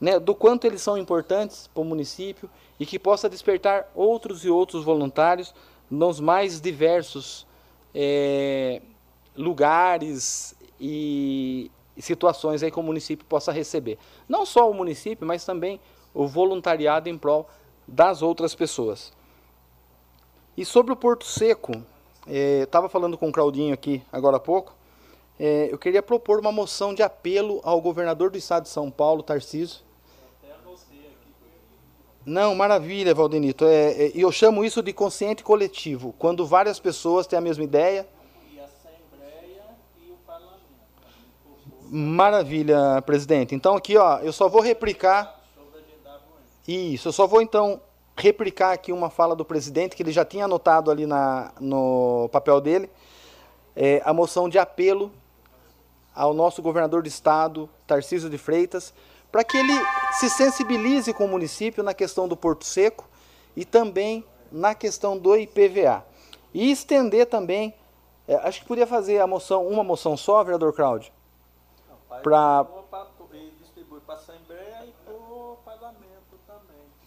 né, do quanto eles são importantes para o município e que possa despertar outros e outros voluntários nos mais diversos é, lugares e situações aí que o município possa receber. Não só o município, mas também o voluntariado em prol das outras pessoas. E sobre o Porto Seco, estava é, falando com o Claudinho aqui agora há pouco, é, eu queria propor uma moção de apelo ao governador do estado de São Paulo, Tarcísio. Não, maravilha, Valdenito. É, é, eu chamo isso de consciente coletivo, quando várias pessoas têm a mesma ideia. E a Assembleia e o Parlamento. Maravilha, presidente. Então aqui, ó, eu só vou replicar. Isso, eu só vou então replicar aqui uma fala do presidente, que ele já tinha anotado ali na, no papel dele, é, a moção de apelo ao nosso governador de estado, Tarcísio de Freitas, para que ele se sensibilize com o município na questão do Porto Seco e também na questão do IPVA. E estender também, é, acho que podia fazer a moção, uma moção só, vereador Cláudio? Para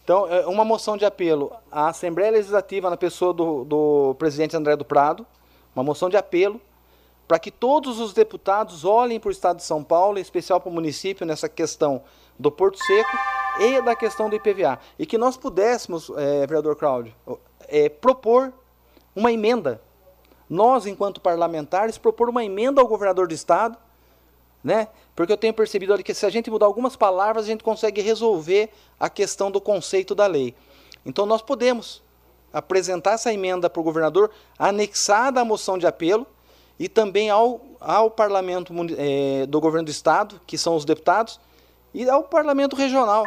Então, é uma moção de apelo à Assembleia Legislativa na pessoa do, do presidente André do Prado, uma moção de apelo para que todos os deputados olhem para o Estado de São Paulo, em especial para o município, nessa questão do Porto Seco e da questão do IPVA. E que nós pudéssemos, é, vereador Cláudio, é, propor uma emenda. Nós, enquanto parlamentares, propor uma emenda ao governador do Estado né? Porque eu tenho percebido que se a gente mudar algumas palavras, a gente consegue resolver a questão do conceito da lei. Então nós podemos apresentar essa emenda para o governador, anexada à moção de apelo, e também ao, ao parlamento é, do governo do estado, que são os deputados, e ao parlamento regional,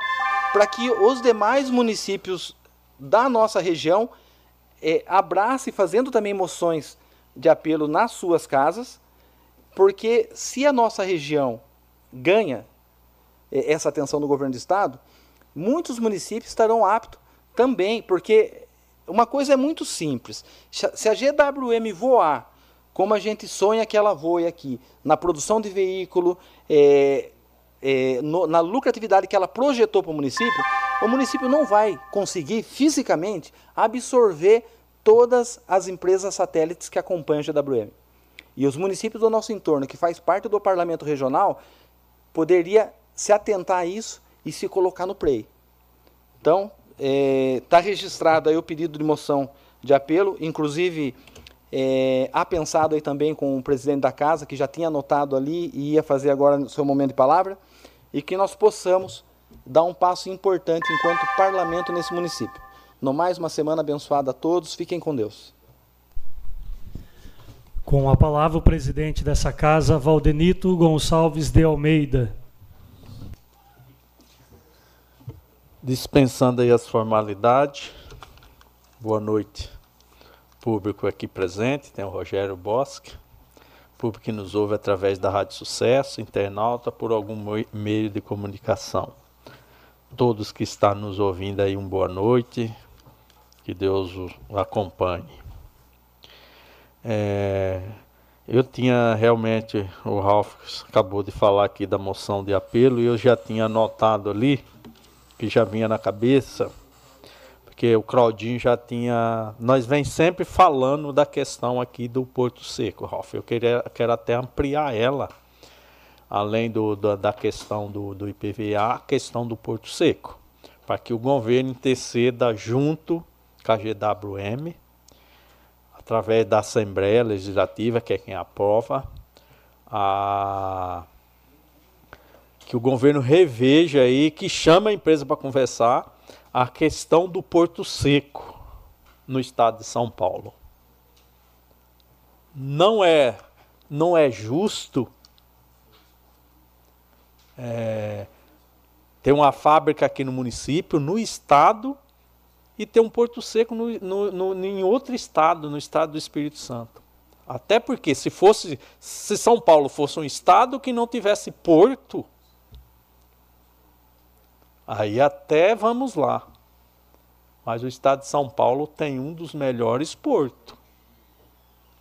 para que os demais municípios da nossa região é, abracem, fazendo também moções de apelo nas suas casas, porque se a nossa região ganha essa atenção do governo do estado, muitos municípios estarão aptos também, porque uma coisa é muito simples. Se a GWM voar como a gente sonha que ela voe aqui, na produção de veículo, é, é, no, na lucratividade que ela projetou para o município, o município não vai conseguir fisicamente absorver todas as empresas satélites que acompanham a GWM. E os municípios do nosso entorno, que faz parte do parlamento regional, poderia se atentar a isso e se colocar no PREI. Então, está é, registrado aí o pedido de moção de apelo, inclusive é, há pensado aí também com o presidente da casa, que já tinha anotado ali e ia fazer agora no seu momento de palavra, e que nós possamos dar um passo importante enquanto parlamento nesse município. No mais, uma semana abençoada a todos, fiquem com Deus. Com a palavra o presidente dessa casa, Valdenito Gonçalves de Almeida. Dispensando aí as formalidades, boa noite, público aqui presente, tem o Rogério Bosque, público que nos ouve através da Rádio Sucesso, internauta, por algum meio de comunicação. Todos que estão nos ouvindo aí, uma boa noite, que Deus o acompanhe. É, eu tinha realmente, o Ralph acabou de falar aqui da moção de apelo, e eu já tinha anotado ali, que já vinha na cabeça, porque o Claudinho já tinha. Nós vem sempre falando da questão aqui do Porto Seco, Ralph. Eu queria, quero até ampliar ela, além do, da, da questão do, do IPVA, a questão do Porto Seco, para que o governo interceda junto com a GWM através da Assembleia Legislativa, que é quem aprova, a... que o governo reveja aí, que chama a empresa para conversar a questão do Porto Seco no estado de São Paulo. Não é, não é justo é, ter uma fábrica aqui no município, no estado, e ter um porto seco no, no, no, em outro estado, no estado do Espírito Santo. Até porque se fosse, se São Paulo fosse um estado que não tivesse porto, aí até vamos lá. Mas o estado de São Paulo tem um dos melhores portos.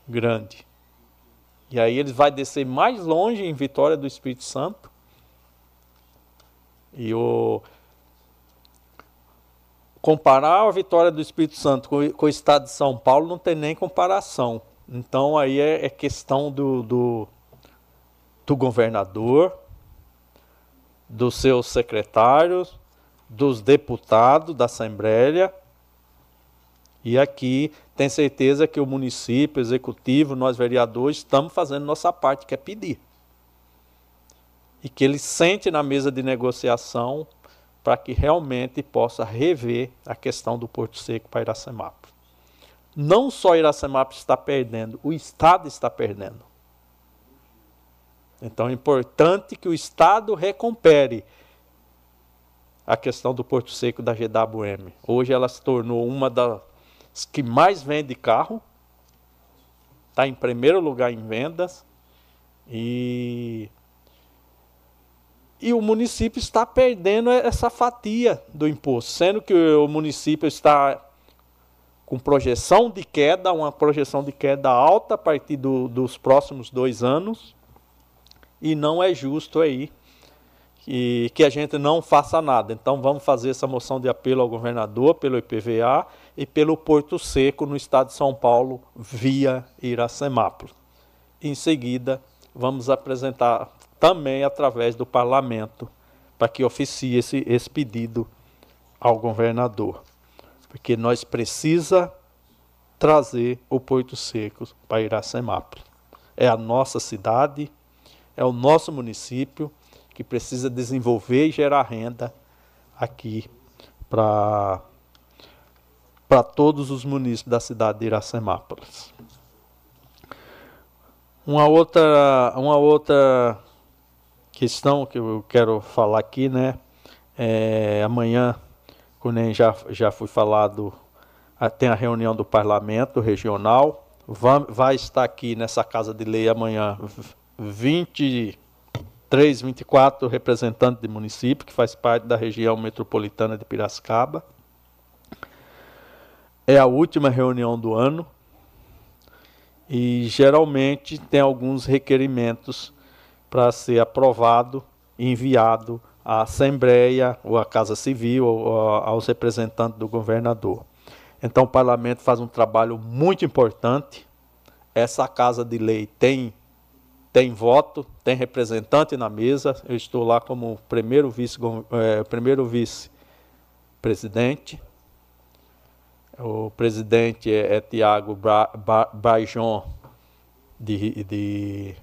Grande. E aí ele vai descer mais longe em Vitória do Espírito Santo. E o comparar a vitória do Espírito Santo com, com, o estado de São Paulo não tem nem comparação. Então aí é, é questão do, do, do, governador, dos seus secretários, dos deputados da Assembleia. E aqui tem certeza que o município, executivo, nós vereadores, estamos fazendo nossa parte, que é pedir. E que ele sente na mesa de negociação para que realmente possa rever a questão do Porto Seco para Iracemápolis. Não só Iracemápolis está perdendo, o Estado está perdendo. Então é importante que o Estado recompere a questão do Porto Seco da GWM. Hoje ela se tornou uma das que mais vende carro, está em primeiro lugar em vendas e e o município está perdendo essa fatia do imposto, sendo que o município está com projeção de queda, uma projeção de queda alta a partir do, dos próximos dois anos, e não é justo aí que, que a gente não faça nada. Então vamos fazer essa moção de apelo ao governador pelo IPVA e pelo Porto Seco no estado de São Paulo via Iracemápolis. Em seguida, vamos apresentar também através do parlamento, para que oficie esse, esse pedido ao governador. Porque nós precisa trazer o Porto Seco para Iracemápolis. É a nossa cidade, é o nosso município que precisa desenvolver e gerar renda aqui para para todos os municípios da cidade de Iracemápolis. Uma outra, uma outra questão que eu quero falar aqui, né? É, amanhã, como já, já foi falado, tem a reunião do parlamento regional. Vai, vai estar aqui nessa casa de lei amanhã 23, 24 representantes de município, que faz parte da região metropolitana de Piracicaba. É a última reunião do ano e geralmente tem alguns requerimentos para ser aprovado e enviado à Assembleia ou à Casa Civil ou aos representantes do governador. Então o parlamento faz um trabalho muito importante. Essa casa de lei tem tem voto, tem representante na mesa. Eu estou lá como primeiro vice é, primeiro vice presidente. O presidente é, é Tiago ba, ba, Bajon de, de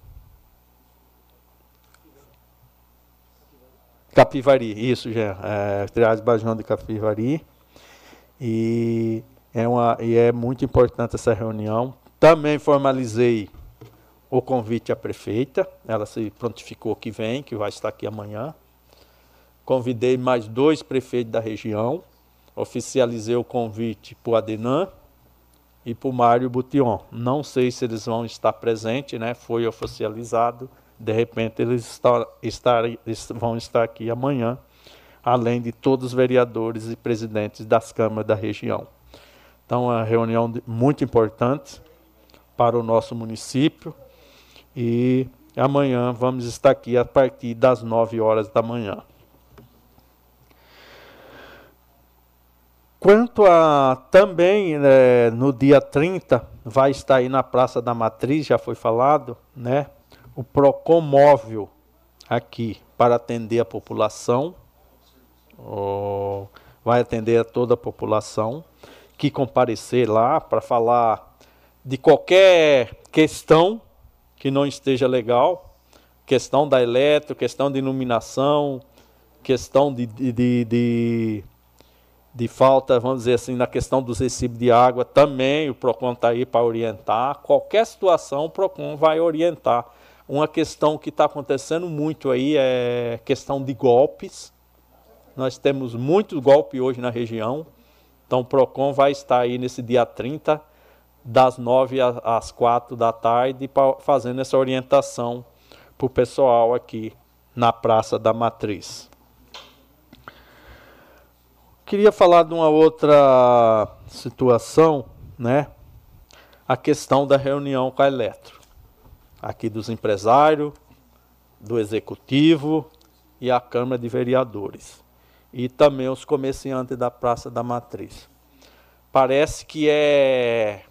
Capivari, isso já, é, Triás Bajão de Capivari. E é, uma, e é muito importante essa reunião. Também formalizei o convite à prefeita, ela se prontificou que vem, que vai estar aqui amanhã. Convidei mais dois prefeitos da região, oficializei o convite para o Adenan e para o Mário Bution. Não sei se eles vão estar presentes, né? foi oficializado de repente eles estar, eles vão estar aqui amanhã, além de todos os vereadores e presidentes das câmaras da região. Então, é uma reunião muito importante para o nosso município e amanhã vamos estar aqui a partir das 9 horas da manhã. Quanto a também né, no dia 30 vai estar aí na Praça da Matriz, já foi falado, né? O PROCON móvel aqui para atender a população, vai atender a toda a população que comparecer lá para falar de qualquer questão que não esteja legal, questão da eletro, questão de iluminação, questão de, de, de, de, de falta, vamos dizer assim, na questão dos recibos de água, também o PROCON está aí para orientar. Qualquer situação o PROCON vai orientar. Uma questão que está acontecendo muito aí é questão de golpes. Nós temos muito golpe hoje na região. Então o PROCON vai estar aí nesse dia 30, das 9 às 4 da tarde, fazendo essa orientação para o pessoal aqui na Praça da Matriz. Queria falar de uma outra situação, né? A questão da reunião com a Eletro aqui dos empresários, do executivo e a Câmara de Vereadores. E também os comerciantes da Praça da Matriz. Parece que é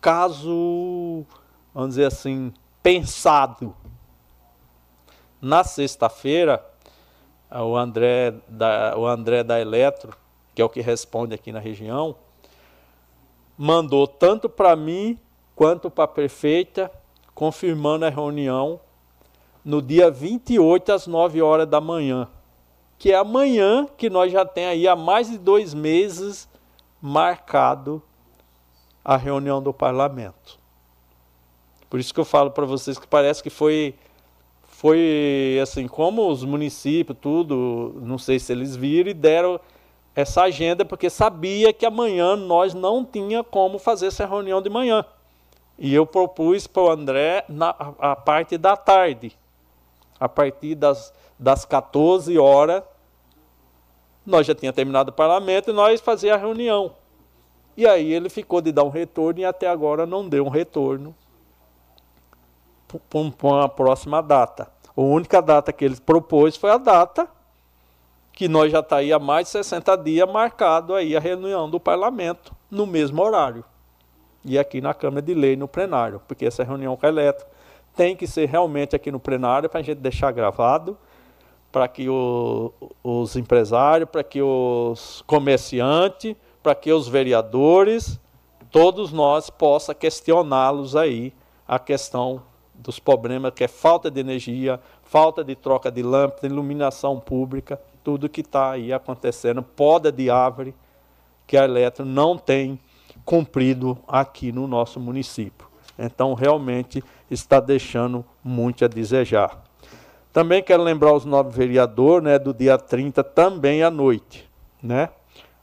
caso, vamos dizer assim, pensado. Na sexta-feira, o André, da, o André da Eletro, que é o que responde aqui na região, mandou tanto para mim quanto para a prefeita confirmando a reunião no dia 28 às 9 horas da manhã, que é amanhã que nós já tem aí há mais de dois meses marcado a reunião do parlamento. Por isso que eu falo para vocês que parece que foi foi assim, como os municípios, tudo, não sei se eles viram e deram essa agenda porque sabia que amanhã nós não tinha como fazer essa reunião de manhã. E eu propus para o André na, a parte da tarde. A partir das, das 14 horas, nós já tinha terminado o parlamento e nós fazia a reunião. E aí ele ficou de dar um retorno e até agora não deu um retorno para uma próxima data. A única data que ele propôs foi a data que nós já está aí há mais de 60 dias marcado aí a reunião do parlamento no mesmo horário. E aqui na Câmara de Lei, no plenário, porque essa reunião com a elétrica tem que ser realmente aqui no plenário para a gente deixar gravado, para que o, os empresários, para que os comerciantes, para que os vereadores, todos nós possa questioná-los aí a questão dos problemas que é falta de energia, falta de troca de lâmpada, iluminação pública, tudo que está aí acontecendo, poda de árvore que a Eletro não tem cumprido aqui no nosso município. Então, realmente está deixando muito a desejar. Também quero lembrar os nove vereadores, né, do dia 30, também à noite, né,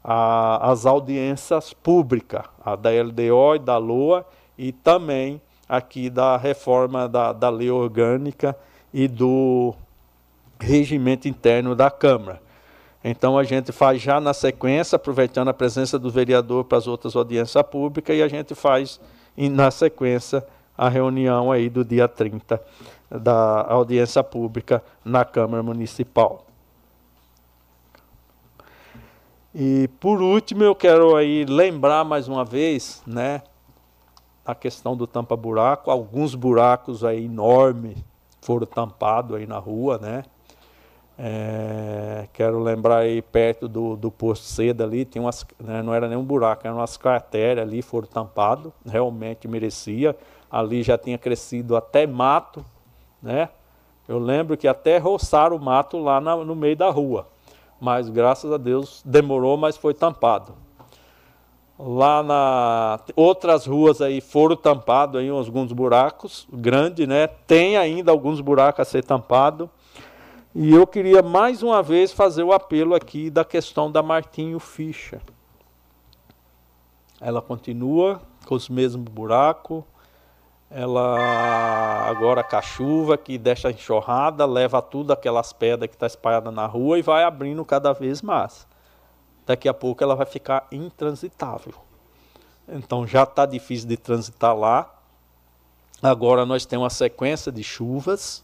a, as audiências públicas, a da LDO e da LOA, e também aqui da reforma da, da lei orgânica e do regimento interno da Câmara. Então a gente faz já na sequência, aproveitando a presença do vereador para as outras audiências públicas, e a gente faz na sequência a reunião aí do dia 30 da audiência pública na Câmara Municipal. E por último eu quero aí lembrar mais uma vez, né, a questão do tampa-buraco, alguns buracos aí enormes foram tampados aí na rua, né? É, quero lembrar aí perto do, do posto seda ali, tinha umas, né, não era nenhum buraco, eram umas crateras ali, foram tampados, realmente merecia. Ali já tinha crescido até mato, né? Eu lembro que até roçaram o mato lá na, no meio da rua, mas graças a Deus demorou, mas foi tampado. Lá na outras ruas aí foram tampados aí alguns buracos grandes, né? Tem ainda alguns buracos a ser tampado. E eu queria mais uma vez fazer o apelo aqui da questão da Martinho Ficha. Ela continua com os mesmos buracos. Ela agora com a chuva que deixa enxurrada, leva tudo aquelas pedras que está espalhada na rua e vai abrindo cada vez mais daqui a pouco ela vai ficar intransitável. Então já está difícil de transitar lá. Agora nós temos uma sequência de chuvas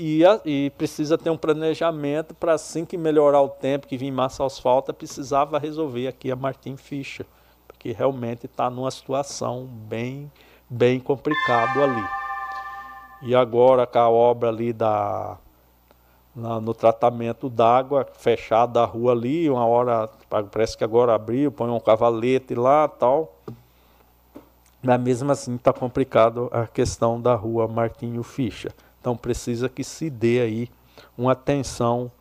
e, a, e precisa ter um planejamento para assim que melhorar o tempo, que vir massa asfalto, precisava resolver aqui a Martin Fischer, porque realmente está numa situação bem, bem complicado ali. E agora com a obra ali da na, no tratamento d'água, fechada a rua ali, uma hora, parece que agora abriu, põe um cavalete lá tal. Mas mesmo assim está complicado a questão da rua Martinho Ficha. Então precisa que se dê aí uma atenção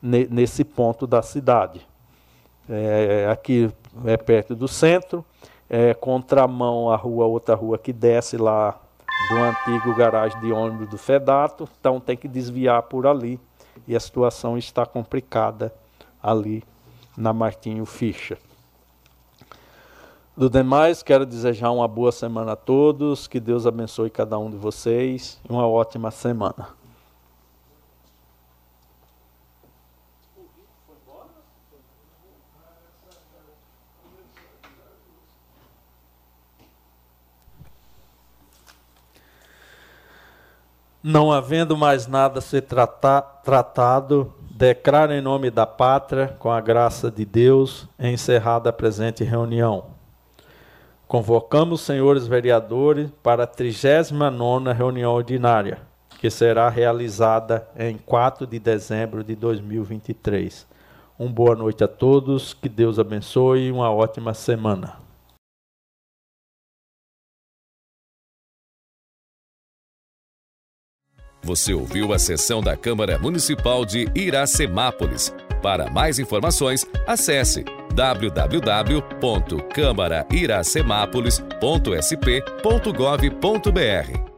ne, nesse ponto da cidade. É, aqui é perto do centro, é contramão a rua, outra rua que desce lá do antigo garagem de ônibus do Fedato, então tem que desviar por ali e a situação está complicada ali na Martinho Ficha. Do demais, quero desejar uma boa semana a todos, que Deus abençoe cada um de vocês e uma ótima semana. Não havendo mais nada a ser trata tratado, declaro em nome da pátria, com a graça de Deus, encerrada a presente reunião. Convocamos os senhores vereadores para a 39 reunião ordinária, que será realizada em 4 de dezembro de 2023. Uma boa noite a todos, que Deus abençoe e uma ótima semana. Você ouviu a sessão da Câmara Municipal de Iracemápolis. Para mais informações, acesse www.câmarairacemápolis.sp.gov.br.